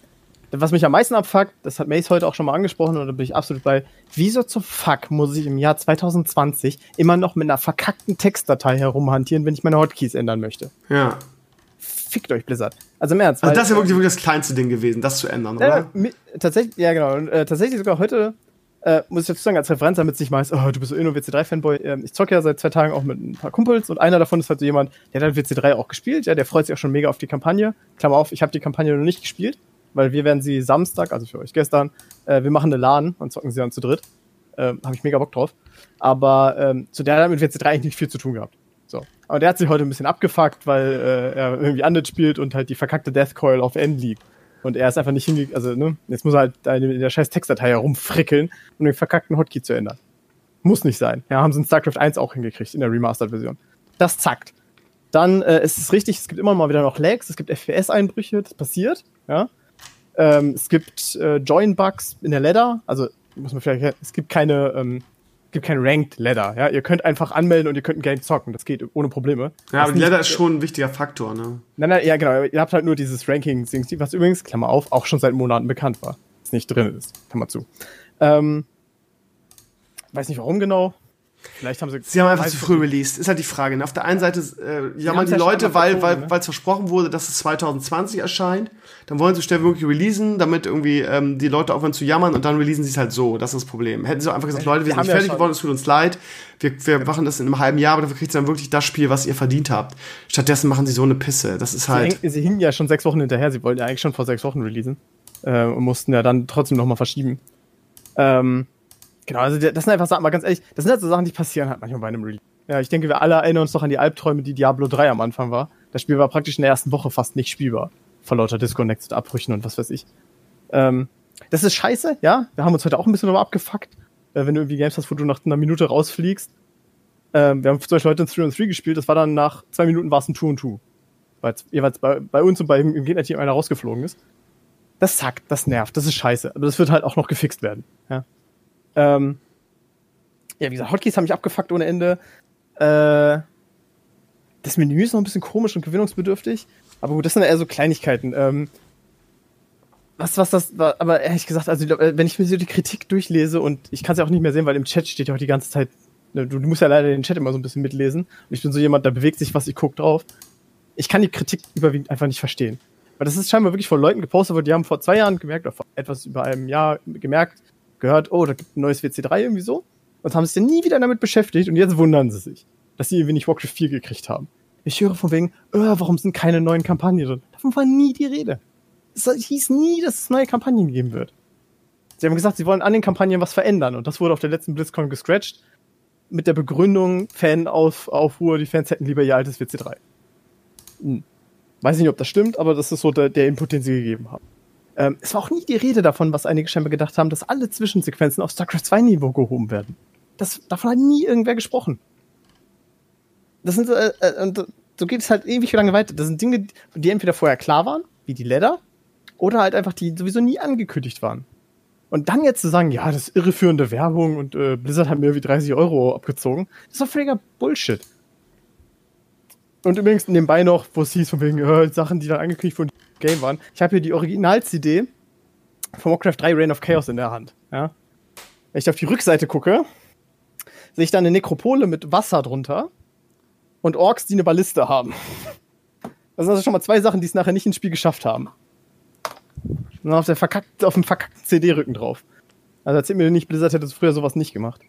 Speaker 3: was mich am meisten abfuckt, das hat Mace heute auch schon mal angesprochen und da bin ich absolut bei, wieso zum Fuck muss ich im Jahr 2020 immer noch mit einer verkackten Textdatei herumhantieren, wenn ich meine Hotkeys ändern möchte?
Speaker 2: Ja.
Speaker 3: Fickt euch Blizzard. Also im Ernst.
Speaker 2: Also das ist ja wirklich, wirklich das kleinste Ding gewesen, das zu ändern, oder?
Speaker 3: Äh, tatsächlich, ja genau. Und, äh, tatsächlich sogar heute äh, muss ich dazu sagen, als Referenz, damit es nicht meist, oh, du bist so inno WC3-Fanboy. Äh, ich zocke ja seit zwei Tagen auch mit ein paar Kumpels und einer davon ist halt so jemand, der hat halt WC3 auch gespielt, ja, der freut sich auch schon mega auf die Kampagne. Klammer auf, ich habe die Kampagne noch nicht gespielt, weil wir werden sie Samstag, also für euch gestern, äh, wir machen eine LAN und zocken sie dann zu dritt. Äh, habe ich mega Bock drauf. Aber ähm, zu der hat mit WC3 eigentlich nicht viel zu tun gehabt. So. Aber der hat sich heute ein bisschen abgefuckt, weil äh, er irgendwie Undead spielt und halt die verkackte Death Coil auf N liegt. Und er ist einfach nicht hingegangen, also, ne, jetzt muss er halt in der scheiß Textdatei herumfrickeln, um den verkackten Hotkey zu ändern. Muss nicht sein. Ja, haben sie in StarCraft 1 auch hingekriegt, in der Remastered-Version. Das zackt. Dann äh, ist es richtig, es gibt immer mal wieder noch Lags, es gibt FPS-Einbrüche, das passiert, ja. Ähm, es gibt äh, Join-Bugs in der Ladder, also muss man vielleicht, es gibt keine ähm, gibt kein Ranked Ladder. Ja? Ihr könnt einfach anmelden und ihr könnt ein Game zocken. Das geht ohne Probleme.
Speaker 2: Ja, aber die Ladder ist schon ein wichtiger Faktor, ne?
Speaker 3: Nein, nein, ja, genau. Ihr habt halt nur dieses Ranking-Ding, was übrigens, Klammer auf, auch schon seit Monaten bekannt war. Das nicht drin ist. Klammer zu. Ähm, weiß nicht warum genau. Vielleicht haben sie.
Speaker 2: Sie haben einfach zu früh released. Ist halt die Frage. Ne? Auf der einen Seite äh, jammern die Leute, weil weil ne? es versprochen wurde, dass es 2020 erscheint. Dann wollen sie schnell wie möglich releasen, damit irgendwie ähm, die Leute aufhören zu jammern und dann releasen sie es halt so. Das ist das Problem. Hätten sie einfach gesagt, Leute, wir, wir sind nicht fertig ja geworden, es tut uns leid. Wir, wir machen das in einem halben Jahr, aber dafür kriegt ihr dann wirklich das Spiel, was ihr verdient habt. Stattdessen machen sie so eine Pisse. Das ist halt.
Speaker 3: Sie, sie hingen ja schon sechs Wochen hinterher. Sie wollten ja eigentlich schon vor sechs Wochen releasen. Äh, und mussten ja dann trotzdem nochmal verschieben. Ähm, Genau, also das sind einfach Sachen, mal ganz ehrlich, das sind halt so Sachen, die passieren halt manchmal bei einem Release. Ja, ich denke, wir alle erinnern uns doch an die Albträume, die Diablo 3 am Anfang war. Das Spiel war praktisch in der ersten Woche fast nicht spielbar. Vor lauter Disconnected Abbrüchen und was weiß ich. Ähm, das ist scheiße, ja. Wir haben uns heute auch ein bisschen darüber abgefuckt. Äh, wenn du irgendwie Games hast, wo du nach einer Minute rausfliegst. Ähm, wir haben zum Beispiel heute ein 3 on 3 gespielt, das war dann nach zwei Minuten war es ein 2 on 2. Weil jeweils bei, bei uns und bei im Gegner-Team einer rausgeflogen ist. Das zackt, das nervt, das ist scheiße. Aber das wird halt auch noch gefixt werden. Ja. Ähm, ja, wie gesagt, Hotkeys haben mich abgefuckt ohne Ende. Äh, das Menü ist noch ein bisschen komisch und gewinnungsbedürftig. Aber gut, das sind eher so Kleinigkeiten. Ähm, was, was das war, aber ehrlich gesagt, also wenn ich mir so die Kritik durchlese und ich kann es ja auch nicht mehr sehen, weil im Chat steht ja auch die ganze Zeit, ne, du, du, musst ja leider den Chat immer so ein bisschen mitlesen. Und ich bin so jemand, da bewegt sich was, ich guck drauf. Ich kann die Kritik überwiegend einfach nicht verstehen. Weil das ist scheinbar wirklich von Leuten gepostet worden, die haben vor zwei Jahren gemerkt, oder vor etwas über einem Jahr gemerkt, gehört, oh, da gibt ein neues WC3 irgendwie so. Und haben sich dann nie wieder damit beschäftigt und jetzt wundern sie sich, dass sie irgendwie nicht Warcraft 4 gekriegt haben. Ich höre von wegen, oh, warum sind keine neuen Kampagnen drin? Davon war nie die Rede. Es hieß nie, dass es neue Kampagnen geben wird. Sie haben gesagt, sie wollen an den Kampagnen was verändern und das wurde auf der letzten BlizzCon gescratcht mit der Begründung Fan-Aufruhr, die Fans hätten lieber ihr altes WC3. Hm. Weiß nicht, ob das stimmt, aber das ist so der, der Input, den sie gegeben haben. Ähm, es war auch nie die Rede davon, was einige scheinbar gedacht haben, dass alle Zwischensequenzen auf StarCraft 2 Niveau gehoben werden. Das, davon hat nie irgendwer gesprochen. Das sind, äh, äh, und so geht es halt ewig lange weiter. Das sind Dinge, die entweder vorher klar waren, wie die Ladder, oder halt einfach die sowieso nie angekündigt waren. Und dann jetzt zu sagen, ja, das ist irreführende Werbung und äh, Blizzard hat mir irgendwie 30 Euro abgezogen, das ist doch völliger Bullshit. Und übrigens nebenbei noch, wo es hieß, von wegen äh, Sachen, die dann angekündigt wurden, Game waren. Ich habe hier die Original-CD von Warcraft 3 Reign of Chaos in der Hand. Ja? Wenn ich auf die Rückseite gucke, sehe ich da eine Nekropole mit Wasser drunter und Orks, die eine Balliste haben. Das sind also schon mal zwei Sachen, die es nachher nicht ins Spiel geschafft haben. Und auf, der verkackt, auf dem verkackten CD-Rücken drauf. Also erzähl mir nicht, Blizzard hätte früher sowas nicht gemacht.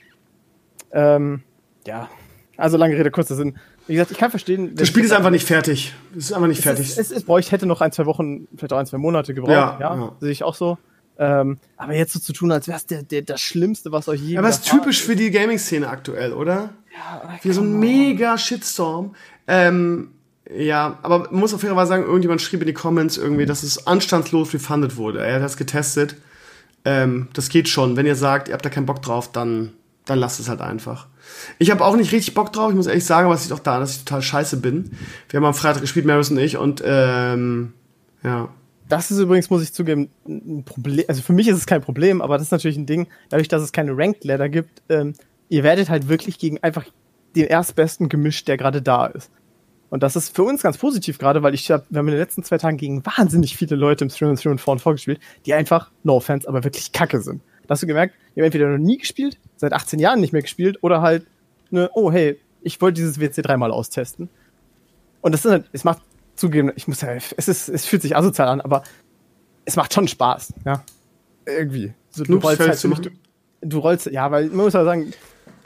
Speaker 3: Ähm, ja. Also lange Rede, kurzer Sinn. Wie gesagt, ich kann verstehen.
Speaker 2: Das Spiel ist einfach nicht fertig. Es ist einfach nicht
Speaker 3: es
Speaker 2: fertig.
Speaker 3: Ist, es boah, ich hätte noch ein, zwei Wochen, vielleicht auch ein, zwei Monate gebraucht. Ja, ja, ja. sehe ich auch so. Ähm, aber jetzt so zu tun, als wäre es der, der, das Schlimmste, was euch je.
Speaker 2: Aber es ist typisch für die Gaming-Szene aktuell, oder? Ja, Wie so ein mega Shitstorm. Ähm, ja, aber man muss auf jeden Fall sagen, irgendjemand schrieb in die Comments irgendwie, dass es anstandslos refundet wurde. Er hat das getestet. Ähm, das geht schon. Wenn ihr sagt, ihr habt da keinen Bock drauf, dann, dann lasst es halt einfach. Ich habe auch nicht richtig Bock drauf, ich muss ehrlich sagen, aber es liegt auch da, dass ich total scheiße bin. Wir haben am Freitag gespielt, Maris und ich, und ähm, ja.
Speaker 3: Das ist übrigens, muss ich zugeben, ein Problem. Also für mich ist es kein Problem, aber das ist natürlich ein Ding, dadurch, dass es keine Ranked Ladder gibt, ähm, ihr werdet halt wirklich gegen einfach den erstbesten gemischt, der gerade da ist. Und das ist für uns ganz positiv gerade, weil ich hab, wir haben in den letzten zwei Tagen gegen wahnsinnig viele Leute im Stream und Stream und vor und vorgespielt, die einfach, no offense, aber wirklich kacke sind. Da hast du gemerkt, die haben entweder noch nie gespielt, seit 18 Jahren nicht mehr gespielt, oder halt, ne, oh hey, ich wollte dieses WC dreimal austesten. Und das ist halt, es macht zugeben, ich muss ja, es ist, es fühlt sich asozial an, aber es macht schon Spaß, ja. Irgendwie. So, du rollst halt du, du rollst, ja, weil man muss ja sagen,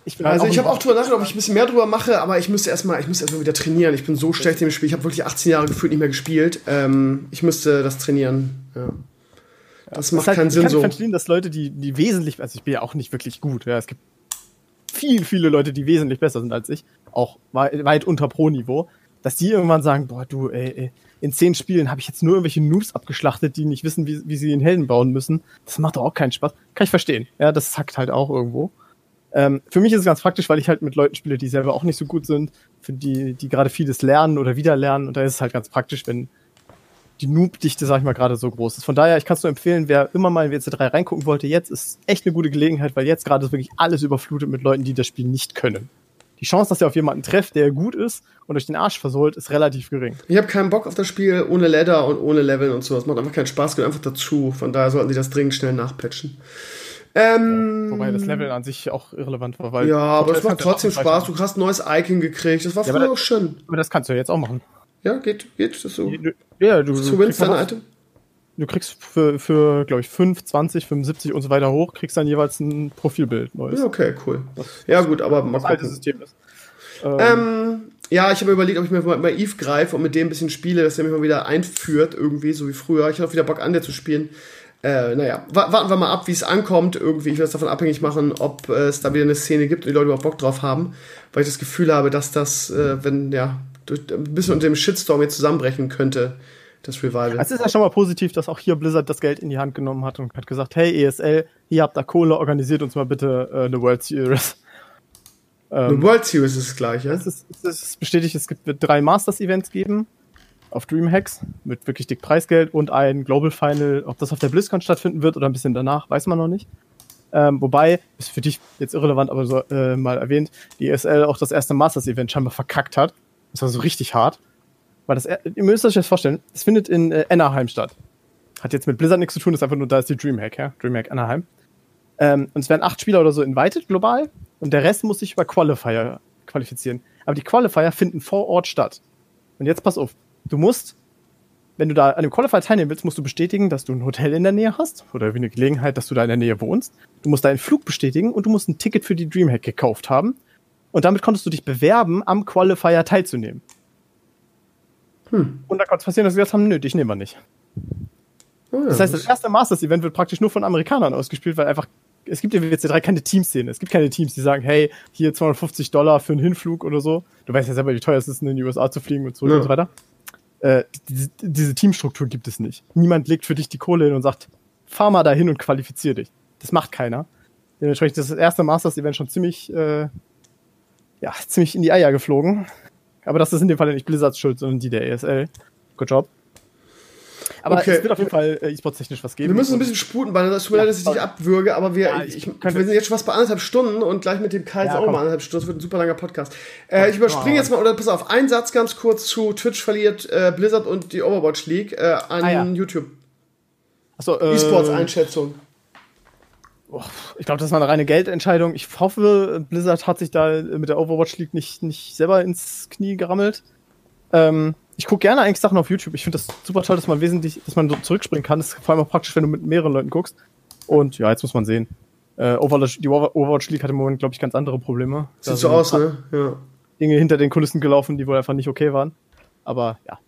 Speaker 2: ich bin also ich habe auch drüber nachgedacht, ob ich ein bisschen mehr drüber mache, aber ich müsste erstmal, ich müsste erstmal wieder trainieren. Ich bin so schlecht im Spiel. Ich habe wirklich 18 Jahre gefühlt nicht mehr gespielt. Ähm, ich müsste das trainieren. Ja. Das ja, macht halt, keinen Sinn
Speaker 3: ich kann
Speaker 2: so.
Speaker 3: Verstehen, dass Leute, die, die wesentlich, also ich bin ja auch nicht wirklich gut. Ja, es gibt viel, viele Leute, die wesentlich besser sind als ich, auch weit, weit unter Pro-Niveau, dass die irgendwann sagen, boah, du, ey, ey in zehn Spielen habe ich jetzt nur irgendwelche Noobs abgeschlachtet, die nicht wissen, wie, wie sie den Helden bauen müssen. Das macht doch auch keinen Spaß. Kann ich verstehen. Ja, das hackt halt auch irgendwo. Ähm, für mich ist es ganz praktisch, weil ich halt mit Leuten spiele, die selber auch nicht so gut sind, für die, die gerade vieles lernen oder wieder lernen. Und da ist es halt ganz praktisch, wenn die Noob-Dichte, sag ich mal, gerade so groß ist. Von daher, ich kann es nur empfehlen, wer immer mal in WC3 reingucken wollte, jetzt ist echt eine gute Gelegenheit, weil jetzt gerade ist wirklich alles überflutet mit Leuten, die das Spiel nicht können. Die Chance, dass ihr auf jemanden trefft, der gut ist und euch den Arsch versohlt, ist relativ gering.
Speaker 2: Ich habe keinen Bock auf das Spiel ohne Ladder und ohne Leveln und so. Es macht einfach keinen Spaß, gehört einfach dazu. Von daher sollten sie das dringend schnell nachpatchen.
Speaker 3: Ähm, ja, wobei das Level an sich auch irrelevant war. Weil
Speaker 2: ja, aber es macht trotzdem Spaß. Du hast ein neues Icon gekriegt. Das war ja, früher auch schön.
Speaker 3: Aber das kannst du ja jetzt auch machen.
Speaker 2: Ja, geht, geht das so.
Speaker 3: Ja, du, du kriegst dein Item. Du kriegst für, für glaube ich, 5, 20, 75 und so weiter hoch, kriegst dann jeweils ein Profilbild
Speaker 2: neues. Ja, okay, cool. Das, ja, gut, aber
Speaker 3: mal gucken. alte System ist.
Speaker 2: Ähm, ähm, ja, ich habe überlegt, ob ich mir mal, mal Eve greife und mit dem ein bisschen spiele, dass er mich mal wieder einführt, irgendwie, so wie früher. Ich habe wieder Bock an, der zu spielen. Äh, naja, warten wir mal ab, wie es ankommt. Irgendwie, ich werde es davon abhängig machen, ob äh, es da wieder eine Szene gibt und die Leute überhaupt Bock drauf haben. Weil ich das Gefühl habe, dass das, äh, wenn, ja, durch, ein bisschen unter dem Shitstorm jetzt zusammenbrechen könnte, das Revival.
Speaker 3: Es ist ja schon mal positiv, dass auch hier Blizzard das Geld in die Hand genommen hat und hat gesagt, hey ESL, hier habt ihr Kohle, organisiert uns mal bitte äh, eine World Series.
Speaker 2: Ähm, eine World Series ist das gleiche.
Speaker 3: Es ist, es ist bestätigt, es wird drei Masters-Events geben auf Dreamhacks mit wirklich dick Preisgeld und ein Global Final. Ob das auf der BlizzCon stattfinden wird oder ein bisschen danach, weiß man noch nicht. Ähm, wobei, ist für dich jetzt irrelevant, aber so äh, mal erwähnt, die ESL auch das erste Masters-Event scheinbar verkackt hat. Das war so richtig hart. Weil das, ihr müsst euch das vorstellen, es findet in äh, Anaheim statt. Hat jetzt mit Blizzard nichts zu tun, ist einfach nur, da ist die Dreamhack, ja? Dreamhack Anaheim. Ähm, und es werden acht Spieler oder so invited global und der Rest muss sich über Qualifier qualifizieren. Aber die Qualifier finden vor Ort statt. Und jetzt pass auf, du musst, wenn du da an dem Qualifier teilnehmen willst, musst du bestätigen, dass du ein Hotel in der Nähe hast oder wie eine Gelegenheit, dass du da in der Nähe wohnst. Du musst deinen Flug bestätigen und du musst ein Ticket für die Dreamhack gekauft haben. Und damit konntest du dich bewerben, am Qualifier teilzunehmen. Hm. Und da konnte es passieren, dass sie gesagt haben, nö, dich nehmen wir nicht. Oh das heißt, das erste Masters-Event wird praktisch nur von Amerikanern ausgespielt, weil einfach, es gibt in WC3 keine Teamszene. Es gibt keine Teams, die sagen, hey, hier 250 Dollar für einen Hinflug oder so. Du weißt ja selber, wie teuer es ist, in die USA zu fliegen und so ja. und so weiter. Äh, diese, Teamstruktur gibt es nicht. Niemand legt für dich die Kohle hin und sagt, fahr mal dahin und qualifizier dich. Das macht keiner. Dementsprechend ist das erste Masters-Event schon ziemlich, äh, ja, ziemlich in die Eier geflogen. Aber das ist in dem Fall nicht Blizzards Schuld, sondern die der ESL. Good job. Aber okay. es wird auf jeden Fall äh, E-Sports-technisch was geben.
Speaker 2: Wir müssen ein bisschen sputen, weil das tut mir leid, dass ich dich abwürge, aber wir, ja, ich, ich, wir sind jetzt schon fast bei anderthalb Stunden und gleich mit dem Kaiser ja, auch mal anderthalb Stunden. Das wird ein super langer Podcast. Äh, ich überspringe jetzt mal, oder pass auf, einen Satz ganz kurz zu Twitch verliert äh, Blizzard und die Overwatch League äh, an ah, ja. YouTube.
Speaker 3: Achso, äh, E-Sports-Einschätzung. Ich glaube, das war eine reine Geldentscheidung. Ich hoffe, Blizzard hat sich da mit der Overwatch League nicht, nicht selber ins Knie gerammelt. Ähm, ich gucke gerne eigentlich Sachen auf YouTube. Ich finde das super toll, dass man wesentlich, dass man so zurückspringen kann. Das ist vor allem auch praktisch, wenn du mit mehreren Leuten guckst. Und ja, jetzt muss man sehen. Äh, Overwatch, die Overwatch League hat im Moment, glaube ich, ganz andere Probleme.
Speaker 2: Sieht so aus, ne? Ja.
Speaker 3: Dinge hinter den Kulissen gelaufen, die wohl einfach nicht okay waren. Aber ja.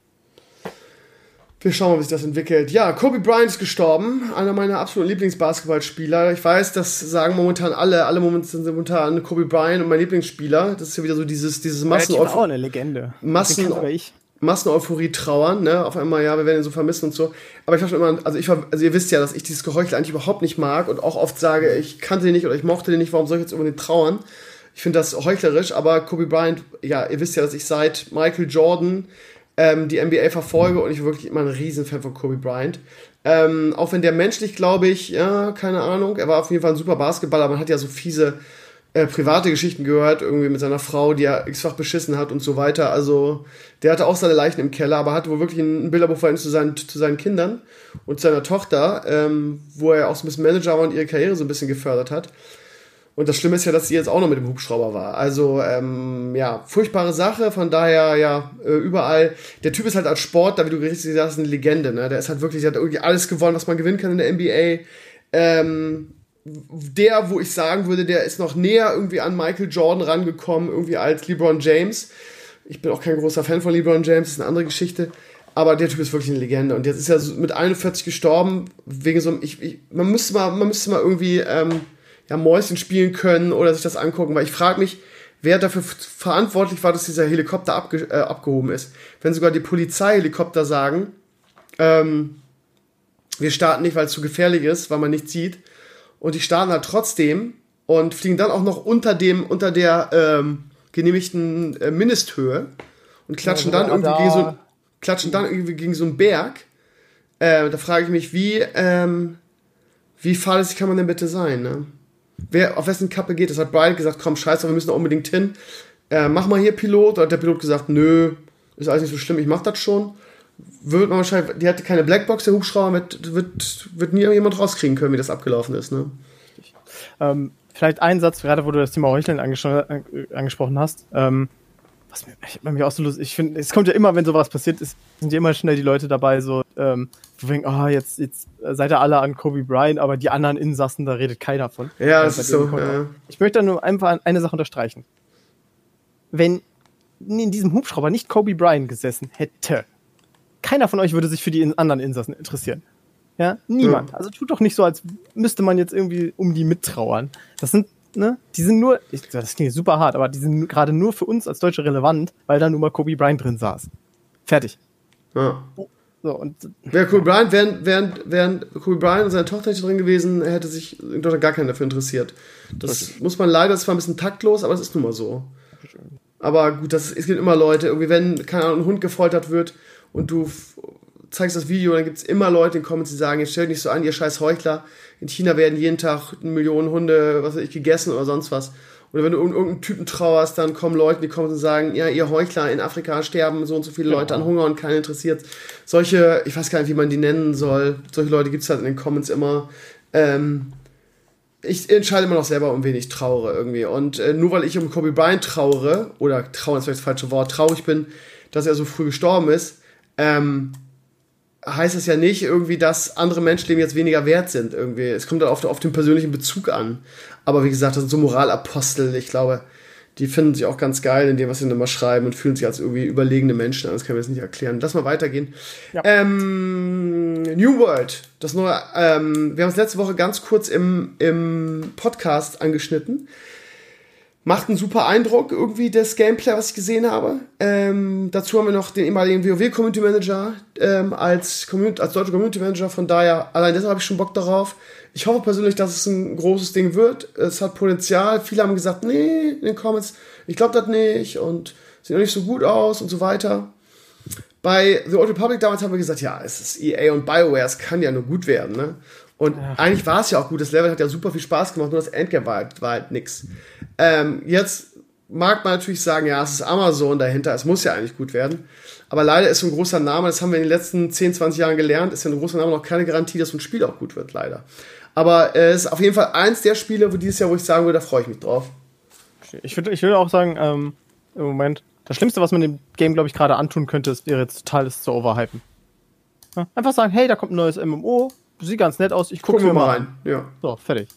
Speaker 2: Wir schauen mal, wie sich das entwickelt. Ja, Kobe Bryant ist gestorben, einer meiner absoluten Lieblingsbasketballspieler. Ich weiß, das sagen momentan alle. Alle sind momentan Kobe Bryant und mein Lieblingsspieler. Das ist ja wieder so dieses, dieses Massen...
Speaker 3: Ja, auch eine Legende.
Speaker 2: Massen... Masseneuphorie trauern, ne? Auf einmal, ja, wir werden ihn so vermissen und so. Aber ich war schon immer, also ich war, also ihr wisst ja, dass ich dieses Geheuchel eigentlich überhaupt nicht mag und auch oft sage, ich kannte den nicht oder ich mochte den nicht, warum soll ich jetzt über den trauern? Ich finde das heuchlerisch, aber Kobe Bryant, ja, ihr wisst ja, dass ich seit Michael Jordan ähm, die NBA verfolge und ich wirklich immer ein Riesenfan von Kobe Bryant. Ähm, auch wenn der menschlich, glaube ich, ja, keine Ahnung, er war auf jeden Fall ein super Basketballer, man hat ja so fiese äh, private Geschichten gehört, irgendwie mit seiner Frau, die er x-fach beschissen hat und so weiter. Also, der hatte auch seine Leichen im Keller, aber hatte wohl wirklich ein Bilderbuchverhältnis zu seinen, zu seinen Kindern und seiner Tochter, ähm, wo er auch so ein bisschen Manager war und ihre Karriere so ein bisschen gefördert hat. Und das Schlimme ist ja, dass sie jetzt auch noch mit dem Hubschrauber war. Also, ähm, ja, furchtbare Sache. Von daher, ja, äh, überall. Der Typ ist halt als Sportler, wie du richtig sagst, eine Legende. Ne? Der ist halt wirklich, der hat irgendwie alles gewonnen, was man gewinnen kann in der NBA. Ähm, der, wo ich sagen würde, der ist noch näher irgendwie an Michael Jordan rangekommen, irgendwie als LeBron James. Ich bin auch kein großer Fan von LeBron James, das ist eine andere Geschichte. Aber der Typ ist wirklich eine Legende. Und jetzt ist er mit 41 gestorben, wegen so einem, ich, ich, man müsste mal, man müsste mal irgendwie, ähm, ja, Mäuschen spielen können oder sich das angucken, weil ich frage mich, wer dafür verantwortlich war, dass dieser Helikopter abge äh, abgehoben ist. Wenn sogar die Polizeihelikopter sagen, ähm, wir starten nicht, weil es zu gefährlich ist, weil man nichts sieht. Und die starten halt trotzdem und fliegen dann auch noch unter dem, unter der ähm, genehmigten äh, Mindesthöhe und klatschen ja, dann irgendwie da gegen so, klatschen dann irgendwie gegen so einen Berg. Äh, da frage ich mich, wie, ähm, wie fahrlässig kann man denn bitte sein, ne? wer, auf wessen Kappe geht. Das hat Brian gesagt, komm, scheiße, wir müssen da unbedingt hin. Äh, mach mal hier Pilot. Da hat der Pilot gesagt, nö, ist alles nicht so schlimm, ich mach das schon. Wird man wahrscheinlich, die hatte keine Blackbox, der Hubschrauber, mit, wird, wird nie jemand rauskriegen können, wie das abgelaufen ist, ne?
Speaker 3: Ähm, vielleicht ein Satz, gerade wo du das Thema Heucheln angesprochen hast. Ähm, was mir, ich, mich auch so lustig, ich finde, es kommt ja immer, wenn sowas passiert ist, sind ja immer schnell die Leute dabei, so, ähm, wo wir oh, jetzt, jetzt seid ihr alle an Kobe Bryant, aber die anderen Insassen, da redet keiner von.
Speaker 2: Ja, das ist so. Ja.
Speaker 3: Ich möchte nur einfach eine Sache unterstreichen. Wenn in diesem Hubschrauber nicht Kobe Bryant gesessen hätte, keiner von euch würde sich für die anderen Insassen interessieren. Ja, niemand. Ja. Also tut doch nicht so, als müsste man jetzt irgendwie um die mittrauern. Das sind ne, die sind nur, ich, das klingt super hart, aber die sind gerade nur für uns als Deutsche relevant, weil da nur mal Kobe Bryant drin saß. Fertig.
Speaker 2: Ja. So, und wäre Kobe Bryant, wären, wären, wären Kobe Bryant und seine Tochter nicht drin gewesen, hätte sich in Deutschland gar keiner dafür interessiert. Das okay. muss man leider, das war ein bisschen taktlos, aber es ist nun mal so. Aber gut, das, es gibt immer Leute, irgendwie, wenn, keine Ahnung, ein Hund gefoltert wird und du zeigst das Video, dann gibt es immer Leute in den Comments, die sagen, jetzt stellt nicht so an, ihr scheiß Heuchler. In China werden jeden Tag Millionen Hunde, was weiß ich, gegessen oder sonst was. Oder wenn du um irgendeinen Typen trauerst, dann kommen Leute, die kommen und sagen, ja, ihr Heuchler, in Afrika sterben so und so viele Leute an Hunger und keiner interessiert. Solche, ich weiß gar nicht, wie man die nennen soll, solche Leute gibt es halt in den Comments immer. Ähm, ich entscheide immer noch selber, um wen ich trauere irgendwie. Und äh, nur weil ich um Kobe Bryant trauere, oder trauern ist vielleicht das falsche Wort, traurig bin, dass er so früh gestorben ist, ähm, heißt es ja nicht irgendwie, dass andere Menschenleben jetzt weniger wert sind. Irgendwie. Es kommt dann auf, auf den persönlichen Bezug an. Aber wie gesagt, das sind so Moralapostel. Ich glaube, die finden sich auch ganz geil in dem, was sie immer schreiben und fühlen sich als irgendwie überlegene Menschen an. Das können wir jetzt nicht erklären. Lass mal weitergehen. Ja. Ähm, New World, das neue, ähm, wir haben es letzte Woche ganz kurz im, im Podcast angeschnitten. Macht einen super Eindruck, irgendwie das Gameplay, was ich gesehen habe. Ähm, dazu haben wir noch den ehemaligen WoW Community Manager ähm, als, Community, als deutscher Community Manager. Von daher, allein deshalb habe ich schon Bock darauf. Ich hoffe persönlich, dass es ein großes Ding wird. Es hat Potenzial. Viele haben gesagt, nee, in den Comments, ich glaube das nicht und sieht noch nicht so gut aus und so weiter. bei The Old Republic damals haben wir gesagt, ja, es ist EA und BioWare, es kann ja nur gut werden, ne? Und ja. eigentlich war es ja auch gut, das Level hat ja super viel Spaß gemacht, nur das Endgame war halt, war halt nix. Ähm, jetzt mag man natürlich sagen, ja, es ist Amazon dahinter, es muss ja eigentlich gut werden. Aber leider ist so ein großer Name, das haben wir in den letzten 10, 20 Jahren gelernt, ist ja ein großer Name noch keine Garantie, dass so ein Spiel auch gut wird, leider. Aber äh, es ist auf jeden Fall eins der Spiele, wo dieses Jahr, wo ich sagen würde, da freue ich mich drauf.
Speaker 3: Ich würde ich würd auch sagen, ähm, im Moment, das Schlimmste, was man dem Game, glaube ich, gerade antun könnte, ist, wäre jetzt total es zu overhypen. Ja? Einfach sagen, hey, da kommt ein neues MMO, sieht ganz nett aus, ich gucke mir mal rein. rein. Ja. So, fertig.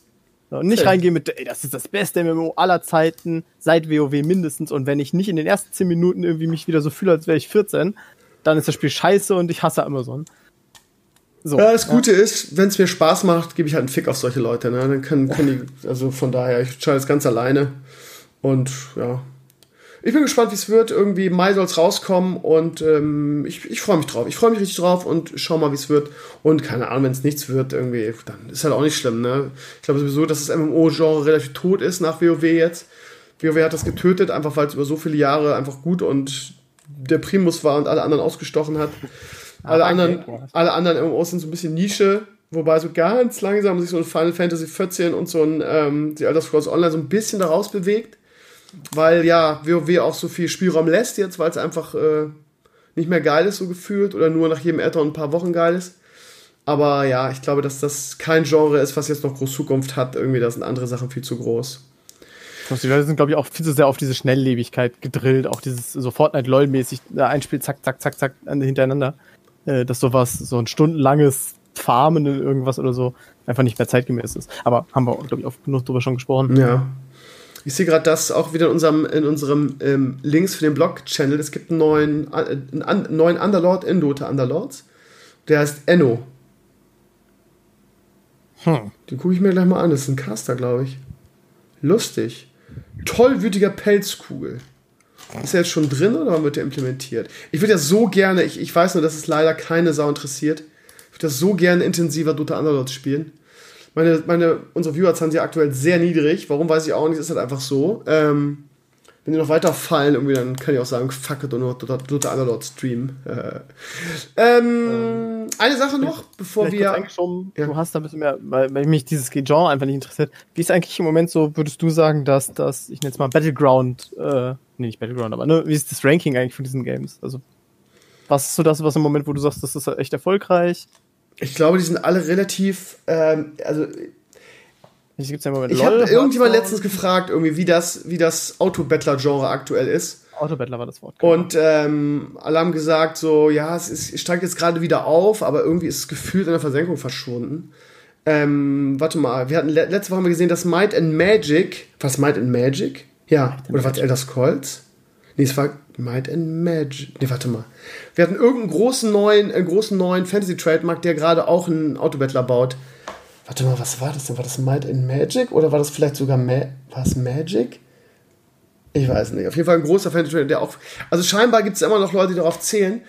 Speaker 3: So, nicht reingehen mit, ey, das ist das beste MMO aller Zeiten, seit WoW mindestens. Und wenn ich nicht in den ersten 10 Minuten irgendwie mich wieder so fühle, als wäre ich 14, dann ist das Spiel scheiße und ich hasse Amazon.
Speaker 2: So, ja, das Gute ja. ist, wenn es mir Spaß macht, gebe ich halt einen Fick auf solche Leute. Ne? Dann können, können die, also von daher, ich entscheide es ganz alleine. Und ja, ich bin gespannt, wie es wird. Irgendwie Mai soll es rauskommen und ähm, ich, ich freue mich drauf. Ich freue mich richtig drauf und schau mal, wie es wird. Und keine Ahnung, wenn es nichts wird, irgendwie, dann ist halt auch nicht schlimm. Ne? Ich glaube sowieso, dass das MMO-Genre relativ tot ist nach WoW jetzt. WoW hat das getötet, einfach weil es über so viele Jahre einfach gut und der Primus war und alle anderen ausgestochen hat. Alle anderen, alle anderen MMOs sind so ein bisschen Nische, wobei so ganz langsam sich so ein Final Fantasy 14 und so ein ähm, The Elder Scrolls Online so ein bisschen daraus bewegt weil ja WoW auch so viel Spielraum lässt jetzt, weil es einfach äh, nicht mehr geil ist, so gefühlt, oder nur nach jedem Add-on ein paar Wochen geil ist. Aber ja, ich glaube, dass das kein Genre ist, was jetzt noch groß Zukunft hat. Irgendwie, da sind andere Sachen viel zu groß.
Speaker 3: Die Leute sind, glaube ich, auch viel zu sehr auf diese Schnelllebigkeit gedrillt, auch dieses so Fortnite-LOL-mäßig, ein Spiel, zack, zack, zack, zack, hintereinander. Äh, dass sowas, so ein stundenlanges Farmen in irgendwas oder so, einfach nicht mehr zeitgemäß ist. Aber haben wir, glaube ich, auch genug drüber schon gesprochen.
Speaker 2: Ja. Ich sehe gerade das auch wieder in unserem, in unserem ähm, Links für den Blog-Channel. Es gibt einen neuen, äh, einen neuen Underlord in Dota Underlords. Der heißt Enno. Hm. Den gucke ich mir gleich mal an. Das ist ein Caster, glaube ich. Lustig. Tollwütiger Pelzkugel. Ist er jetzt schon drin oder wird er implementiert? Ich würde ja so gerne, ich, ich weiß nur, dass es leider keine Sau interessiert. Ich würde das so gerne intensiver Dota Underlords spielen. Meine, meine, unsere Viewerzahlen sind ja aktuell sehr niedrig. Warum weiß ich auch nicht, ist halt einfach so. Ähm, wenn die noch weiter fallen, irgendwie, dann kann ich auch sagen, fuck it und nur Dota Underlord streamen. ähm, eine Sache noch, bevor wir.
Speaker 3: Ja. Du hast da ein bisschen mehr, weil, weil mich dieses Genre einfach nicht interessiert. Wie ist eigentlich im Moment so, würdest du sagen, dass das, ich nenne es mal Battleground, äh, nee, nicht Battleground, aber ne, wie ist das Ranking eigentlich von diesen Games? Also, was ist so das, was im Moment, wo du sagst, das ist echt erfolgreich?
Speaker 2: Ich glaube, die sind alle relativ, ähm, also
Speaker 3: ich,
Speaker 2: habe irgendjemand letztens gefragt, irgendwie, wie das, wie das Autobettler-Genre aktuell ist.
Speaker 3: Autobettler war das Wort.
Speaker 2: Genau. Und ähm, alle haben gesagt, so, ja, es, ist, es steigt jetzt gerade wieder auf, aber irgendwie ist es gefühlt in der Versenkung verschwunden. Ähm, warte mal, wir hatten letzte Woche haben wir gesehen, dass Might and Magic, was Might and Magic? Ja, Might oder was Elder Scrolls? Nee, es war Might and Magic. Nee, warte mal. Wir hatten irgendeinen großen neuen, äh, großen neuen Fantasy-Trademark, der gerade auch einen Autobattler baut. Warte mal, was war das denn? War das Might and Magic? Oder war das vielleicht sogar Ma was Magic? Ich weiß nicht. Auf jeden Fall ein großer Fantasy-Trademark, der auch. Also scheinbar gibt es immer noch Leute, die darauf zählen.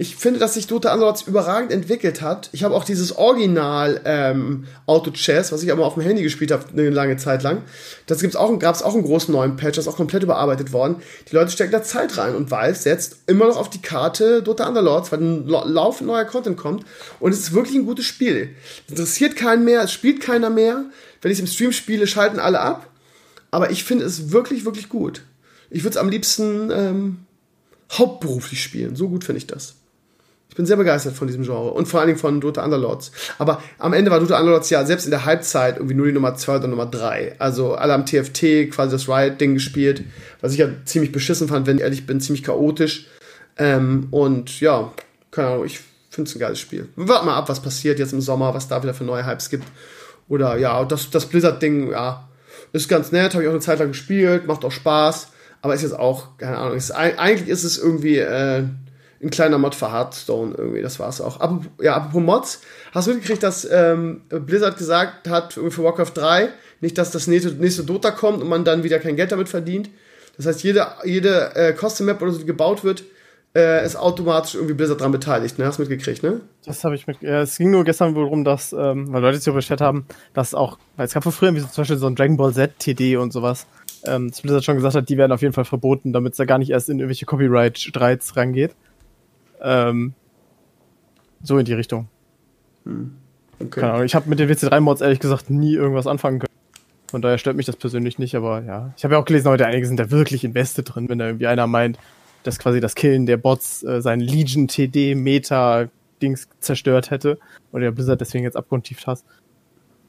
Speaker 2: Ich finde, dass sich Dota Underlords überragend entwickelt hat. Ich habe auch dieses Original ähm, Auto Chess, was ich aber auf dem Handy gespielt habe, eine lange Zeit lang. Das gibt's auch, gab es auch einen großen neuen Patch, das ist auch komplett überarbeitet worden. Die Leute stecken da Zeit rein und Valve setzt immer noch auf die Karte Dota Underlords, weil ein laufend neuer Content kommt. Und es ist wirklich ein gutes Spiel. Es interessiert keinen mehr, es spielt keiner mehr. Wenn ich es im Stream spiele, schalten alle ab. Aber ich finde es wirklich, wirklich gut. Ich würde es am liebsten ähm, hauptberuflich spielen. So gut finde ich das. Ich bin sehr begeistert von diesem Genre und vor allen Dingen von Dota Underlords. Aber am Ende war Dota Underlords ja selbst in der Halbzeit irgendwie nur die Nummer 2 oder Nummer 3. Also alle am TFT quasi das Riot-Ding gespielt, was ich ja ziemlich beschissen fand, wenn ich ehrlich bin, ziemlich chaotisch. Ähm, und ja, keine Ahnung, ich finde es ein geiles Spiel. Warten mal ab, was passiert jetzt im Sommer, was da wieder für neue Hypes gibt. Oder ja, das, das Blizzard-Ding, ja, ist ganz nett, habe ich auch eine Zeit lang gespielt, macht auch Spaß, aber ist jetzt auch, keine Ahnung, ist, eigentlich ist es irgendwie äh, ein kleiner Mod für Hearthstone irgendwie, das war's auch. Aber, ja, apropos Mods, hast du mitgekriegt, dass ähm, Blizzard gesagt hat für Warcraft 3, nicht, dass das nächste, nächste Dota kommt und man dann wieder kein Geld damit verdient. Das heißt, jede, jede äh, Custom Map oder so, die gebaut wird, äh, ist automatisch irgendwie Blizzard dran beteiligt, ne? Hast du mitgekriegt, ne?
Speaker 3: Das habe ich mit. Ja, es ging nur gestern wohl darum, dass, ähm, weil Leute sich Chat haben, dass auch, weil es gab von früher wie so zum Beispiel so ein Dragon Ball Z TD und sowas, ähm, dass Blizzard schon gesagt hat, die werden auf jeden Fall verboten, damit es da gar nicht erst in irgendwelche Copyright-Streits rangeht. Ähm, so in die Richtung. Hm. Okay. Keine Ahnung, ich habe mit den WC3-Mods ehrlich gesagt nie irgendwas anfangen können. Von daher stört mich das persönlich nicht, aber ja. Ich habe ja auch gelesen, heute einige sind da wirklich invested drin, wenn da irgendwie einer meint, dass quasi das Killen der Bots äh, sein Legion TD Meta Dings zerstört hätte oder der Blizzard deswegen jetzt abgrundtief hast.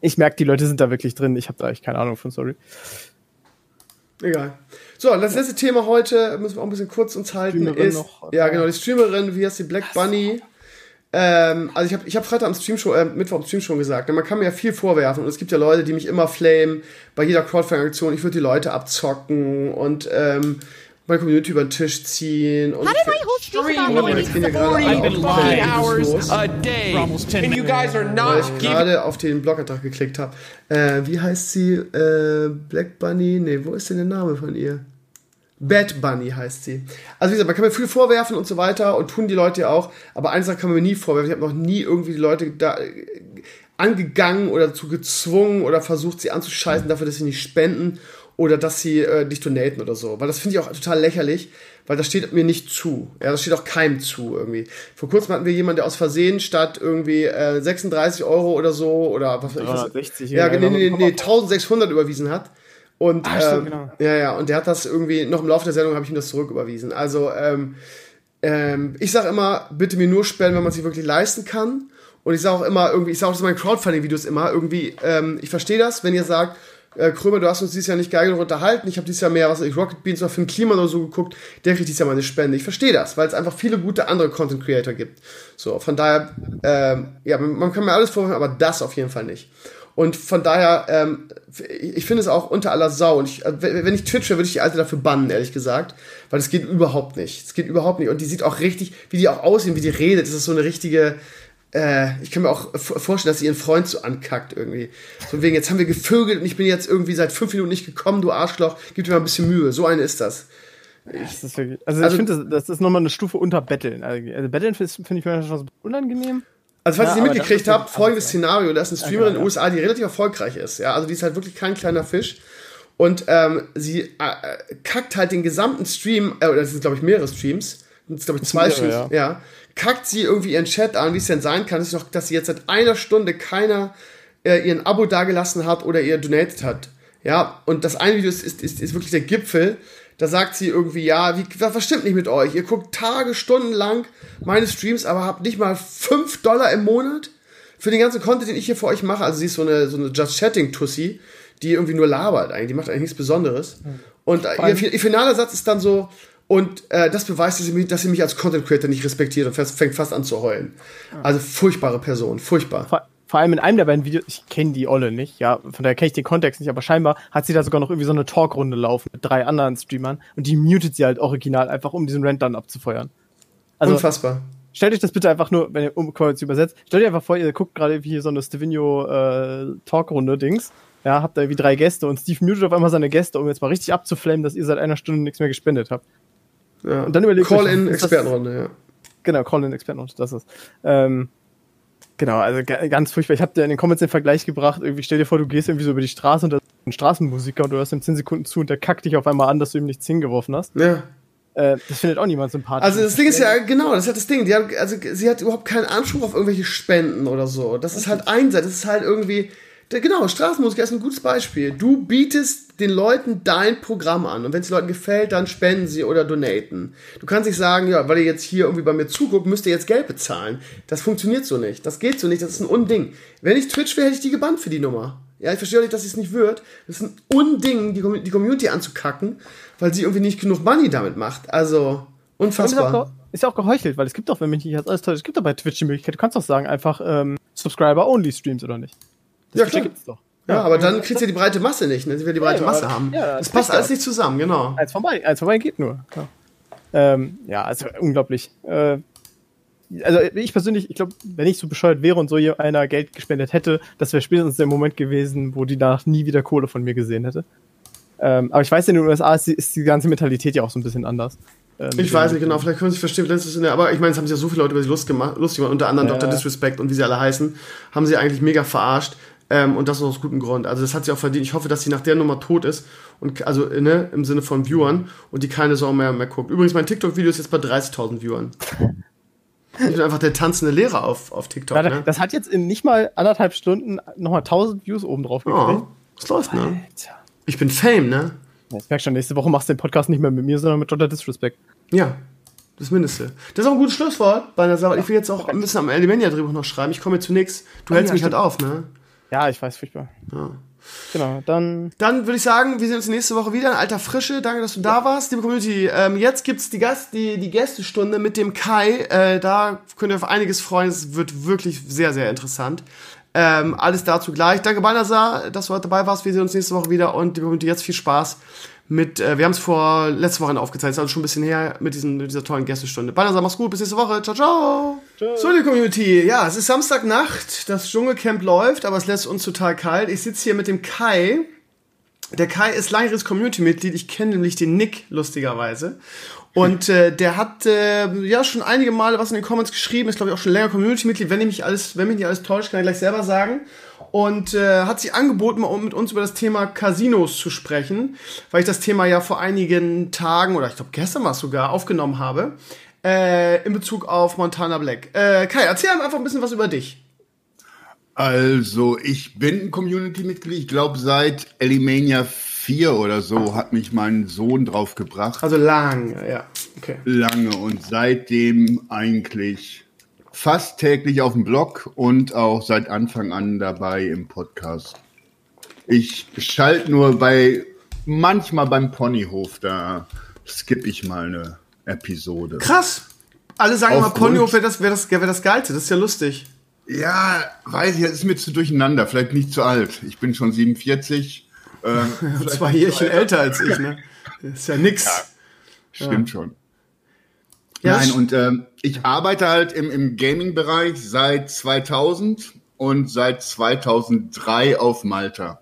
Speaker 3: Ich merke, die Leute sind da wirklich drin. Ich habe da echt keine Ahnung von, sorry.
Speaker 2: Egal. So, das letzte Thema heute müssen wir auch ein bisschen kurz uns halten. Ist, noch, ja, genau, die Streamerin, wie heißt die Black Bunny? Ähm, also ich habe ich hab Freitag am Stream schon, äh, Mittwoch am Stream schon gesagt, man kann mir ja viel vorwerfen und es gibt ja Leute, die mich immer flamen bei jeder Crowdfunding-Aktion, ich würde die Leute abzocken und ähm, meine Community über den Tisch ziehen und weil ich gerade auf den Blogantrag geklickt habe. Äh, wie heißt sie? Äh, Black Bunny? Nee, wo ist denn der Name von ihr? Bad Bunny heißt sie. Also wie gesagt, man kann mir viel vorwerfen und so weiter und tun die Leute ja auch, aber eines kann man mir nie vorwerfen. Ich habe noch nie irgendwie die Leute da äh, angegangen oder dazu gezwungen oder versucht, sie anzuscheißen dafür, dass sie nicht spenden oder dass sie äh, dich donaten oder so. Weil das finde ich auch total lächerlich, weil das steht mir nicht zu. Ja, das steht auch keinem zu irgendwie. Vor kurzem hatten wir jemanden, der aus Versehen statt irgendwie äh, 36 Euro oder so oder was weiß ich. Was, 60, ja, nee, nee, nee, 1600 überwiesen hat. Und ah, stimmt, ähm, genau. ja, ja, und der hat das irgendwie noch im Laufe der Sendung habe ich ihm das zurücküberwiesen. Also ähm, ähm, ich sage immer, bitte mir nur spenden, wenn man sich wirklich leisten kann. Und ich sage auch immer irgendwie, ich sage auch das in meinen Crowdfunding-Videos immer irgendwie, ähm, ich verstehe das, wenn ihr sagt, äh, Krömer, du hast uns dieses Jahr nicht geil genug unterhalten. Ich habe dieses Jahr mehr, was ich Rocket Beans oder ein Klima oder so geguckt. Der kriegt dieses Jahr mal eine Spende. Ich verstehe das, weil es einfach viele gute andere Content Creator gibt. So, von daher, ähm, ja, man kann mir alles vorwerfen, aber das auf jeden Fall nicht. Und von daher, ähm, ich finde es auch unter aller Sau. Und ich, äh, wenn ich twitche, würde ich die Alte dafür bannen, ehrlich gesagt. Weil es geht überhaupt nicht. Es geht überhaupt nicht. Und die sieht auch richtig, wie die auch aussehen, wie die redet. Das ist so eine richtige, äh, ich kann mir auch vorstellen, dass sie ihren Freund so ankackt irgendwie. So wegen, jetzt haben wir gevögelt und ich bin jetzt irgendwie seit fünf Minuten nicht gekommen, du Arschloch, gib dir mal ein bisschen Mühe. So eine ist das.
Speaker 3: Ich, das wirklich, also, also, ich finde, das, das, ist nochmal eine Stufe unter Betteln. Also Betteln finde ich schon so unangenehm.
Speaker 2: Also, falls ja, ihr nicht mitgekriegt habt, folgendes Szenario: Da ist eine Streamerin in den USA, die relativ erfolgreich ist. Ja, also die ist halt wirklich kein kleiner Fisch. Und ähm, sie äh, kackt halt den gesamten Stream, äh, oder das sind, glaube ich, mehrere Streams. Das sind, glaube ich, zwei Streams, ja. Kackt sie irgendwie ihren Chat an, wie es denn sein kann, dass, noch, dass sie jetzt seit einer Stunde keiner äh, ihren Abo dagelassen hat oder ihr donated hat. Ja, und das eine Video ist, ist, ist, ist wirklich der Gipfel da sagt sie irgendwie, ja, wie, was stimmt nicht mit euch? Ihr guckt Tage, Stunden lang meine Streams, aber habt nicht mal 5 Dollar im Monat für den ganzen Content, den ich hier für euch mache. Also sie ist so eine, so eine Just Chatting-Tussi, die irgendwie nur labert eigentlich, die macht eigentlich nichts Besonderes. Und äh, ihr, ihr, finaler Satz ist dann so, und äh, das beweist, dass sie, mich, dass sie mich als Content Creator nicht respektiert und fängt fast an zu heulen. Also furchtbare Person, furchtbar
Speaker 3: vor allem in einem der beiden Videos, ich kenne die Olle nicht, ja, von daher kenne ich den Kontext nicht, aber scheinbar hat sie da sogar noch irgendwie so eine Talkrunde laufen mit drei anderen Streamern und die mutet sie halt original einfach, um diesen Rant dann abzufeuern.
Speaker 2: Also, Unfassbar.
Speaker 3: Stellt euch das bitte einfach nur, wenn ihr um kurz übersetzt, stellt euch einfach vor, ihr guckt gerade wie so eine Stevino äh, Talkrunde Dings. Ja, habt da irgendwie drei Gäste und Steve mutet auf einmal seine Gäste, um jetzt mal richtig abzuflammen, dass ihr seit einer Stunde nichts mehr gespendet habt.
Speaker 2: Ja. Und dann überlegt Call-in-Expertenrunde, ja.
Speaker 3: Genau, Call-in-Expertenrunde, das ist. Ähm, Genau, also ganz furchtbar. Ich habe dir in den Comments den Vergleich gebracht. Irgendwie stell dir vor, du gehst irgendwie so über die Straße und da ist ein Straßenmusiker und du hörst ihm 10 Sekunden zu und der kackt dich auf einmal an, dass du ihm nichts hingeworfen hast.
Speaker 2: Ja.
Speaker 3: Äh, das findet auch niemand sympathisch.
Speaker 2: Also das Ding ist ja, genau, das ist halt das Ding. Die hat, also sie hat überhaupt keinen Anspruch auf irgendwelche Spenden oder so. Das ist halt einseitig. Das ist halt irgendwie, genau, Straßenmusiker ist ein gutes Beispiel. Du bietest den Leuten dein Programm an und wenn es den Leuten gefällt, dann spenden sie oder donaten. Du kannst nicht sagen, ja, weil ihr jetzt hier irgendwie bei mir zuguckt, müsst ihr jetzt Geld bezahlen. Das funktioniert so nicht. Das geht so nicht. Das ist ein Unding. Wenn ich Twitch wäre, hätte ich die gebannt für die Nummer. Ja, ich verstehe auch nicht, dass es nicht wird. Das ist ein Unding, die, die Community anzukacken, weil sie irgendwie nicht genug Money damit macht. Also, unfassbar.
Speaker 3: Ist ja auch geheuchelt, weil es gibt doch, wenn mich nicht alles täuscht, es gibt doch bei Twitch die Möglichkeit, du kannst doch sagen, einfach ähm, Subscriber-Only-Streams oder nicht.
Speaker 2: Das ja, klar. gibt's doch. Ja, ja, aber dann kriegst du die breite Masse nicht, ne? Sie will die breite ja, Masse haben. Ja, das, passt alles nicht zusammen, genau.
Speaker 3: Eins vorbei, eins vorbei geht nur. Ähm, ja, also unglaublich. Äh, also ich persönlich, ich glaube, wenn ich so bescheuert wäre und so einer Geld gespendet hätte, das wäre spätestens der Moment gewesen, wo die danach nie wieder Kohle von mir gesehen hätte. Ähm, aber ich weiß, in den USA ist die, ist die ganze Mentalität ja auch so ein bisschen anders.
Speaker 2: Ähm, ich weiß nicht genau, vielleicht können Sie verstehen, letztes in der, aber ich meine, es haben sich ja so viele Leute über sie lustig gemacht, lustig gemacht unter anderem ja. Dr. Disrespect und wie sie alle heißen, haben sie eigentlich mega verarscht. Ähm, und das aus gutem Grund. Also das hat sie auch verdient. Ich hoffe, dass sie nach der Nummer tot ist. Und also ne, im Sinne von Viewern und die keine Sau mehr, mehr guckt. Übrigens, mein TikTok-Video ist jetzt bei 30.000 Viewern. Ich bin einfach der tanzende Lehrer auf, auf TikTok.
Speaker 3: Ja,
Speaker 2: ne?
Speaker 3: Das hat jetzt in nicht mal anderthalb Stunden nochmal 1000 Views oben drauf gekriegt.
Speaker 2: Oh, das läuft, ne? Alter. Ich bin Fame, ne?
Speaker 3: Ich merke schon, nächste Woche machst du den Podcast nicht mehr mit mir, sondern mit Dr. Disrespect.
Speaker 2: Ja, das Mindeste. Das ist auch ein gutes Schlusswort bei einer Sache. Ich will jetzt auch ein bisschen am Alimania-Drehbuch noch schreiben. Ich komme jetzt zunächst. Du hältst ja, mich stimmt. halt auf, ne?
Speaker 3: Ja, ich weiß, furchtbar. Ja. Genau, dann.
Speaker 2: Dann würde ich sagen, wir sehen uns nächste Woche wieder in alter Frische. Danke, dass du da warst, liebe Community. Ähm, jetzt gibt's die Gast, die, die Gästestunde mit dem Kai. Äh, da könnt ihr auf einiges freuen. Es wird wirklich sehr, sehr interessant. Ähm, alles dazu gleich. Danke, Balnasar, dass du heute dabei warst. Wir sehen uns nächste Woche wieder und liebe Community, jetzt viel Spaß mit, äh, wir haben es vor letzte Woche aufgezeichnet, also schon ein bisschen her mit, diesen, mit dieser tollen Gästestunde. Balnasar, mach's gut, bis nächste Woche. Ciao, ciao. So, die Community, ja, es ist Samstagnacht, das Dschungelcamp läuft, aber es lässt uns total kalt. Ich sitze hier mit dem Kai. Der Kai ist langjähriges Community-Mitglied, ich kenne nämlich den Nick, lustigerweise. Und äh, der hat äh, ja schon einige Male was in den Comments geschrieben, ist glaube ich auch schon länger Community-Mitglied, wenn, ich mich alles, wenn mich nicht alles täuscht, kann ich gleich selber sagen. Und äh, hat sich angeboten, um mit uns über das Thema Casinos zu sprechen, weil ich das Thema ja vor einigen Tagen oder ich glaube gestern war es sogar aufgenommen habe äh, in Bezug auf Montana Black. Äh, Kai, erzähl einfach ein bisschen was über dich.
Speaker 5: Also, ich bin ein Community-Mitglied, ich glaube seit Elimania 4 oder so hat mich mein Sohn draufgebracht.
Speaker 2: Also lange, ja.
Speaker 5: Okay. Lange und seitdem eigentlich fast täglich auf dem Blog und auch seit Anfang an dabei im Podcast. Ich schalte nur bei, manchmal beim Ponyhof, da skippe ich mal eine Episode.
Speaker 2: Krass! Alle sagen immer, Ponyhof wäre das, wär das, wär das Geilste, das ist ja lustig.
Speaker 5: Ja, weiß ich, das ist mir zu durcheinander, vielleicht nicht zu alt. Ich bin schon 47.
Speaker 2: Ähm, Zwei Jährchen älter als ich, ne? Das ist ja nix.
Speaker 5: Ja, stimmt ja. schon. Ja, Nein, und ähm, ich arbeite halt im, im Gaming-Bereich seit 2000 und seit 2003 auf Malta.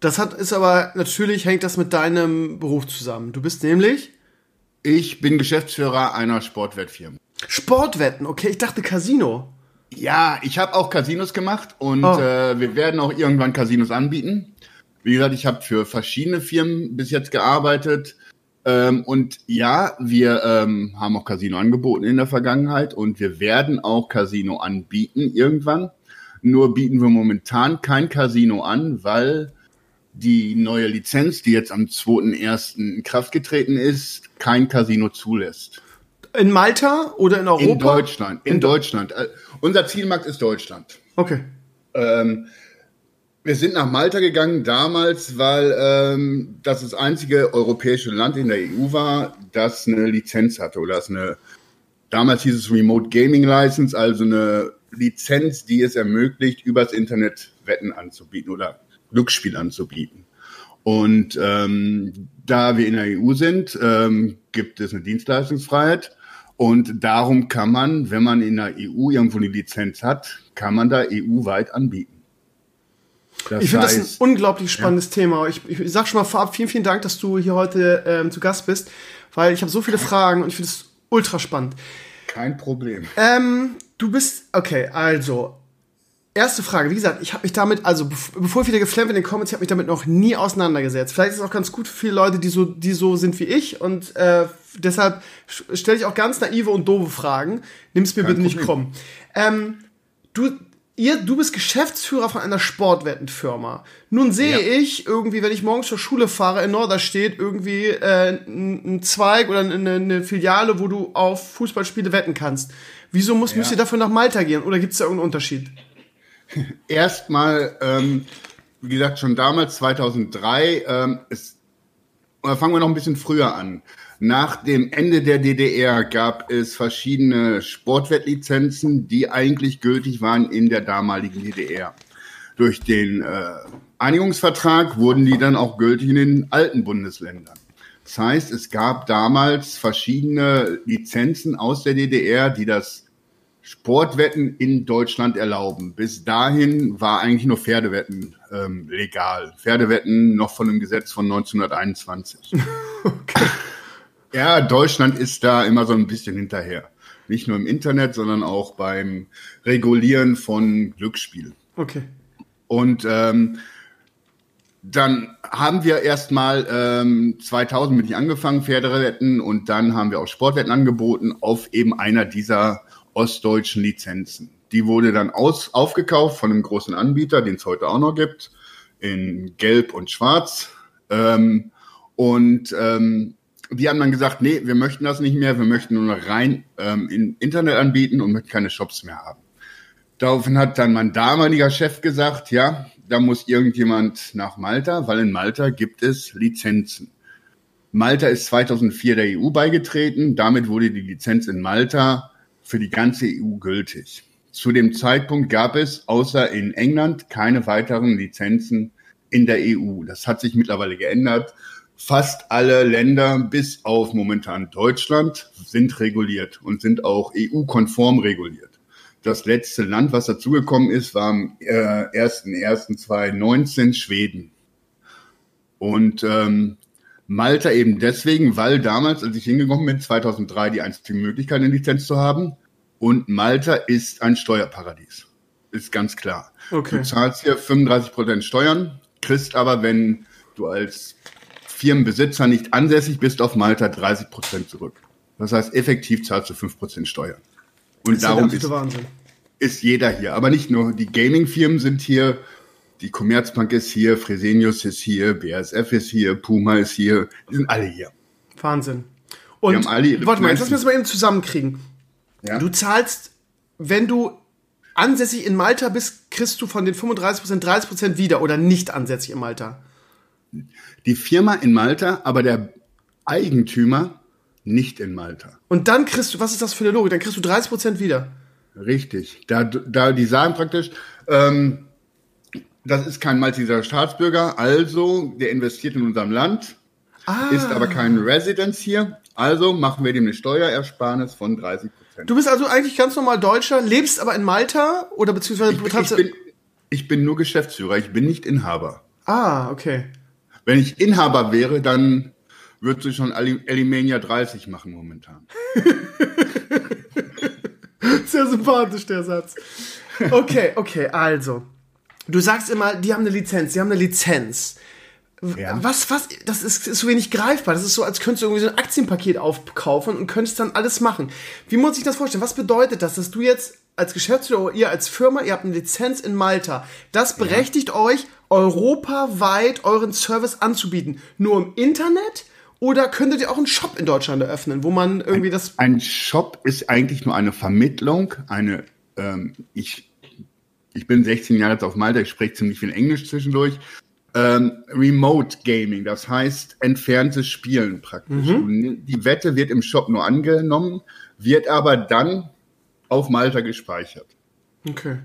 Speaker 2: Das hat, ist aber natürlich hängt das mit deinem Beruf zusammen. Du bist nämlich?
Speaker 5: Ich bin Geschäftsführer einer Sportwettfirma.
Speaker 2: Sportwetten, okay, ich dachte Casino.
Speaker 5: Ja, ich habe auch Casinos gemacht und oh. äh, wir werden auch irgendwann Casinos anbieten. Wie gesagt, ich habe für verschiedene Firmen bis jetzt gearbeitet. Ähm, und ja, wir ähm, haben auch Casino angeboten in der Vergangenheit und wir werden auch Casino anbieten irgendwann. Nur bieten wir momentan kein Casino an, weil die neue Lizenz, die jetzt am 2.1. in Kraft getreten ist, kein Casino zulässt.
Speaker 2: In Malta oder in Europa?
Speaker 5: In Deutschland. In, in Deutschland. Äh, unser Zielmarkt ist Deutschland.
Speaker 2: Okay.
Speaker 5: Ähm, wir sind nach Malta gegangen damals, weil ähm, das das einzige europäische Land in der EU war, das eine Lizenz hatte oder das eine damals hieß es Remote Gaming License, also eine Lizenz, die es ermöglicht, übers Internet Wetten anzubieten oder Glücksspiel anzubieten. Und ähm, da wir in der EU sind, ähm, gibt es eine Dienstleistungsfreiheit. Und darum kann man, wenn man in der EU irgendwo eine Lizenz hat, kann man da EU-weit anbieten.
Speaker 2: Das ich finde das ein unglaublich spannendes ja. Thema. Ich, ich sag schon mal vorab, vielen, vielen Dank, dass du hier heute ähm, zu Gast bist, weil ich habe so viele Fragen und ich finde es ultra spannend.
Speaker 5: Kein Problem.
Speaker 2: Ähm, du bist, okay, also, erste Frage. Wie gesagt, ich habe mich damit, also bevor ich wieder geflammt in den Comments, ich habe mich damit noch nie auseinandergesetzt. Vielleicht ist es auch ganz gut für viele Leute, die so, die so sind wie ich und äh, deshalb stelle ich auch ganz naive und doofe Fragen. Nimm es mir Kein bitte Problem. nicht krumm. Ähm, du, ihr, du bist Geschäftsführer von einer Sportwettenfirma. Nun sehe ja. ich irgendwie, wenn ich morgens zur Schule fahre, in Norderstedt irgendwie äh, ein Zweig oder eine, eine, Filiale, wo du auf Fußballspiele wetten kannst. Wieso muss, ja. müsst ihr dafür nach Malta gehen? Oder gibt es da irgendeinen Unterschied?
Speaker 5: Erstmal, ähm, wie gesagt, schon damals, 2003, ähm, ist, fangen wir noch ein bisschen früher an. Nach dem Ende der DDR gab es verschiedene Sportwettlizenzen, die eigentlich gültig waren in der damaligen DDR. Durch den äh, Einigungsvertrag wurden die dann auch gültig in den alten Bundesländern. Das heißt, es gab damals verschiedene Lizenzen aus der DDR, die das Sportwetten in Deutschland erlauben. Bis dahin war eigentlich nur Pferdewetten ähm, legal. Pferdewetten noch von dem Gesetz von 1921. okay. Ja, Deutschland ist da immer so ein bisschen hinterher. Nicht nur im Internet, sondern auch beim Regulieren von Glücksspielen.
Speaker 2: Okay.
Speaker 5: Und ähm, dann haben wir erstmal ähm, 2000 mit ich angefangen, Pferdewetten, und dann haben wir auch Sportwetten angeboten auf eben einer dieser ostdeutschen Lizenzen. Die wurde dann aus, aufgekauft von einem großen Anbieter, den es heute auch noch gibt, in Gelb und Schwarz. Ähm, und ähm, die haben dann gesagt, nee, wir möchten das nicht mehr, wir möchten nur noch rein ähm, im Internet anbieten und möchten keine Shops mehr haben. Daraufhin hat dann mein damaliger Chef gesagt, ja, da muss irgendjemand nach Malta, weil in Malta gibt es Lizenzen. Malta ist 2004 der EU beigetreten, damit wurde die Lizenz in Malta für die ganze EU gültig. Zu dem Zeitpunkt gab es außer in England keine weiteren Lizenzen in der EU. Das hat sich mittlerweile geändert. Fast alle Länder bis auf momentan Deutschland sind reguliert und sind auch EU-konform reguliert. Das letzte Land, was dazugekommen ist, war am äh, 1.1.2019 Schweden. Und ähm, Malta eben deswegen, weil damals, als ich hingekommen bin, 2003 die einzige Möglichkeit, eine Lizenz zu haben, und Malta ist ein Steuerparadies. Ist ganz klar. Okay. Du zahlst hier 35 Prozent Steuern, kriegst aber, wenn du als Firmenbesitzer nicht ansässig bist, auf Malta 30 Prozent zurück. Das heißt, effektiv zahlst du 5 Prozent Steuern. Und ist darum ist, ist jeder hier. Aber nicht nur die Gaming-Firmen sind hier, die Commerzbank ist hier, Fresenius ist hier, BASF ist hier, Puma ist hier. Die sind alle hier.
Speaker 2: Wahnsinn. Und warte mal, jetzt lass uns mal eben zusammenkriegen. Ja? Du zahlst, wenn du ansässig in Malta bist, kriegst du von den 35% 30% wieder oder nicht ansässig in Malta?
Speaker 5: Die Firma in Malta, aber der Eigentümer nicht in Malta.
Speaker 2: Und dann kriegst du, was ist das für eine Logik? Dann kriegst du 30% wieder.
Speaker 5: Richtig. Da, da die sagen praktisch, ähm, das ist kein Malteser Staatsbürger, also der investiert in unserem Land, ah. ist aber kein Residence hier, also machen wir dem eine Steuerersparnis von 30
Speaker 2: Du bist also eigentlich ganz normal Deutscher, lebst aber in Malta oder beziehungsweise
Speaker 5: ich, ich, bin, ich bin nur Geschäftsführer, ich bin nicht Inhaber.
Speaker 2: Ah, okay.
Speaker 5: Wenn ich Inhaber wäre, dann würdest du schon Elimania 30 machen momentan.
Speaker 2: Sehr sympathisch, der Satz. Okay, okay, also. Du sagst immer, die haben eine Lizenz, die haben eine Lizenz. Ja. Was, was, das ist, ist so wenig greifbar. Das ist so, als könntest du irgendwie so ein Aktienpaket aufkaufen und könntest dann alles machen. Wie muss ich das vorstellen? Was bedeutet das, dass du jetzt als Geschäftsführer oder ihr als Firma, ihr habt eine Lizenz in Malta. Das berechtigt ja. euch, europaweit euren Service anzubieten. Nur im Internet? Oder könntet ihr auch einen Shop in Deutschland eröffnen, wo man irgendwie
Speaker 5: ein,
Speaker 2: das.
Speaker 5: Ein Shop ist eigentlich nur eine Vermittlung, eine, ähm, ich, ich bin 16 Jahre jetzt auf Malta, ich spreche ziemlich viel Englisch zwischendurch ähm, Remote Gaming, das heißt entferntes Spielen praktisch. Mhm. Die Wette wird im Shop nur angenommen, wird aber dann auf Malta gespeichert.
Speaker 2: Okay.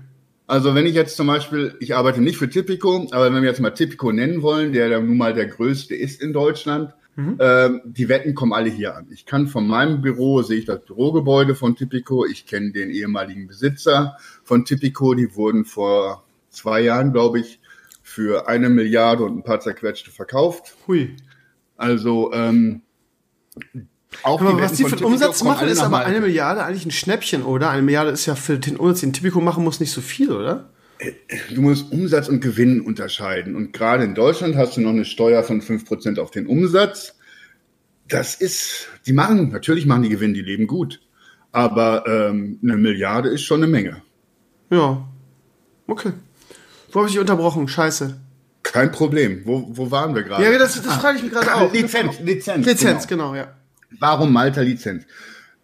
Speaker 5: Also wenn ich jetzt zum Beispiel, ich arbeite nicht für Tipico, aber wenn wir jetzt mal Tipico nennen wollen, der dann nun mal der größte ist in Deutschland, mhm. ähm, die Wetten kommen alle hier an. Ich kann von meinem Büro, sehe ich das Bürogebäude von Tipico, ich kenne den ehemaligen Besitzer von Tipico, die wurden vor zwei Jahren, glaube ich, für eine Milliarde und ein paar zerquetschte verkauft.
Speaker 2: Hui.
Speaker 5: Also ähm,
Speaker 2: auch aber was die für den Umsatz machen, ist aber eine Milliarde eigentlich ein Schnäppchen, oder? Eine Milliarde ist ja für den Umsatz, den Tipico machen muss, nicht so viel, oder?
Speaker 5: Äh, du musst Umsatz und Gewinn unterscheiden. Und gerade in Deutschland hast du noch eine Steuer von 5% auf den Umsatz. Das ist, die machen, natürlich machen die Gewinn, die leben gut. Aber ähm, eine Milliarde ist schon eine Menge.
Speaker 2: Ja. Okay. Wo habe ich dich unterbrochen? Scheiße.
Speaker 5: Kein Problem. Wo, wo waren wir gerade?
Speaker 2: Ja, das, das ah. frage ich mich gerade auch.
Speaker 5: Lizenz, Lizenz.
Speaker 2: Lizenz, genau. genau, ja.
Speaker 5: Warum Malta Lizenz?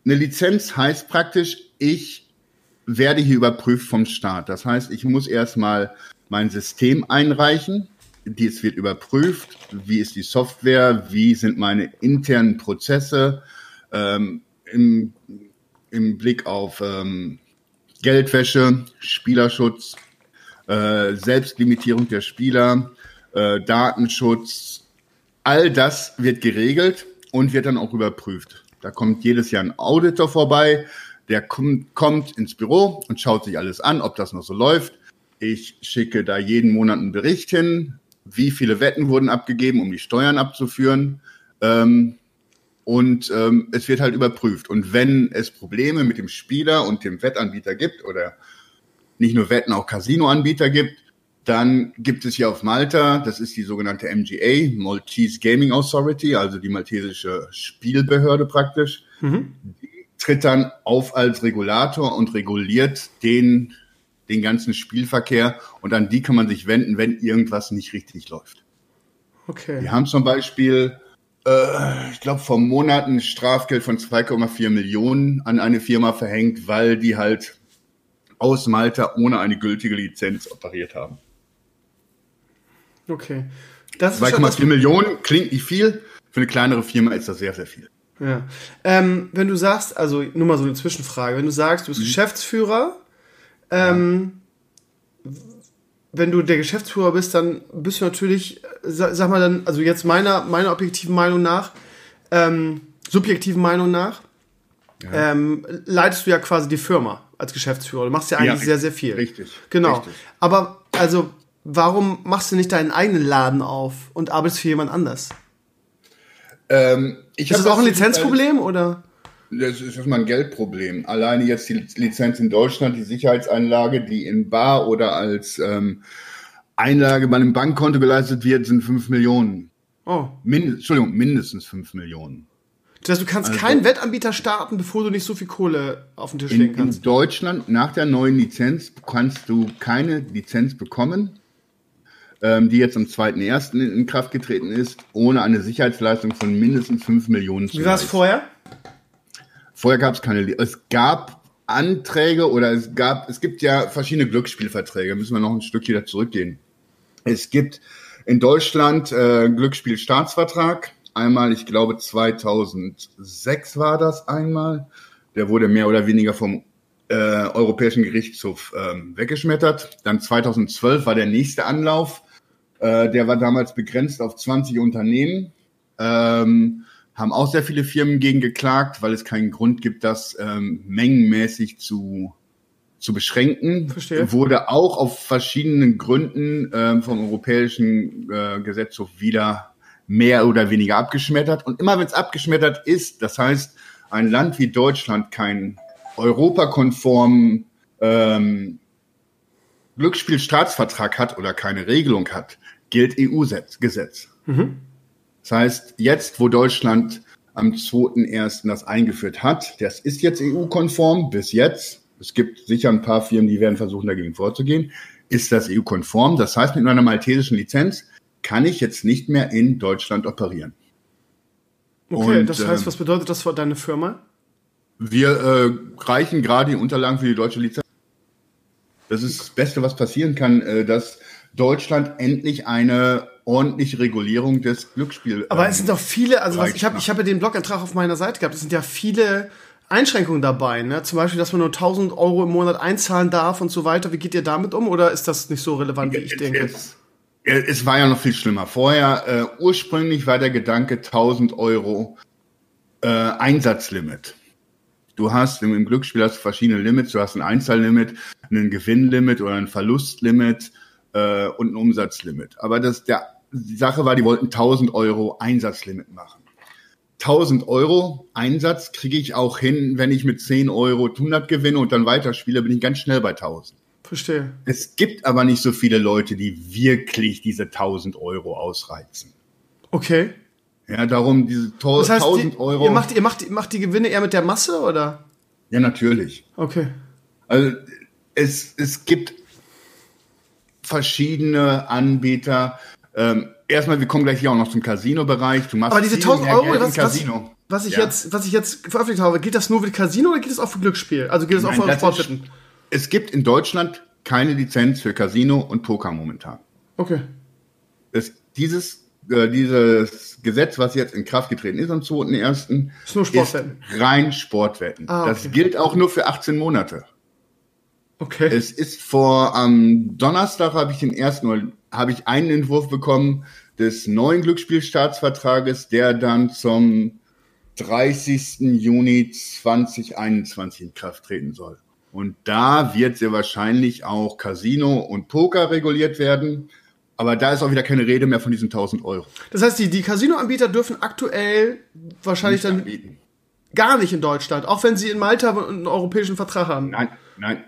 Speaker 5: Eine Lizenz heißt praktisch, ich werde hier überprüft vom Staat. Das heißt, ich muss erstmal mein System einreichen. Dies wird überprüft. Wie ist die Software? Wie sind meine internen Prozesse? Ähm, im, Im Blick auf ähm, Geldwäsche, Spielerschutz, äh, Selbstlimitierung der Spieler, äh, Datenschutz, all das wird geregelt und wird dann auch überprüft. Da kommt jedes Jahr ein Auditor vorbei, der kommt, kommt ins Büro und schaut sich alles an, ob das noch so läuft. Ich schicke da jeden Monat einen Bericht hin, wie viele Wetten wurden abgegeben, um die Steuern abzuführen. Ähm, und ähm, es wird halt überprüft. Und wenn es Probleme mit dem Spieler und dem Wettanbieter gibt oder nicht nur Wetten, auch Casino-Anbieter gibt. Dann gibt es hier auf Malta, das ist die sogenannte MGA, Maltese Gaming Authority, also die maltesische Spielbehörde praktisch. Mhm. Die tritt dann auf als Regulator und reguliert den, den ganzen Spielverkehr und an die kann man sich wenden, wenn irgendwas nicht richtig läuft.
Speaker 2: Okay.
Speaker 5: Wir haben zum Beispiel, äh, ich glaube, vor Monaten Strafgeld von 2,4 Millionen an eine Firma verhängt, weil die halt aus Malta ohne eine gültige Lizenz operiert haben.
Speaker 2: Okay.
Speaker 5: 2,4 Millionen klingt nicht viel. Für eine kleinere Firma ist das sehr, sehr viel.
Speaker 2: Ja. Ähm, wenn du sagst, also nur mal so eine Zwischenfrage, wenn du sagst, du bist mhm. Geschäftsführer, ähm, ja. wenn du der Geschäftsführer bist, dann bist du natürlich, sag, sag mal dann, also jetzt meiner, meiner objektiven Meinung nach, ähm, subjektiven Meinung nach, ja. ähm, leitest du ja quasi die Firma als Geschäftsführer. Du machst ja eigentlich ja, sehr, sehr viel.
Speaker 5: Richtig.
Speaker 2: Genau.
Speaker 5: Richtig.
Speaker 2: Aber also, warum machst du nicht deinen eigenen Laden auf und arbeitest für jemand anders?
Speaker 5: Ähm,
Speaker 2: ist das auch ein Lizenzproblem oder?
Speaker 5: Das ist erstmal ein Geldproblem. Alleine jetzt die Lizenz in Deutschland, die Sicherheitsanlage, die in Bar oder als ähm, Einlage bei einem Bankkonto geleistet wird, sind 5 Millionen.
Speaker 2: Oh.
Speaker 5: Mind Entschuldigung, mindestens 5 Millionen.
Speaker 2: Das heißt, du kannst also, keinen Wettanbieter starten, bevor du nicht so viel Kohle auf den Tisch legen kannst.
Speaker 5: In Deutschland, nach der neuen Lizenz, kannst du keine Lizenz bekommen, ähm, die jetzt am 2.1. In, in Kraft getreten ist, ohne eine Sicherheitsleistung von mindestens 5 Millionen
Speaker 2: zu Wie war es vorher?
Speaker 5: Vorher gab es keine. Es gab Anträge oder es gab, es gibt ja verschiedene Glücksspielverträge. Müssen wir noch ein Stück wieder zurückgehen. Es gibt in Deutschland äh, Glücksspielstaatsvertrag. Einmal, ich glaube 2006 war das einmal. Der wurde mehr oder weniger vom äh, Europäischen Gerichtshof ähm, weggeschmettert. Dann 2012 war der nächste Anlauf. Äh, der war damals begrenzt auf 20 Unternehmen. Ähm, haben auch sehr viele Firmen gegen geklagt, weil es keinen Grund gibt, das ähm, mengenmäßig zu, zu beschränken.
Speaker 2: Verstehe.
Speaker 5: Wurde auch auf verschiedenen Gründen ähm, vom Europäischen äh, Gesetzhof wieder mehr oder weniger abgeschmettert. Und immer wenn es abgeschmettert ist, das heißt, ein Land wie Deutschland keinen europakonformen ähm, Glücksspielstaatsvertrag hat oder keine Regelung hat, gilt EU-Gesetz. Mhm. Das heißt, jetzt, wo Deutschland am 2.1. das eingeführt hat, das ist jetzt EU-konform bis jetzt. Es gibt sicher ein paar Firmen, die werden versuchen, dagegen vorzugehen. Ist das EU-konform? Das heißt, mit einer maltesischen Lizenz kann ich jetzt nicht mehr in Deutschland operieren.
Speaker 2: Okay, Und, das heißt, äh, was bedeutet das für deine Firma?
Speaker 5: Wir äh, reichen gerade die Unterlagen für die deutsche Lizenz. Das ist das Beste, was passieren kann, äh, dass Deutschland endlich eine ordentliche Regulierung des Glücksspiels.
Speaker 2: Aber es sind doch viele, also was, ich habe ich hab ja den Blogantrag auf meiner Seite gehabt, es sind ja viele Einschränkungen dabei, ne? Zum Beispiel, dass man nur 1000 Euro im Monat einzahlen darf und so weiter. Wie geht ihr damit um oder ist das nicht so relevant, wie ich denke?
Speaker 5: Es, es war ja noch viel schlimmer. Vorher, äh, ursprünglich war der Gedanke 1000 Euro äh, Einsatzlimit. Du hast im, im Glücksspiel hast du verschiedene Limits. Du hast ein Einzahllimit, ein Gewinnlimit oder ein Verlustlimit äh, und ein Umsatzlimit. Aber das, der, die Sache war, die wollten 1000 Euro Einsatzlimit machen. 1000 Euro Einsatz kriege ich auch hin, wenn ich mit 10 Euro 100 gewinne und dann weiterspiele, bin ich ganz schnell bei 1000.
Speaker 2: Verstehe.
Speaker 5: Es gibt aber nicht so viele Leute, die wirklich diese 1000 Euro ausreizen.
Speaker 2: Okay.
Speaker 5: Ja, darum diese to das heißt, 1000 Euro.
Speaker 2: Ihr macht, ihr, macht, macht die Gewinne eher mit der Masse, oder?
Speaker 5: Ja, natürlich.
Speaker 2: Okay.
Speaker 5: Also es, es gibt verschiedene Anbieter. Ähm, erstmal, wir kommen gleich hier auch noch zum Casino-Bereich.
Speaker 2: Aber diese 1000 Euro, das, Casino. Was, was ich ja. jetzt, was ich jetzt veröffentlicht habe, geht das nur für Casino oder geht das auch für Glücksspiel? Also geht das Nein, auch für Sportwetten?
Speaker 5: Es gibt in Deutschland keine Lizenz für Casino und Poker momentan.
Speaker 2: Okay.
Speaker 5: Das, dieses, äh, dieses Gesetz, was jetzt in Kraft getreten ist am 2.1.,
Speaker 2: ist nur Sportwetten.
Speaker 5: Ist rein Sportwetten. Ah, okay. Das gilt auch nur für 18 Monate.
Speaker 2: Okay.
Speaker 5: Es ist vor am Donnerstag habe ich den ersten habe ich einen Entwurf bekommen des neuen Glücksspielstaatsvertrages, der dann zum 30. Juni 2021 in Kraft treten soll. Und da wird sehr wahrscheinlich auch Casino und Poker reguliert werden. Aber da ist auch wieder keine Rede mehr von diesen 1000 Euro.
Speaker 2: Das heißt, die, die Casino-Anbieter dürfen aktuell wahrscheinlich nicht dann anbieten. gar nicht in Deutschland, auch wenn sie in Malta einen europäischen Vertrag haben.
Speaker 5: Nein, nein.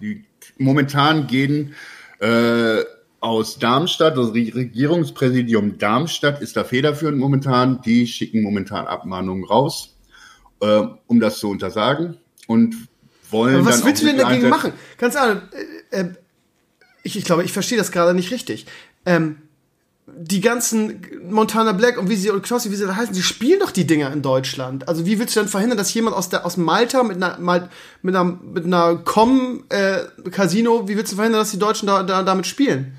Speaker 5: Die momentan gehen äh, aus Darmstadt, das Regierungspräsidium Darmstadt ist da federführend momentan. Die schicken momentan Abmahnungen raus. äh, um das zu untersagen und wollen.
Speaker 2: Aber was willst du denn dagegen machen? Ganz ehrlich, äh, äh, ich, ich glaube, ich verstehe das gerade nicht richtig. Ähm, die ganzen Montana Black und wie sie und Knossi, wie sie da heißen, sie spielen doch die Dinger in Deutschland. Also wie willst du denn verhindern, dass jemand aus der aus Malta mit einer mit einer mit einer Com äh, Casino, wie willst du verhindern, dass die Deutschen da, da damit spielen?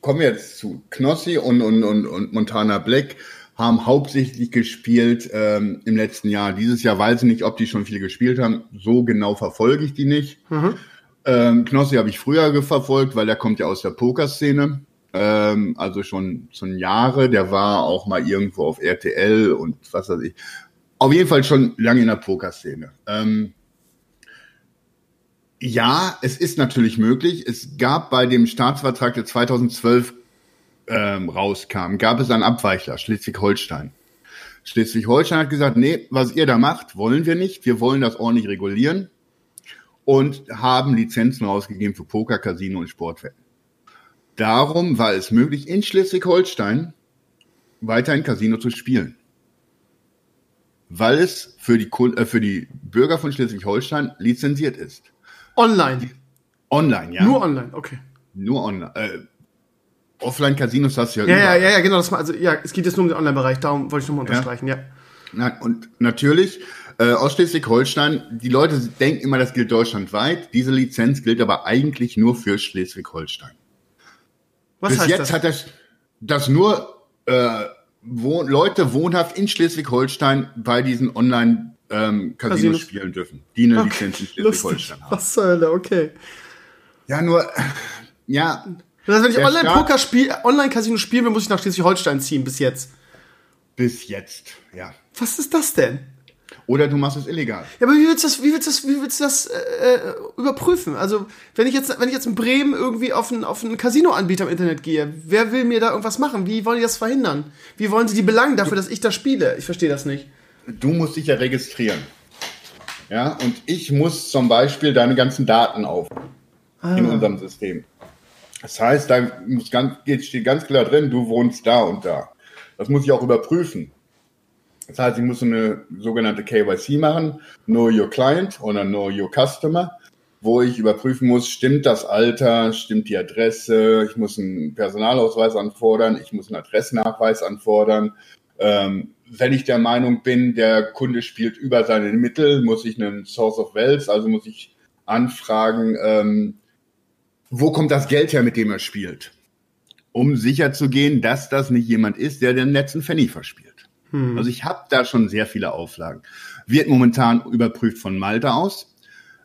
Speaker 5: Kommen wir jetzt zu Knossi und und und, und Montana Black haben hauptsächlich gespielt ähm, im letzten Jahr. Dieses Jahr weiß ich nicht, ob die schon viel gespielt haben. So genau verfolge ich die nicht. Mhm. Ähm, Knossi habe ich früher verfolgt, weil der kommt ja aus der Pokerszene ähm, also schon, schon Jahre. Der war auch mal irgendwo auf RTL und was weiß ich. Auf jeden Fall schon lange in der Pokerszene. Ähm, ja, es ist natürlich möglich. Es gab bei dem Staatsvertrag, der 2012 ähm, rauskam, gab es einen Abweichler, Schleswig-Holstein. Schleswig-Holstein hat gesagt, nee, was ihr da macht, wollen wir nicht. Wir wollen das ordentlich regulieren und haben Lizenzen rausgegeben für Poker, Casino und Sportwetten. Darum war es möglich, in Schleswig-Holstein weiter ein Casino zu spielen. Weil es für die, äh, für die Bürger von Schleswig-Holstein lizenziert ist.
Speaker 2: Online.
Speaker 5: Online, ja.
Speaker 2: Nur online, okay.
Speaker 5: Nur online. Äh, Offline-Casinos hast du
Speaker 2: ja, ja Ja, ja, ja, genau. Das, also, ja, es geht jetzt nur um den Online-Bereich, darum wollte ich nochmal unterstreichen, ja. ja.
Speaker 5: Nein, und natürlich, äh, aus Schleswig-Holstein, die Leute denken immer, das gilt deutschlandweit. Diese Lizenz gilt aber eigentlich nur für Schleswig-Holstein. Was Bis heißt jetzt das? hat das, das nur äh, wohn, Leute wohnhaft in Schleswig-Holstein bei diesen Online ähm, Casinos spielen dürfen, die eine okay. Lizenz in Schleswig-Holstein haben.
Speaker 2: Was Hölle, okay.
Speaker 5: Ja, nur, ja.
Speaker 2: Das heißt, wenn ich Online-Poker spiele, Online-Casino spielen will, muss ich nach Schleswig-Holstein ziehen, bis jetzt.
Speaker 5: Bis jetzt, ja.
Speaker 2: Was ist das denn?
Speaker 5: Oder du machst es illegal.
Speaker 2: Ja, aber wie willst du das, wie willst du das, wie willst du das äh, äh, überprüfen? Also, wenn ich jetzt, wenn ich jetzt in Bremen irgendwie auf einen, auf einen Casino-Anbieter im Internet gehe, wer will mir da irgendwas machen? Wie wollen die das verhindern? Wie wollen sie die belangen dafür, dass ich da spiele? Ich verstehe das nicht.
Speaker 5: Du musst dich ja registrieren. Ja, und ich muss zum Beispiel deine ganzen Daten auf ah. in unserem System. Das heißt, da muss ganz, steht ganz klar drin, du wohnst da und da. Das muss ich auch überprüfen. Das heißt, ich muss eine sogenannte KYC machen, Know Your Client oder Know Your Customer, wo ich überprüfen muss, stimmt das Alter, stimmt die Adresse, ich muss einen Personalausweis anfordern, ich muss einen Adressnachweis anfordern. Ähm, wenn ich der Meinung bin, der Kunde spielt über seine Mittel, muss ich einen Source of Wealth, also muss ich anfragen, ähm, wo kommt das Geld her, mit dem er spielt, um sicherzugehen, dass das nicht jemand ist, der den letzten Pfennig verspielt. Hm. Also ich habe da schon sehr viele Auflagen. Wird momentan überprüft von Malta aus.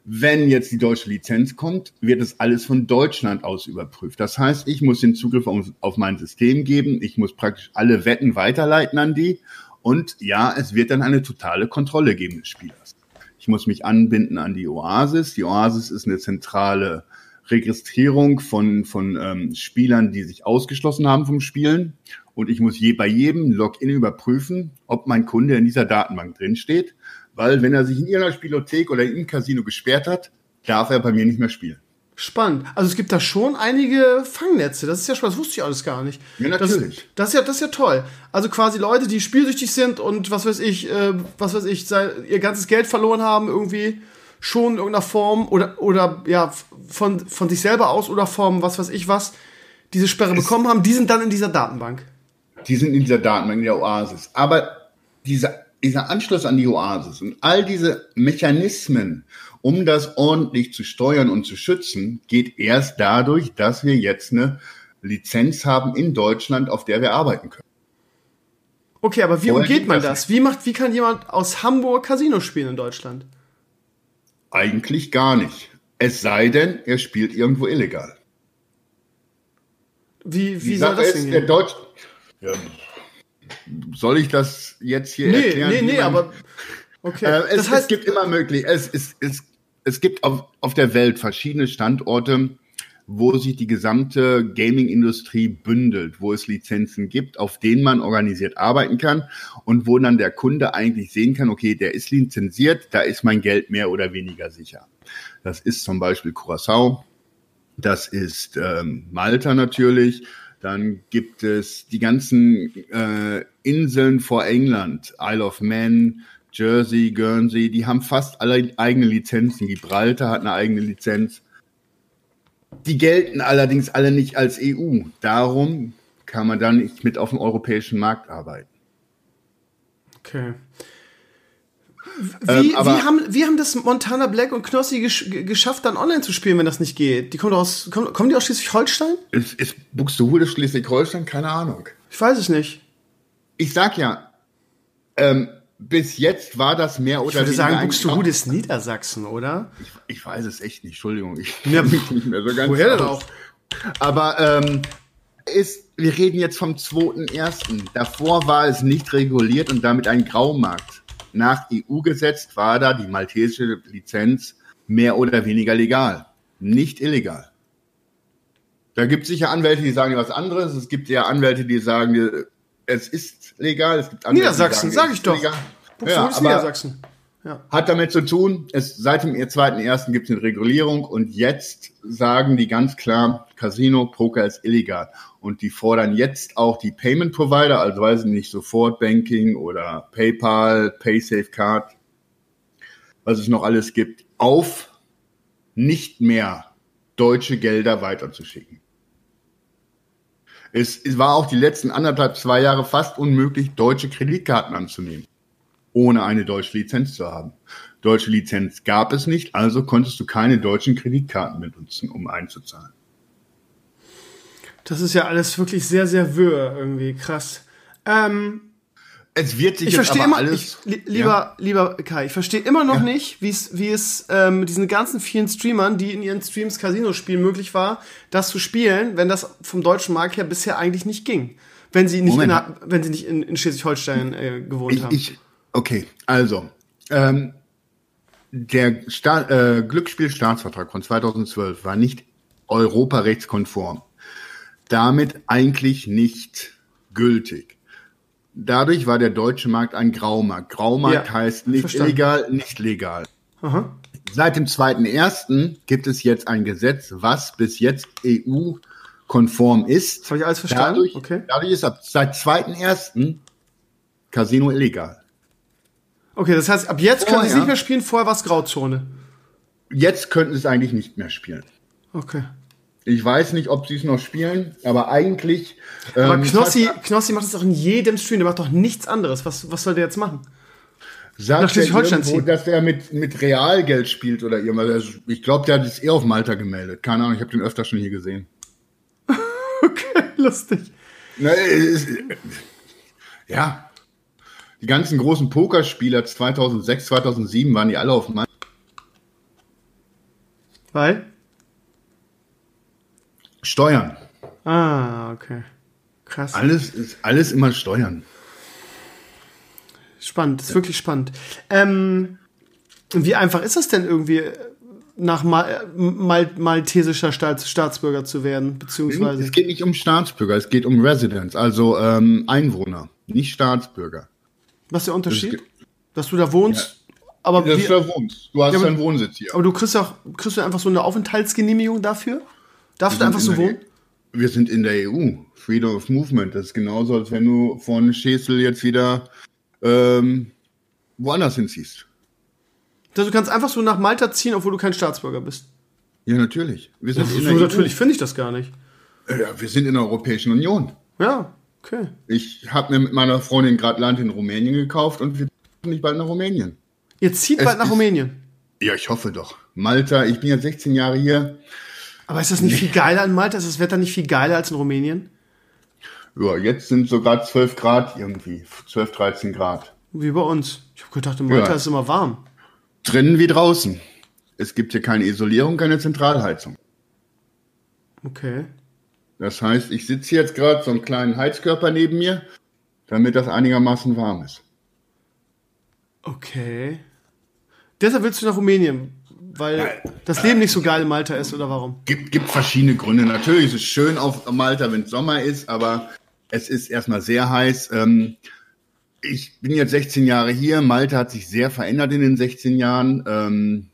Speaker 5: Wenn jetzt die deutsche Lizenz kommt, wird es alles von Deutschland aus überprüft. Das heißt, ich muss den Zugriff auf, auf mein System geben. Ich muss praktisch alle Wetten weiterleiten an die. Und ja, es wird dann eine totale Kontrolle geben des Spielers. Ich muss mich anbinden an die Oasis. Die Oasis ist eine zentrale Registrierung von, von ähm, Spielern, die sich ausgeschlossen haben vom Spielen. Und ich muss je, bei jedem Login überprüfen, ob mein Kunde in dieser Datenbank drinsteht. Weil wenn er sich in irgendeiner Spielothek oder im Casino gesperrt hat, darf er bei mir nicht mehr spielen.
Speaker 2: Spannend. Also es gibt da schon einige Fangnetze. Das ist ja spannend. Das wusste ich alles gar nicht.
Speaker 5: Ja, natürlich.
Speaker 2: Das, das, ist, ja, das ist ja toll. Also quasi Leute, die spielsüchtig sind und was weiß ich, äh, was weiß ich, ihr ganzes Geld verloren haben irgendwie schon in irgendeiner Form oder, oder ja, von, von sich selber aus oder Form, was weiß ich was, diese Sperre es bekommen haben, die sind dann in dieser Datenbank.
Speaker 5: Die sind in dieser Datenbank, in der Oasis. Aber dieser, dieser Anschluss an die Oasis und all diese Mechanismen, um das ordentlich zu steuern und zu schützen, geht erst dadurch, dass wir jetzt eine Lizenz haben in Deutschland, auf der wir arbeiten können.
Speaker 2: Okay, aber wie Vorher umgeht man das? Wie macht, wie kann jemand aus Hamburg Casino spielen in Deutschland?
Speaker 5: Eigentlich gar nicht. Es sei denn, er spielt irgendwo illegal.
Speaker 2: Wie, wie soll das denn
Speaker 5: der Deutsch ja. Soll ich das jetzt hier nee, erklären?
Speaker 2: Nee, nee, nee, aber
Speaker 5: okay. Äh, es, das heißt, es gibt immer möglich, es, es, es, es gibt auf, auf der Welt verschiedene Standorte, wo sich die gesamte Gaming-Industrie bündelt, wo es Lizenzen gibt, auf denen man organisiert arbeiten kann und wo dann der Kunde eigentlich sehen kann, okay, der ist lizenziert, da ist mein Geld mehr oder weniger sicher. Das ist zum Beispiel Curacao, das ist ähm, Malta natürlich, dann gibt es die ganzen äh, Inseln vor England, Isle of Man, Jersey, Guernsey, die haben fast alle eigene Lizenzen. Gibraltar hat eine eigene Lizenz. Die gelten allerdings alle nicht als EU. Darum kann man da nicht mit auf dem europäischen Markt arbeiten.
Speaker 2: Okay. Wie, ähm, wie, haben, wie haben das Montana Black und Knossi gesch geschafft, dann online zu spielen, wenn das nicht geht? Die kommen aus, kommen, kommen die aus Schleswig-Holstein?
Speaker 5: Ist, ist Buxtehude Schleswig-Holstein? Keine Ahnung.
Speaker 2: Ich weiß es nicht.
Speaker 5: Ich sag ja, ähm, bis jetzt war das mehr oder
Speaker 2: weniger. Ich würde sagen, Buxtehude ist Niedersachsen, oder?
Speaker 5: Ich, ich, weiß es echt nicht, Entschuldigung. Ich ja, mich nicht mehr so ganz woher denn auch? Aber ähm, ist, wir reden jetzt vom 2.1. Davor war es nicht reguliert und damit ein Graumarkt. Nach EU-Gesetz war da die maltesische Lizenz mehr oder weniger legal, nicht illegal. Da gibt es sicher Anwälte, die sagen was anderes. Es gibt ja Anwälte, die sagen, es ist legal. Es gibt
Speaker 2: Anwälte, Niedersachsen, sage ich doch. Legal.
Speaker 5: Ja, aber Niedersachsen. Ja. Hat damit zu tun, es, seit dem 2.1. gibt es eine Regulierung und jetzt sagen die ganz klar, Casino, Poker ist illegal. Und die fordern jetzt auch die Payment Provider, also weiß ich nicht, Sofort Banking oder PayPal, PaySafeCard, was es noch alles gibt, auf, nicht mehr deutsche Gelder weiterzuschicken. Es, es war auch die letzten anderthalb, zwei Jahre fast unmöglich, deutsche Kreditkarten anzunehmen ohne eine deutsche Lizenz zu haben. Deutsche Lizenz gab es nicht, also konntest du keine deutschen Kreditkarten benutzen, um einzuzahlen.
Speaker 2: Das ist ja alles wirklich sehr, sehr wirr irgendwie, krass. Ähm,
Speaker 5: es wird sich
Speaker 2: ich verstehe immer, alles. Ich, lieber, ja. lieber Kai, ich verstehe immer noch ja. nicht, wie es, wie es ähm, diesen ganzen vielen Streamern, die in ihren Streams Casino spielen, möglich war, das zu spielen, wenn das vom deutschen Markt her bisher eigentlich nicht ging. Wenn sie nicht, in, wenn sie nicht in, in Schleswig-Holstein äh, gewohnt
Speaker 5: ich,
Speaker 2: haben.
Speaker 5: Ich, Okay, also ähm, der Sta äh, Glücksspielstaatsvertrag von 2012 war nicht europarechtskonform. Damit eigentlich nicht gültig. Dadurch war der deutsche Markt ein Graumarkt. Graumarkt ja, heißt nicht verstanden. illegal, nicht legal. Aha. Seit dem 2.1. gibt es jetzt ein Gesetz, was bis jetzt EU-konform ist.
Speaker 2: Habe ich alles verstanden?
Speaker 5: Dadurch, okay. dadurch ist ab seit 2.1. Casino illegal.
Speaker 2: Okay, das heißt, ab jetzt können sie es nicht mehr spielen, vorher war es Grauzone.
Speaker 5: Jetzt könnten sie es eigentlich nicht mehr spielen.
Speaker 2: Okay.
Speaker 5: Ich weiß nicht, ob sie es noch spielen, aber eigentlich.
Speaker 2: Aber ähm, Knossi, das heißt, Knossi macht es auch in jedem Stream, der macht doch nichts anderes. Was, was soll der jetzt machen?
Speaker 5: Sagt er irgendwo, dass er mit, mit Realgeld spielt oder irgendwas. Ich glaube, der hat es eher auf Malta gemeldet. Keine Ahnung, ich habe den öfter schon hier gesehen.
Speaker 2: okay, lustig.
Speaker 5: Na, ist, ja, die ganzen großen Pokerspieler 2006, 2007 waren die alle auf Mann.
Speaker 2: Weil?
Speaker 5: Steuern.
Speaker 2: Ah, okay. Krass.
Speaker 5: Alles ist alles immer Steuern.
Speaker 2: Spannend, ist ja. wirklich spannend. Ähm, wie einfach ist das denn irgendwie, nach Mal Mal maltesischer Staats Staatsbürger zu werden, beziehungsweise?
Speaker 5: Es geht nicht um Staatsbürger, es geht um Residents, also ähm, Einwohner, nicht Staatsbürger.
Speaker 2: Was ist der Unterschied? Das Dass du da wohnst, ja. aber
Speaker 5: Dass du da wohnst. Du hast ja, deinen Wohnsitz hier.
Speaker 2: Aber du kriegst auch kriegst du einfach so eine Aufenthaltsgenehmigung dafür? Darfst du einfach so wohnen?
Speaker 5: E wir sind in der EU. Freedom of Movement. Das ist genauso, als wenn du von Schesel jetzt wieder ähm, woanders hinziehst.
Speaker 2: Also du kannst einfach so nach Malta ziehen, obwohl du kein Staatsbürger bist.
Speaker 5: Ja, natürlich.
Speaker 2: Wir sind in der so EU. natürlich finde ich das gar nicht.
Speaker 5: Ja, wir sind in der Europäischen Union.
Speaker 2: Ja, Okay.
Speaker 5: Ich habe mir mit meiner Freundin gerade Land in Rumänien gekauft und wir ziehen nicht bald nach Rumänien.
Speaker 2: Ihr zieht es bald nach Rumänien?
Speaker 5: Ja, ich hoffe doch. Malta, ich bin ja 16 Jahre hier.
Speaker 2: Aber ist das nicht nee. viel geiler in Malta? Ist das Wetter nicht viel geiler als in Rumänien?
Speaker 5: Ja, jetzt sind sogar 12 Grad irgendwie. 12, 13 Grad.
Speaker 2: Wie bei uns. Ich habe gedacht, in Malta ja. ist immer warm.
Speaker 5: Drinnen wie draußen. Es gibt hier keine Isolierung, keine Zentralheizung.
Speaker 2: Okay.
Speaker 5: Das heißt, ich sitze jetzt gerade so einen kleinen Heizkörper neben mir, damit das einigermaßen warm ist.
Speaker 2: Okay. Deshalb willst du nach Rumänien, weil ja, das Leben nicht so geil in Malta ist oder warum?
Speaker 5: Gibt, gibt verschiedene Gründe. Natürlich ist es schön auf Malta, wenn es Sommer ist, aber es ist erstmal sehr heiß. Ähm, ich bin jetzt 16 Jahre hier. Malta hat sich sehr verändert in den 16 Jahren. Ähm,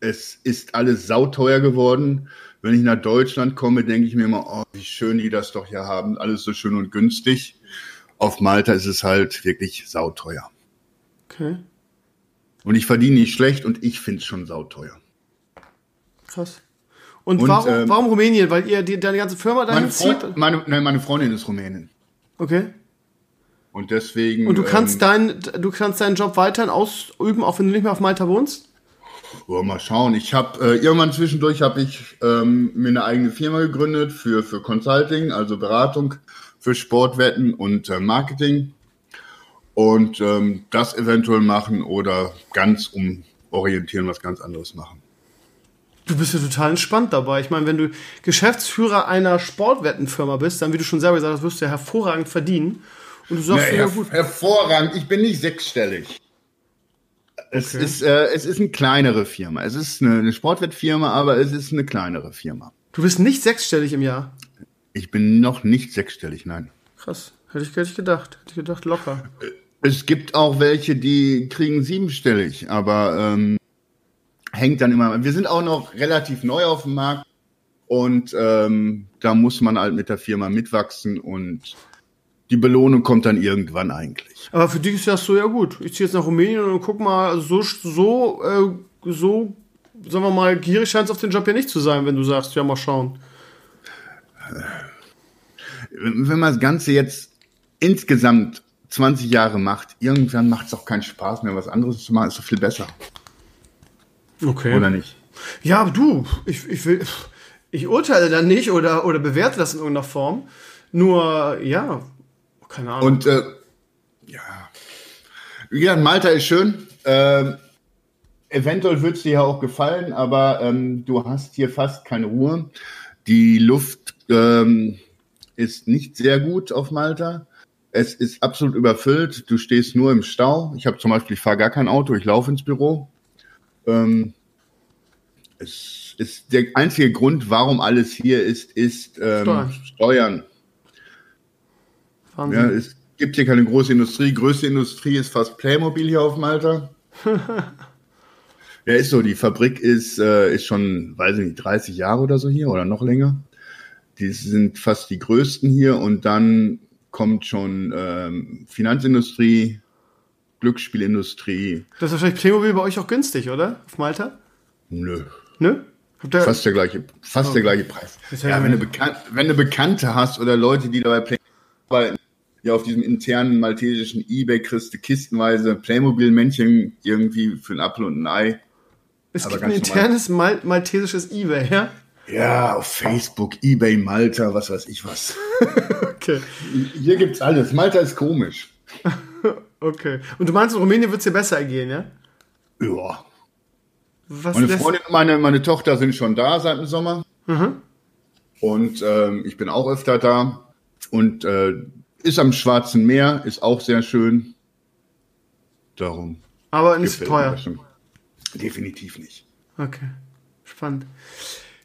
Speaker 5: es ist alles sauteuer geworden. Wenn ich nach Deutschland komme, denke ich mir immer, oh, wie schön die das doch hier haben, alles so schön und günstig. Auf Malta ist es halt wirklich sauteuer.
Speaker 2: Okay.
Speaker 5: Und ich verdiene nicht schlecht und ich finde es schon sauteuer.
Speaker 2: Krass. Und, und warum, ähm, warum Rumänien? Weil ihr die, deine ganze Firma dahin
Speaker 5: meine Freund, zieht? Meine, nein, meine Freundin ist Rumänin.
Speaker 2: Okay.
Speaker 5: Und deswegen.
Speaker 2: Und du kannst, ähm, dein, du kannst deinen Job weiterhin ausüben, auch wenn du nicht mehr auf Malta wohnst?
Speaker 5: Oh, mal schauen. Ich habe äh, irgendwann zwischendurch habe ich ähm, mir eine eigene Firma gegründet für für Consulting, also Beratung für Sportwetten und äh, Marketing und ähm, das eventuell machen oder ganz umorientieren, was ganz anderes machen.
Speaker 2: Du bist ja total entspannt dabei. Ich meine, wenn du Geschäftsführer einer Sportwettenfirma bist, dann, wie du schon selber gesagt hast, wirst du ja hervorragend verdienen. Und du sagst,
Speaker 5: ja, ja gut. Hervorragend. Ich bin nicht sechsstellig. Es, okay. ist, äh, es ist eine kleinere Firma. Es ist eine, eine Sportwettfirma, aber es ist eine kleinere Firma.
Speaker 2: Du bist nicht sechsstellig im Jahr?
Speaker 5: Ich bin noch nicht sechsstellig, nein.
Speaker 2: Krass. Hätte ich, hätte ich gedacht. Hätte ich gedacht, locker.
Speaker 5: Es gibt auch welche, die kriegen siebenstellig, aber ähm, hängt dann immer. Wir sind auch noch relativ neu auf dem Markt und ähm, da muss man halt mit der Firma mitwachsen und die Belohnung kommt dann irgendwann eigentlich.
Speaker 2: Aber für dich ist das so ja gut. Ich ziehe jetzt nach Rumänien und guck mal, so, so, äh, so, sagen wir mal, gierig scheint es auf den Job ja nicht zu sein, wenn du sagst, ja, mal schauen.
Speaker 5: Wenn man das Ganze jetzt insgesamt 20 Jahre macht, irgendwann macht es auch keinen Spaß mehr, was anderes zu machen, ist doch viel besser.
Speaker 2: Okay.
Speaker 5: Oder nicht?
Speaker 2: Ja, du, ich, ich will, ich urteile dann nicht oder, oder bewerte das in irgendeiner Form. Nur, ja, keine Ahnung.
Speaker 5: Und äh, ja, wie gesagt, Malta ist schön. Ähm, eventuell wird es dir ja auch gefallen, aber ähm, du hast hier fast keine Ruhe. Die Luft ähm, ist nicht sehr gut auf Malta. Es ist absolut überfüllt. Du stehst nur im Stau. Ich habe zum Beispiel, ich fahre gar kein Auto, ich laufe ins Büro. Ähm, es ist der einzige Grund, warum alles hier ist, ist ähm, Steuern. Steuern. Wahnsinn. Ja, es gibt hier keine große Industrie. Größte Industrie ist fast Playmobil hier auf Malta. ja, ist so. Die Fabrik ist, äh, ist schon, weiß ich nicht, 30 Jahre oder so hier oder noch länger. Die sind fast die größten hier und dann kommt schon ähm, Finanzindustrie, Glücksspielindustrie.
Speaker 2: Das ist wahrscheinlich Playmobil bei euch auch günstig, oder? Auf Malta?
Speaker 5: Nö.
Speaker 2: Nö?
Speaker 5: Fast der gleiche, fast oh. der gleiche Preis. Ja, wenn, du wenn du Bekannte hast oder Leute, die dabei Playmobil arbeiten, ja, auf diesem internen maltesischen Ebay kriegst du kistenweise Playmobil-Männchen irgendwie für ein Apfel und ein Ei.
Speaker 2: Es Aber gibt ein internes Mal maltesisches Ebay, ja?
Speaker 5: Ja, auf Facebook, Ebay, Malta, was weiß ich was. okay. Hier gibt's alles. Malta ist komisch.
Speaker 2: okay. Und du meinst, in Rumänien wird's dir besser gehen, ja?
Speaker 5: Ja. Was meine Freundin und meine, meine Tochter sind schon da seit dem Sommer. Mhm. Und ähm, ich bin auch öfter da. Und äh, ist am Schwarzen Meer, ist auch sehr schön. Darum.
Speaker 2: Aber nicht teuer.
Speaker 5: Definitiv nicht.
Speaker 2: Okay. Spannend.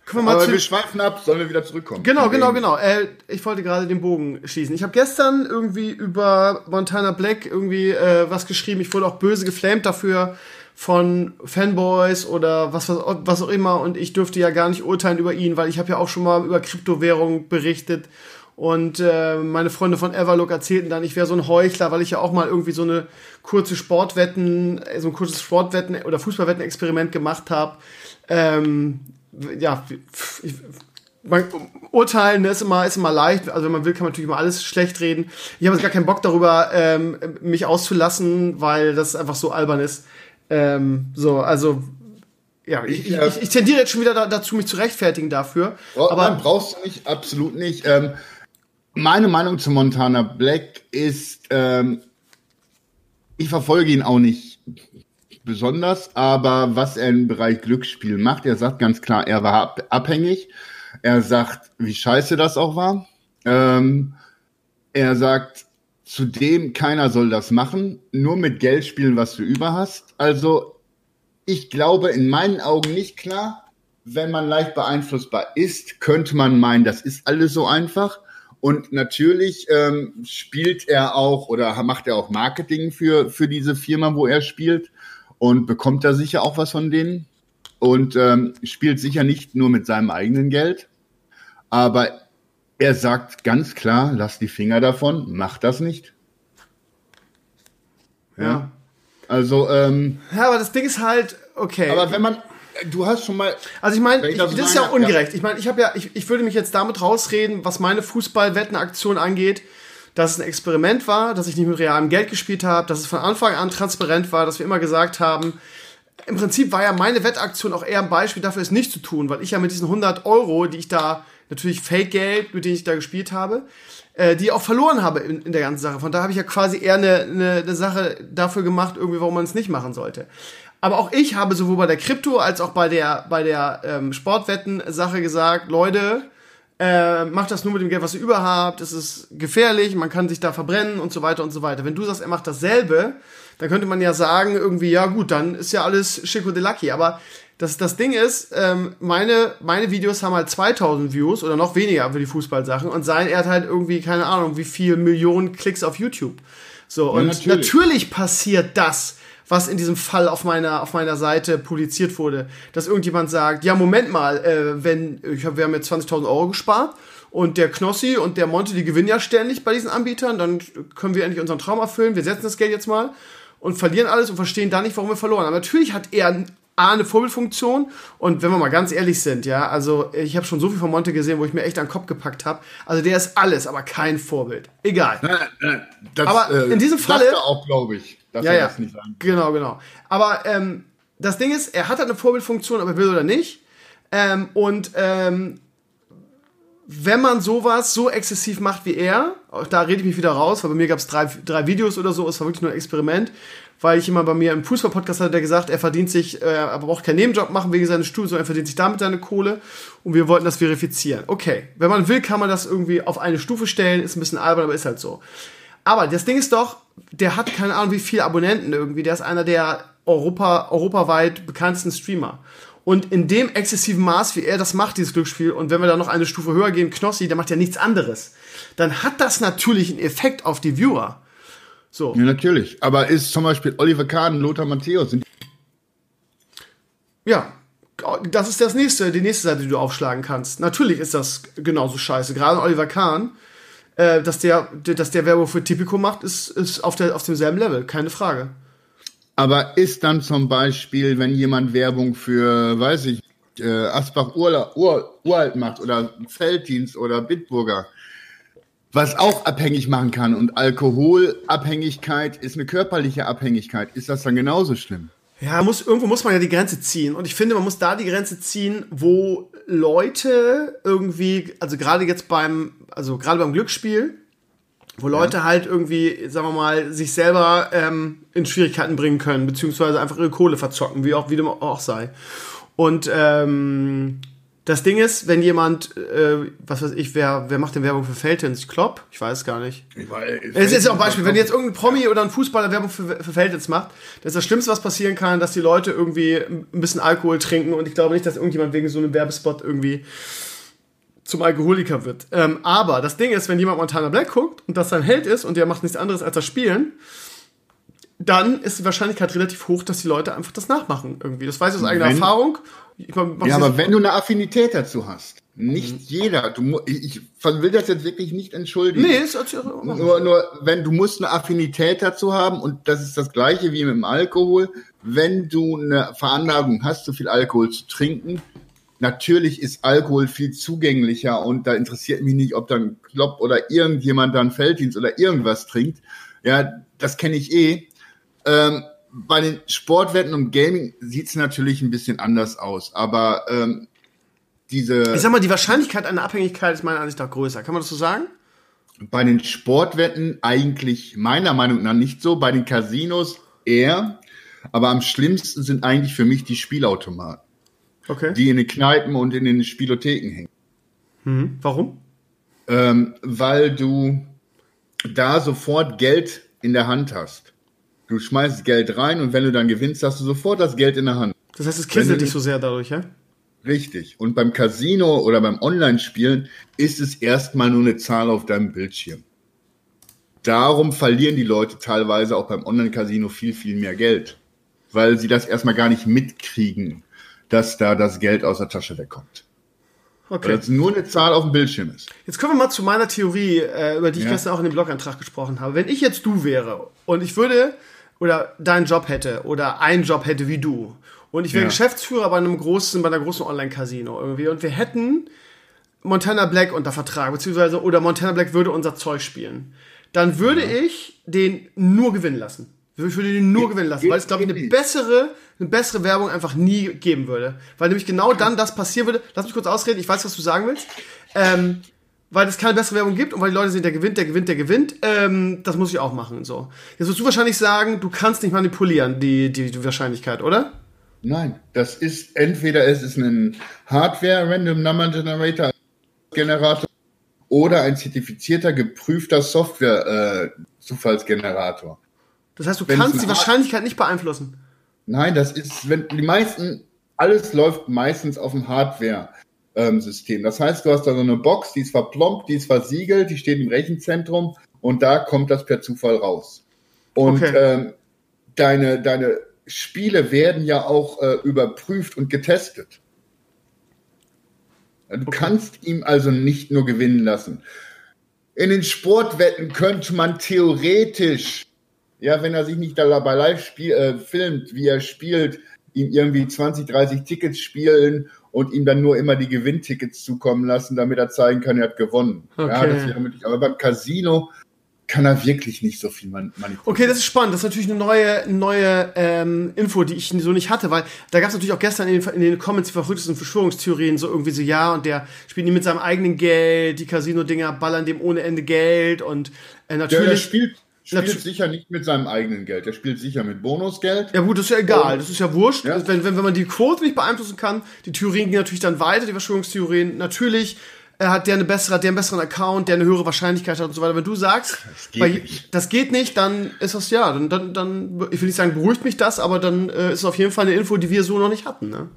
Speaker 5: Kommen wir mal Aber wir schweifen ab, sollen wir wieder zurückkommen?
Speaker 2: Genau, genau, genau. Äh, ich wollte gerade den Bogen schießen. Ich habe gestern irgendwie über Montana Black irgendwie äh, was geschrieben. Ich wurde auch böse geflamed dafür von Fanboys oder was, was, was auch immer. Und ich dürfte ja gar nicht urteilen über ihn, weil ich habe ja auch schon mal über Kryptowährung berichtet. Und äh, meine Freunde von Everlook erzählten dann, ich wäre so ein Heuchler, weil ich ja auch mal irgendwie so eine kurze Sportwetten, so ein kurzes Sportwetten oder Fußballwetten-Experiment gemacht habe. Ähm, ja, ich, man, urteilen ist immer, ist immer leicht. Also wenn man will, kann man natürlich immer alles schlecht reden. Ich habe jetzt gar keinen Bock darüber, ähm, mich auszulassen, weil das einfach so albern ist. Ähm, so, also ja, ich, ich, ich, ich, tendiere jetzt schon wieder da, dazu, mich zu rechtfertigen dafür.
Speaker 5: Oh, aber nein, brauchst du nicht, absolut nicht. Ähm, meine Meinung zu Montana Black ist, ähm, ich verfolge ihn auch nicht besonders, aber was er im Bereich Glücksspiel macht, er sagt ganz klar, er war abhängig. Er sagt, wie scheiße das auch war. Ähm, er sagt, zudem, keiner soll das machen, nur mit Geld spielen, was du über hast. Also, ich glaube in meinen Augen nicht klar. Wenn man leicht beeinflussbar ist, könnte man meinen, das ist alles so einfach. Und natürlich ähm, spielt er auch oder macht er auch Marketing für, für diese Firma, wo er spielt und bekommt da sicher auch was von denen und ähm, spielt sicher nicht nur mit seinem eigenen Geld, aber er sagt ganz klar, lass die Finger davon, mach das nicht.
Speaker 2: Ja. ja.
Speaker 5: Also, ähm,
Speaker 2: Ja, aber das Ding ist halt, okay.
Speaker 5: aber wenn man, du hast schon mal,
Speaker 2: Also ich meine, das,
Speaker 5: das
Speaker 2: ist ja ungerecht. Ich meine, ich habe ja, ich, ich würde mich jetzt damit rausreden, was meine Fußballwettenaktion angeht, dass es ein Experiment war, dass ich nicht mit realem Geld gespielt habe, dass es von Anfang an transparent war, dass wir immer gesagt haben, im Prinzip war ja meine Wettaktion auch eher ein Beispiel dafür, es nicht zu tun, weil ich ja mit diesen 100 Euro, die ich da, natürlich Fake-Geld, mit denen ich da gespielt habe, äh, die auch verloren habe in, in der ganzen Sache. Von da habe ich ja quasi eher eine, eine, eine Sache dafür gemacht, irgendwie, warum man es nicht machen sollte. Aber auch ich habe sowohl bei der Krypto als auch bei der, bei der ähm, Sportwetten-Sache gesagt, Leute, äh, macht das nur mit dem Geld, was ihr über habt, es ist gefährlich, man kann sich da verbrennen und so weiter und so weiter. Wenn du sagst, er macht dasselbe, dann könnte man ja sagen, irgendwie, ja gut, dann ist ja alles Chico de Lucky. Aber das, das Ding ist, ähm, meine, meine Videos haben halt 2000 Views oder noch weniger für die Fußballsachen und sein, er hat halt irgendwie, keine Ahnung, wie viel Millionen Klicks auf YouTube. So, und natürlich.
Speaker 5: natürlich.
Speaker 2: passiert das, was in diesem Fall auf meiner, auf meiner Seite publiziert wurde. Dass irgendjemand sagt, ja, Moment mal, äh, wenn, ich hab, wir haben jetzt 20.000 Euro gespart und der Knossi und der Monte, die gewinnen ja ständig bei diesen Anbietern, dann können wir endlich unseren Traum erfüllen, wir setzen das Geld jetzt mal und verlieren alles und verstehen dann nicht, warum wir verloren haben. Natürlich hat er A, eine Vorbildfunktion und wenn wir mal ganz ehrlich sind, ja, also ich habe schon so viel von Monte gesehen, wo ich mir echt an den Kopf gepackt habe. Also der ist alles, aber kein Vorbild. Egal.
Speaker 5: Das,
Speaker 2: Aber in diesem Falle-
Speaker 5: auch, glaube ich, dass
Speaker 2: Ja,
Speaker 5: er
Speaker 2: ja.
Speaker 5: das nicht sagen
Speaker 2: Genau, genau. Aber ähm, das Ding ist, er hat halt eine Vorbildfunktion, ob er will oder nicht. Ähm, und ähm, wenn man sowas so exzessiv macht wie er, auch da rede ich mich wieder raus, weil bei mir gab es drei, drei Videos oder so, es war wirklich nur ein Experiment, weil ich immer bei mir im Fußball-Podcast hatte, der gesagt, er verdient sich, äh, er braucht keinen Nebenjob machen wegen seines Studiums, sondern er verdient sich damit seine Kohle und wir wollten das verifizieren. Okay, wenn man will, kann man das irgendwie auf eine Stufe stellen, ist ein bisschen albern, aber ist halt so. Aber das Ding ist doch, der hat keine Ahnung, wie viele Abonnenten irgendwie. Der ist einer der Europa, europaweit bekanntesten Streamer. Und in dem exzessiven Maß, wie er das macht, dieses Glücksspiel, und wenn wir da noch eine Stufe höher gehen, Knossi, der macht ja nichts anderes, dann hat das natürlich einen Effekt auf die Viewer. So.
Speaker 5: Ja, natürlich. Aber ist zum Beispiel Oliver Kahn, Lothar Matthäus, sind
Speaker 2: Ja, das ist das nächste, die nächste Seite, die du aufschlagen kannst. Natürlich ist das genauso scheiße. Gerade Oliver Kahn, äh, dass der, dass der Werbung für Tipico macht, ist, ist auf, der, auf demselben Level, keine Frage.
Speaker 5: Aber ist dann zum Beispiel, wenn jemand Werbung für, weiß ich, äh, Asbach Urla, Ur, Uralt macht oder Felddienst oder Bitburger, was auch abhängig machen kann und Alkoholabhängigkeit ist eine körperliche Abhängigkeit, ist das dann genauso schlimm?
Speaker 2: Ja, muss, irgendwo muss man ja die Grenze ziehen. Und ich finde, man muss da die Grenze ziehen, wo Leute irgendwie, also gerade jetzt beim, also gerade beim Glücksspiel, wo Leute halt irgendwie, sagen wir mal, sich selber ähm, in Schwierigkeiten bringen können, beziehungsweise einfach ihre Kohle verzocken, wie auch, wie dem auch sei. Und ähm, das Ding ist, wenn jemand, äh, was weiß ich, wer, wer macht denn Werbung für Feldhins? Klopp? Ich weiß gar nicht. Es ist jetzt auch ein Beispiel, wenn jetzt irgendein Promi oder ein Fußballer Werbung für, für Feldhins macht, das ist das Schlimmste, was passieren kann, dass die Leute irgendwie ein bisschen Alkohol trinken und ich glaube nicht, dass irgendjemand wegen so einem Werbespot irgendwie zum Alkoholiker wird. Ähm, aber das Ding ist, wenn jemand Montana Black guckt und das sein Held ist und der macht nichts anderes als das Spielen, dann ist die Wahrscheinlichkeit relativ hoch, dass die Leute einfach das nachmachen irgendwie. Das weiß ich aus eigener
Speaker 5: Wenn-
Speaker 2: Erfahrung. Ich mein, mach's
Speaker 5: Ja, aber wenn du eine Affinität dazu hast, nicht
Speaker 2: Mhm.
Speaker 5: jeder, du, ich, will das jetzt wirklich nicht entschuldigen.
Speaker 2: Nee, ist, ist,
Speaker 5: Nur, nur, wenn du musst eine Affinität dazu haben und das ist das gleiche wie mit dem Alkohol. Wenn du eine Veranlagung hast, so viel Alkohol zu trinken, natürlich ist Alkohol viel zugänglicher und da interessiert mich nicht, ob dann Klopp oder irgendjemand dann Felddienst oder irgendwas trinkt. Ja, das kenne ich eh. Ähm, bei den Sportwetten und Gaming sieht es natürlich ein bisschen anders aus, aber ähm, diese
Speaker 2: Ich sag mal, die Wahrscheinlichkeit einer Abhängigkeit ist meiner Ansicht nach größer. Kann man das so sagen?
Speaker 5: Bei den Sportwetten eigentlich meiner Meinung nach nicht so, bei den Casinos eher. Aber am schlimmsten sind eigentlich für mich die Spielautomaten,
Speaker 2: Okay.
Speaker 5: die in den Kneipen und in den Spielotheken hängen.
Speaker 2: Mhm. Warum?
Speaker 5: Ähm, weil du da sofort Geld in der Hand hast. Du schmeißt Geld rein und wenn du dann gewinnst, hast du sofort das Geld in der Hand.
Speaker 2: Das heißt, es
Speaker 5: du-
Speaker 2: dich so sehr dadurch, ja?
Speaker 5: Richtig. Und beim Casino oder beim Online-Spielen ist es erstmal nur eine Zahl auf deinem Bildschirm. Darum verlieren die Leute teilweise auch beim Online-Casino viel, viel mehr Geld, weil sie das erstmal gar nicht mitkriegen, dass da das Geld aus der Tasche wegkommt. Weil
Speaker 2: Okay.
Speaker 5: das nur eine Zahl auf dem Bildschirm ist.
Speaker 2: Jetzt kommen wir mal zu meiner Theorie, äh, über die ich
Speaker 5: Ja.
Speaker 2: gestern auch in dem Blogantrag gesprochen habe. Wenn ich jetzt du wäre und ich würde oder deinen Job hätte oder einen Job hätte wie du und ich wäre ja. Geschäftsführer bei einem großen, bei einer großen Online-Casino irgendwie und wir hätten Montana Black unter Vertrag, beziehungsweise oder Montana Black würde unser Zeug spielen, dann würde ja. ich den nur gewinnen lassen. Ich würde den nur gewinnen lassen, weil es, glaube ich, eine bessere, eine bessere Werbung einfach nie geben würde. Weil nämlich genau dann das passieren würde. Lass mich kurz ausreden, ich weiß, was du sagen willst. Ähm, weil es keine bessere Werbung gibt und weil die Leute sehen, der gewinnt, der gewinnt, der gewinnt, ähm, das muss ich auch machen. So. Jetzt wirst du wahrscheinlich sagen, du kannst nicht manipulieren, die, die, die Wahrscheinlichkeit, oder?
Speaker 5: Nein, das ist entweder es ist ein Hardware Random Number Generator Generator oder ein zertifizierter, geprüfter Software äh, Zufallsgenerator.
Speaker 2: Das heißt, du wenn kannst die Wahrscheinlichkeit nicht beeinflussen.
Speaker 5: Nein, das ist, wenn die meisten, alles läuft meistens auf dem Hardware-System. Ähm, das heißt, du hast da so eine Box, die ist verplombt, die ist versiegelt, die steht im Rechenzentrum und da kommt das per Zufall raus. Und okay. ähm, deine, deine Spiele werden ja auch äh, überprüft und getestet. Du okay. kannst ihm also nicht nur gewinnen lassen. In den Sportwetten könnte man theoretisch ja, wenn er sich nicht dabei live spiel, äh, filmt, wie er spielt, ihm irgendwie 20, 30 Tickets spielen und ihm dann nur immer die Gewinntickets zukommen lassen, damit er zeigen kann, er hat gewonnen. Okay. Ja, das wäre möglich. Aber beim Casino kann er wirklich nicht so viel manipulieren.
Speaker 2: Okay, das ist spannend. Das ist natürlich eine neue, neue ähm, Info, die ich so nicht hatte, weil da gab es natürlich auch gestern in den, in den Comments die verrücktesten Verschwörungstheorien, so irgendwie so, ja, und der spielt nie mit seinem eigenen Geld, die Casino-Dinger ballern dem ohne Ende Geld und äh, natürlich. Der,
Speaker 5: der spielt spielt Natu sicher nicht mit seinem eigenen Geld. Er spielt sicher mit Bonusgeld.
Speaker 2: Ja gut, das ist ja egal. Und, das ist ja wurscht. Ja. Wenn, wenn, wenn man die Quote nicht beeinflussen kann, die Theorien gehen natürlich dann weiter, die Verschwörungstheorien. Natürlich äh, hat der eine bessere, hat der einen besseren Account, der eine höhere Wahrscheinlichkeit hat und so weiter. Wenn du sagst, das geht, bei, nicht. Das geht nicht, dann ist das ja, dann, dann, dann, ich will nicht sagen, beruhigt mich das, aber dann äh, ist es auf jeden Fall eine Info, die wir so noch nicht hatten. Ne?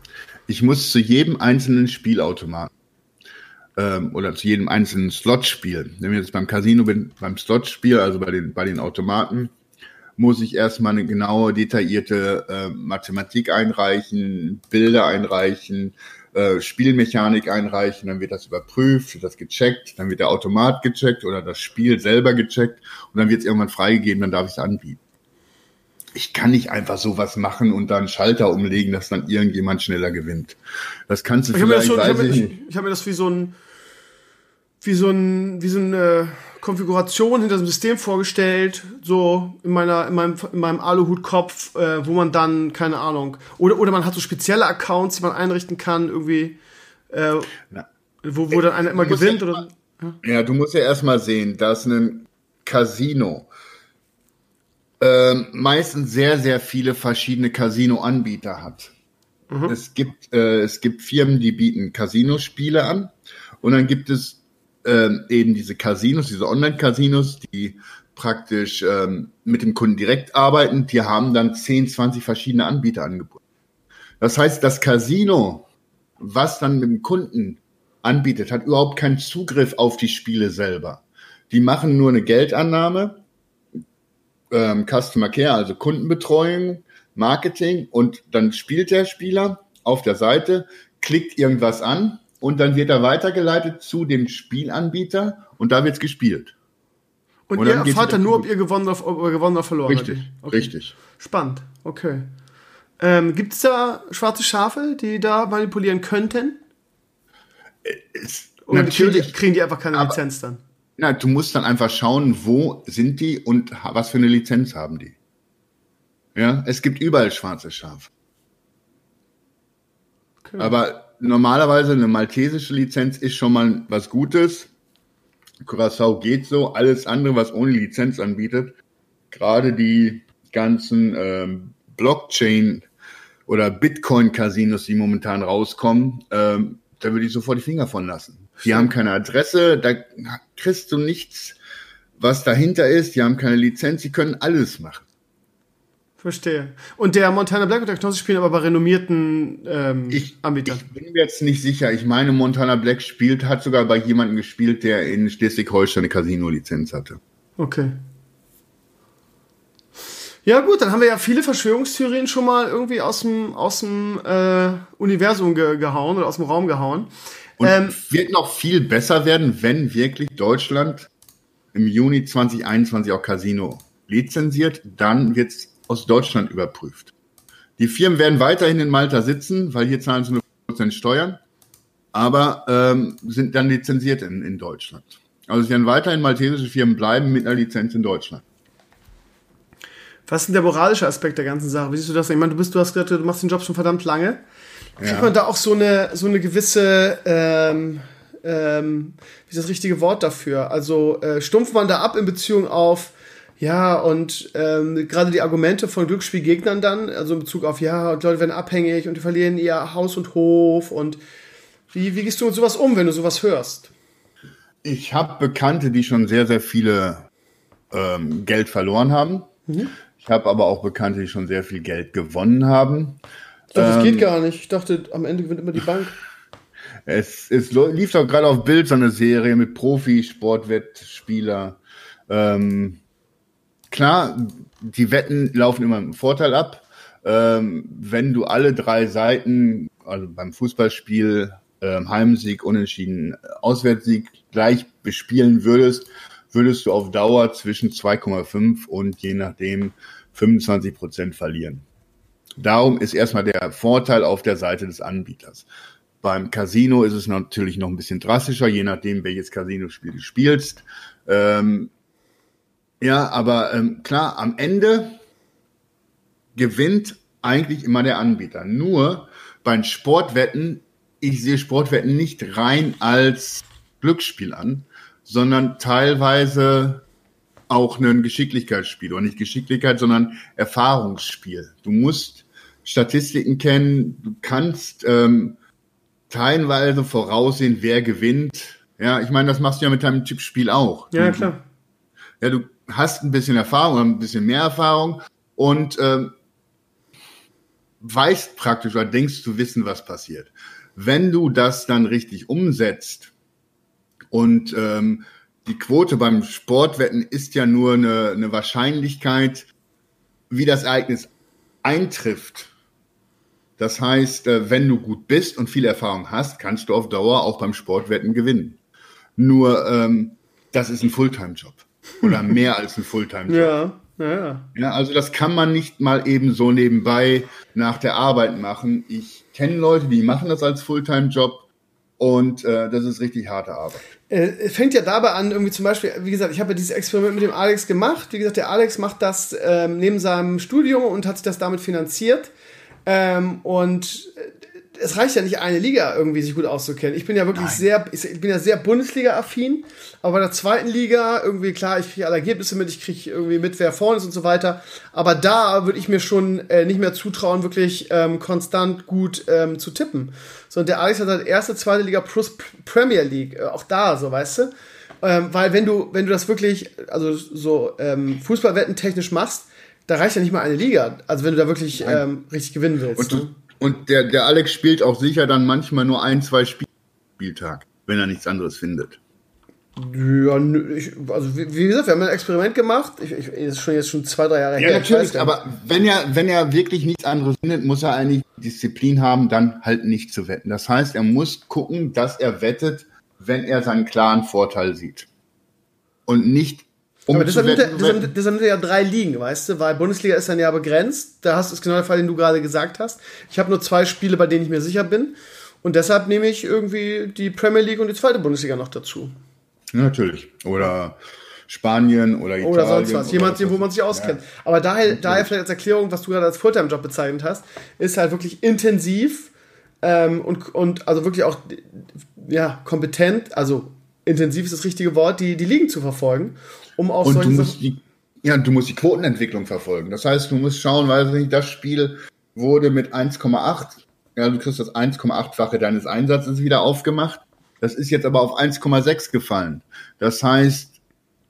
Speaker 5: Ich muss zu jedem einzelnen Spielautomaten ähm, oder zu jedem einzelnen Slot-Spiel. Wenn ich jetzt beim Casino bin, beim Slot-Spiel, also bei den, bei den Automaten, muss ich erstmal eine genaue, detaillierte äh, Mathematik einreichen, Bilder einreichen, äh, Spielmechanik einreichen, dann wird das überprüft, wird das gecheckt, dann wird der Automat gecheckt oder das Spiel selber gecheckt und dann wird es irgendwann freigegeben, dann darf ich es anbieten. Ich kann nicht einfach sowas machen und dann Schalter umlegen, dass dann irgendjemand schneller gewinnt. Das kannst du
Speaker 2: ich vielleicht. Hab so, ich habe mir, hab mir das wie so ein wie so, ein, wie so eine Konfiguration hinter dem System vorgestellt, so in meiner, in meinem, in meinem Aluhutkopf, äh, wo man dann, keine Ahnung, oder, oder man hat so spezielle Accounts, die man einrichten kann, irgendwie, äh, wo, wo dann einer immer gewinnt
Speaker 5: ja,
Speaker 2: oder
Speaker 5: ja? ja, du musst ja erstmal sehen, dass ein Casino ähm, meistens sehr, sehr viele verschiedene Casino-Anbieter hat. Mhm. Es gibt, äh, es gibt Firmen, die bieten Casino-Spiele an und dann gibt es ähm, eben diese Casinos, diese Online-Casinos, die praktisch ähm, mit dem Kunden direkt arbeiten, die haben dann 10, 20 verschiedene Anbieter angeboten. Das heißt, das Casino, was dann mit dem Kunden anbietet, hat überhaupt keinen Zugriff auf die Spiele selber. Die machen nur eine Geldannahme, ähm, Customer Care, also Kundenbetreuung, Marketing und dann spielt der Spieler auf der Seite, klickt irgendwas an, und dann wird er weitergeleitet zu dem Spielanbieter und da wird's gespielt.
Speaker 2: Und, und ihr erfahrt dann nur, ob ihr gewonnen oder, ob ihr gewonnen oder verloren
Speaker 5: habt. Richtig, okay. richtig.
Speaker 2: Spannend, okay. Ähm, Gibt es da schwarze Schafe, die da manipulieren könnten?
Speaker 5: Es,
Speaker 2: oder natürlich kriegen die einfach keine aber, Lizenz dann?
Speaker 5: Na, du musst dann einfach schauen, wo sind die und was für eine Lizenz haben die. Ja, es gibt überall schwarze Schafe. Okay. Aber normalerweise eine maltesische Lizenz ist schon mal was Gutes. Curaçao geht so. Alles andere, was ohne Lizenz anbietet, gerade die ganzen ähm, Blockchain oder Bitcoin-Casinos, die momentan rauskommen, ähm, da würde ich sofort die Finger von lassen. Die haben keine Adresse, da kriegst du nichts, was dahinter ist. Die haben keine Lizenz, die können alles machen.
Speaker 2: Verstehe. Und der Montana Black und der Knossi spielen aber bei renommierten ähm,
Speaker 5: ich, Anbietern. Ich bin mir jetzt nicht sicher. Ich meine, Montana Black spielt, hat sogar bei jemandem gespielt, der in Schleswig-Holstein eine Casino-Lizenz hatte.
Speaker 2: Okay. Ja gut, dann haben wir ja viele Verschwörungstheorien schon mal irgendwie aus dem, aus dem äh, Universum ge gehauen oder aus dem Raum gehauen.
Speaker 5: Und ähm, wird noch viel besser werden, wenn wirklich Deutschland im Juni 2021 auch Casino lizenziert. Dann wird es aus Deutschland überprüft. Die Firmen werden weiterhin in Malta sitzen, weil hier zahlen sie nur Prozent Steuern, aber ähm, sind dann lizenziert in, in Deutschland. Also es werden weiterhin maltesische Firmen bleiben mit einer Lizenz in Deutschland.
Speaker 2: Was ist denn der moralische Aspekt der ganzen Sache? Wie siehst du das? Ich meine, du bist, du hast gesagt, du machst den Job schon verdammt lange. Kriegt ja. man da auch so eine, so eine gewisse, ähm, ähm, wie ist das richtige Wort dafür? Also äh, stumpft man da ab in Beziehung auf, ja, und ähm, gerade die Argumente von Glücksspielgegnern dann, also in Bezug auf, ja, die Leute werden abhängig und die verlieren ihr Haus und Hof und wie, wie gehst du mit sowas um, wenn du sowas hörst?
Speaker 5: Ich habe Bekannte, die schon sehr, sehr viele ähm, Geld verloren haben. Mhm. Ich habe aber auch Bekannte, die schon sehr viel Geld gewonnen haben.
Speaker 2: Ich dachte, ähm, das geht gar nicht. Ich dachte, am Ende gewinnt immer die Bank.
Speaker 5: Es, es lief doch gerade auf Bild so eine Serie mit Profi-Sportwettspieler. Ähm, klar, die Wetten laufen immer einen Vorteil ab. Ähm, wenn du alle drei Seiten, also beim Fußballspiel, ähm, Heimsieg, Unentschieden, Auswärtssieg gleich bespielen würdest, würdest du auf Dauer zwischen 2,5 und je nachdem 25 Prozent verlieren. Darum ist erstmal der Vorteil auf der Seite des Anbieters. Beim Casino ist es natürlich noch ein bisschen drastischer, je nachdem, welches Casino-Spiel du spielst. Ähm, ja, aber ähm, klar, am Ende gewinnt eigentlich immer der Anbieter. Nur beim Sportwetten, ich sehe Sportwetten nicht rein als Glücksspiel an, sondern teilweise auch ein Geschicklichkeitsspiel. Und nicht Geschicklichkeit, sondern Erfahrungsspiel. Du musst Statistiken kennen, du kannst ähm, teilweise voraussehen, wer gewinnt. Ja, ich meine, das machst du ja mit deinem Tippspiel auch.
Speaker 2: Ja, klar.
Speaker 5: Ja, du hast ein bisschen Erfahrung, ein bisschen mehr Erfahrung und ähm, weißt praktisch oder denkst zu wissen, was passiert. Wenn du das dann richtig umsetzt und ähm, die Quote beim Sportwetten ist ja nur eine, eine Wahrscheinlichkeit, wie das Ereignis eintrifft. Das heißt, äh, wenn du gut bist und viel Erfahrung hast, kannst du auf Dauer auch beim Sportwetten gewinnen. Nur, ähm, das ist ein Fulltime-Job. Oder mehr als ein Fulltime-Job.
Speaker 2: Ja, ja.
Speaker 5: Ja, also das kann man nicht mal eben so nebenbei nach der Arbeit machen. Ich kenne Leute, die machen das als Fulltime-Job und äh, das ist richtig harte Arbeit.
Speaker 2: Äh, fängt ja dabei an, irgendwie zum Beispiel, wie gesagt, ich habe ja dieses Experiment mit dem Alex gemacht. Wie gesagt, der Alex macht das ähm, neben seinem Studium und hat sich das damit finanziert. Ähm, und äh, es reicht ja nicht eine Liga irgendwie sich gut auszukennen. Ich bin ja wirklich Nein. sehr, ich bin ja sehr Bundesliga-affin, aber bei der zweiten Liga irgendwie klar, ich kriege alle Ergebnisse mit, ich kriege irgendwie mit, wer vorne ist und so weiter. Aber da würde ich mir schon äh, nicht mehr zutrauen, wirklich ähm, konstant gut ähm, zu tippen. Sondern der Alex hat halt erste, zweite Liga plus Premier League, äh, auch da, so weißt du. Ähm, weil wenn du, wenn du das wirklich, also so ähm, Fußballwetten technisch machst, da reicht ja nicht mal eine Liga. Also wenn du da wirklich ähm, richtig gewinnen willst.
Speaker 5: Und, ne? Und der, der Alex spielt auch sicher dann manchmal nur ein, zwei Spiel Spieltag, wenn er nichts anderes findet.
Speaker 2: Ja, ich, also wie, wie, gesagt, wir haben ein Experiment gemacht. Ich, ich, ist schon jetzt schon zwei, drei Jahre
Speaker 5: ja, her. Ja, natürlich, aber wenn er, wenn er wirklich nichts anderes findet, muss er eigentlich Disziplin haben, dann halt nicht zu wetten. Das heißt, er muss gucken, dass er wettet, wenn er seinen klaren Vorteil sieht. Und nicht
Speaker 2: um aber deshalb, nimmt er, deshalb, deshalb nimmt er ja drei Ligen, weißt du, weil Bundesliga ist dann ja begrenzt. Da hast du es genau der Fall, den du gerade gesagt hast. Ich habe nur zwei Spiele, bei denen ich mir sicher bin. Und deshalb nehme ich irgendwie die Premier League und die zweite Bundesliga noch dazu.
Speaker 5: Natürlich. Oder Spanien oder Italien.
Speaker 2: Oder sonst was. Jemand, wo man sich auskennt. Ja. Aber daher, daher vielleicht als Erklärung, was du gerade als Fulltime-Job bezeichnet hast, ist halt wirklich intensiv ähm, und, und also wirklich auch ja, kompetent, also intensiv ist das richtige Wort, die, die Ligen zu verfolgen, um auch
Speaker 5: und du musst die, Ja, du musst die Quotenentwicklung verfolgen. Das heißt, du musst schauen, weil das Spiel wurde mit 1,8, ja, du kriegst das 1,8-fache deines Einsatzes wieder aufgemacht. Das ist jetzt aber auf 1,6 gefallen. Das heißt,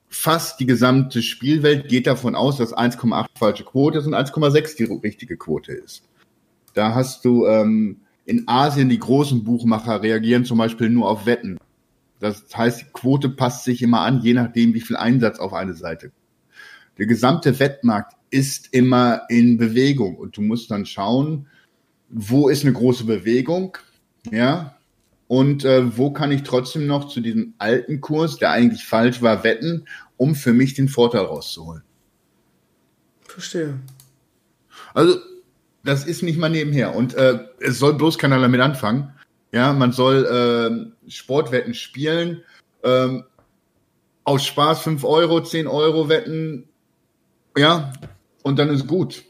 Speaker 5: fast die gesamte Spielwelt geht davon aus, dass 1,8 falsche Quote ist und 1,6 die richtige Quote ist. Da hast du ähm, in Asien die großen Buchmacher reagieren zum Beispiel nur auf Wetten. Das heißt, die Quote passt sich immer an, je nachdem, wie viel Einsatz auf eine Seite. Der gesamte Wettmarkt ist immer in Bewegung und du musst dann schauen, wo ist eine große Bewegung, ja, und äh, wo kann ich trotzdem noch zu diesem alten Kurs, der eigentlich falsch war, wetten, um für mich den Vorteil rauszuholen.
Speaker 2: Verstehe.
Speaker 5: Also, das ist nicht mal nebenher. Und äh, es soll bloß keiner damit anfangen. Ja, man soll äh, Sportwetten spielen. Ähm, aus Spaß 5 Euro, 10 Euro wetten. Ja, und dann ist gut.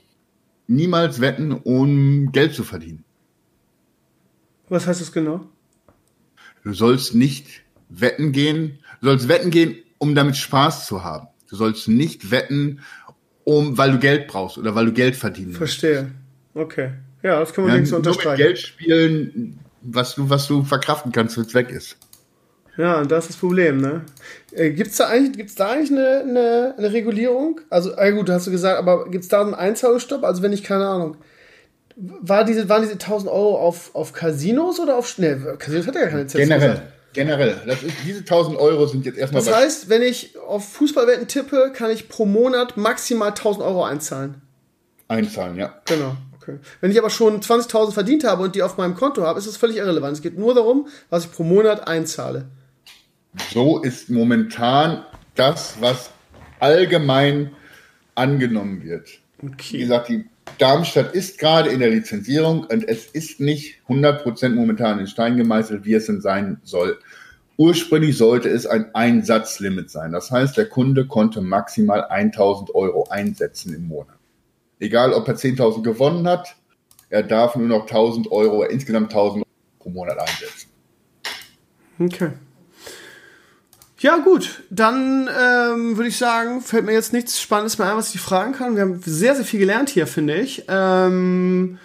Speaker 5: Niemals wetten, um Geld zu verdienen.
Speaker 2: Was heißt das genau?
Speaker 5: Du sollst nicht wetten gehen, du sollst wetten gehen, um damit Spaß zu haben. Du sollst nicht wetten, um, weil du Geld brauchst oder weil du Geld verdienen
Speaker 2: Verstehe. Okay. Ja, das kann man ja, so unterstreichen.
Speaker 5: Geld spielen, was du, was du verkraften kannst, wenn es weg ist.
Speaker 2: Ja, und das ist das Problem, ne? Äh, gibt's da eigentlich, gibt's da eigentlich eine, eine, eine Regulierung? Also, äh, gut, hast du gesagt, aber gibt's da einen Einzahlstopp? Also, wenn ich, keine Ahnung, war diese, waren diese 1000 Euro auf, auf Casinos oder auf, ne, Casinos hat ja keine
Speaker 5: Zinsen. Generell. Gesagt. Generell. Das ist, diese 1000 Euro sind jetzt erstmal.
Speaker 2: Das heißt, wenn ich auf Fußballwetten tippe, kann ich pro Monat maximal 1000 Euro einzahlen.
Speaker 5: Einzahlen, ja.
Speaker 2: Genau. Okay. Wenn ich aber schon 20.000 verdient habe und die auf meinem Konto habe, ist das völlig irrelevant. Es geht nur darum, was ich pro Monat einzahle.
Speaker 5: So ist momentan das, was allgemein angenommen wird. Okay. Wie gesagt, die Darmstadt ist gerade in der Lizenzierung und es ist nicht 100% momentan in Stein gemeißelt, wie es denn sein soll. Ursprünglich sollte es ein Einsatzlimit sein. Das heißt, der Kunde konnte maximal 1000 Euro einsetzen im Monat. Egal, ob er 10.000 gewonnen hat, er darf nur noch 1000 Euro, insgesamt 1000 Euro pro Monat einsetzen.
Speaker 2: Okay. Ja, gut, dann ähm, würde ich sagen, fällt mir jetzt nichts Spannendes mehr ein, was ich fragen kann. Wir haben sehr, sehr viel gelernt hier, finde ich. Ähm,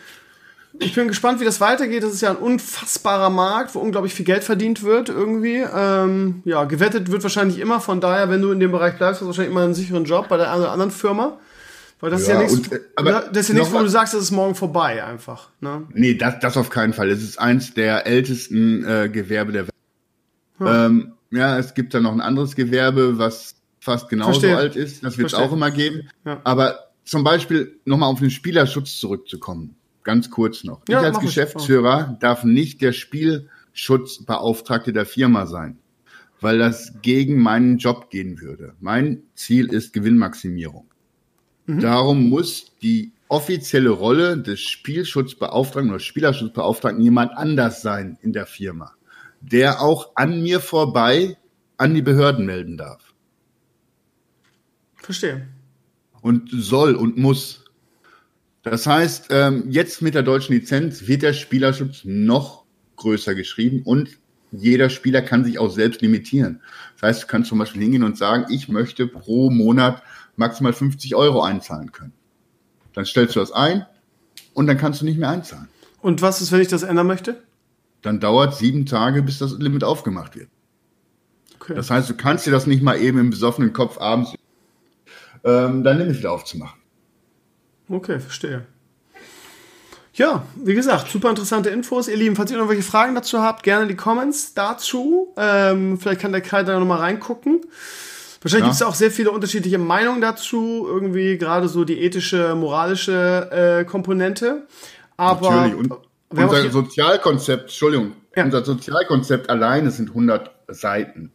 Speaker 2: ich bin gespannt, wie das weitergeht. Das ist ja ein unfassbarer Markt, wo unglaublich viel Geld verdient wird irgendwie. Ähm, ja, gewettet wird wahrscheinlich immer. Von daher, wenn du in dem Bereich bleibst, hast du wahrscheinlich immer einen sicheren Job bei der anderen Firma. Weil das ja, ist ja nichts, und, aber das ist ja nichts, wo du sagst, das ist morgen vorbei einfach. Ne?
Speaker 5: Nee, das, das auf keinen Fall. Es ist eins der ältesten äh, Gewerbe der Welt. Hm. Ähm, ja, es gibt da noch ein anderes Gewerbe, was fast genauso Verstehe. alt ist. Das wird es auch immer geben. Ja. Aber zum Beispiel nochmal auf den Spielerschutz zurückzukommen. Ganz kurz noch. Ja, ich als Geschäftsführer ich. darf nicht der Spielschutzbeauftragte der Firma sein, weil das gegen meinen Job gehen würde. Mein Ziel ist Gewinnmaximierung. Mhm. Darum muss die offizielle Rolle des Spielschutzbeauftragten oder Spielerschutzbeauftragten jemand anders sein in der Firma der auch an mir vorbei an die Behörden melden darf.
Speaker 2: Verstehe.
Speaker 5: Und soll und muss. Das heißt, ähm, jetzt mit der deutschen Lizenz wird der Spielerschutz noch größer geschrieben und jeder Spieler kann sich auch selbst limitieren. Das heißt, du kannst zum Beispiel hingehen und sagen, ich möchte pro Monat maximal 50 Euro einzahlen können. Dann stellst du das ein und dann kannst du nicht mehr einzahlen.
Speaker 2: Und was ist, wenn ich das ändern möchte?
Speaker 5: dann dauert sieben Tage, bis das Limit aufgemacht wird. Okay. Das heißt, du kannst dir das nicht mal eben im besoffenen Kopf abends ähm, dein Limit wieder aufzumachen.
Speaker 2: Okay, verstehe. Ja, wie gesagt, super interessante Infos. Ihr Lieben, falls ihr noch welche Fragen dazu habt, gerne die Comments dazu. Ähm, vielleicht kann der Kai da noch mal reingucken. Wahrscheinlich ja. gibt es auch sehr viele unterschiedliche Meinungen dazu, irgendwie gerade so die ethische, moralische äh, Komponente. Aber Natürlich. Und
Speaker 5: unser Sozialkonzept, Entschuldigung, ja. unser Sozialkonzept alleine sind 100 Seiten.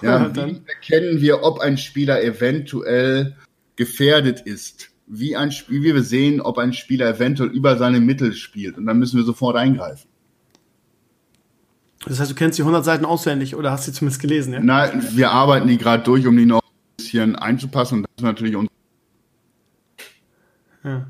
Speaker 5: Ja, wie erkennen wir, ob ein Spieler eventuell gefährdet ist? Wie, ein, wie wir sehen, ob ein Spieler eventuell über seine Mittel spielt. Und dann müssen wir sofort eingreifen.
Speaker 2: Das heißt, du kennst die 100 Seiten auswendig oder hast sie zumindest gelesen, ja?
Speaker 5: Nein, wir arbeiten die gerade durch, um die noch ein bisschen einzupassen. Und das ist natürlich unser.
Speaker 2: Ja.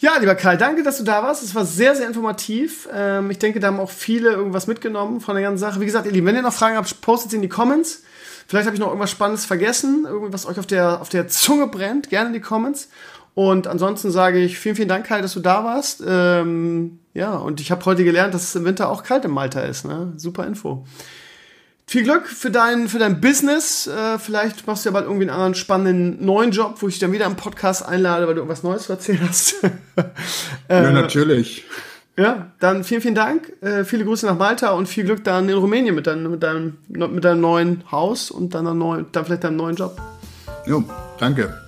Speaker 2: Ja, lieber Karl, danke, dass du da warst. Es war sehr, sehr informativ. Ähm, ich denke, da haben auch viele irgendwas mitgenommen von der ganzen Sache. Wie gesagt, ihr Lieben, wenn ihr noch Fragen habt, postet sie in die Comments. Vielleicht habe ich noch irgendwas Spannendes vergessen, irgendwas euch auf der, auf der Zunge brennt. Gerne in die Comments. Und ansonsten sage ich vielen, vielen Dank, Karl, dass du da warst. Ähm, ja, und ich habe heute gelernt, dass es im Winter auch kalt im Malta ist. Ne? Super Info. Viel Glück für dein, für dein Business. Äh, vielleicht machst du ja bald irgendwie einen anderen spannenden neuen Job, wo ich dich dann wieder im Podcast einlade, weil du irgendwas Neues zu erzählen hast.
Speaker 5: äh, ja, natürlich.
Speaker 2: Ja, dann vielen, vielen Dank. Äh, viele Grüße nach Malta und viel Glück dann in Rumänien mit, dein, mit, deinem, mit deinem neuen Haus und dann, neuen, dann vielleicht deinem neuen Job.
Speaker 5: Jo, danke.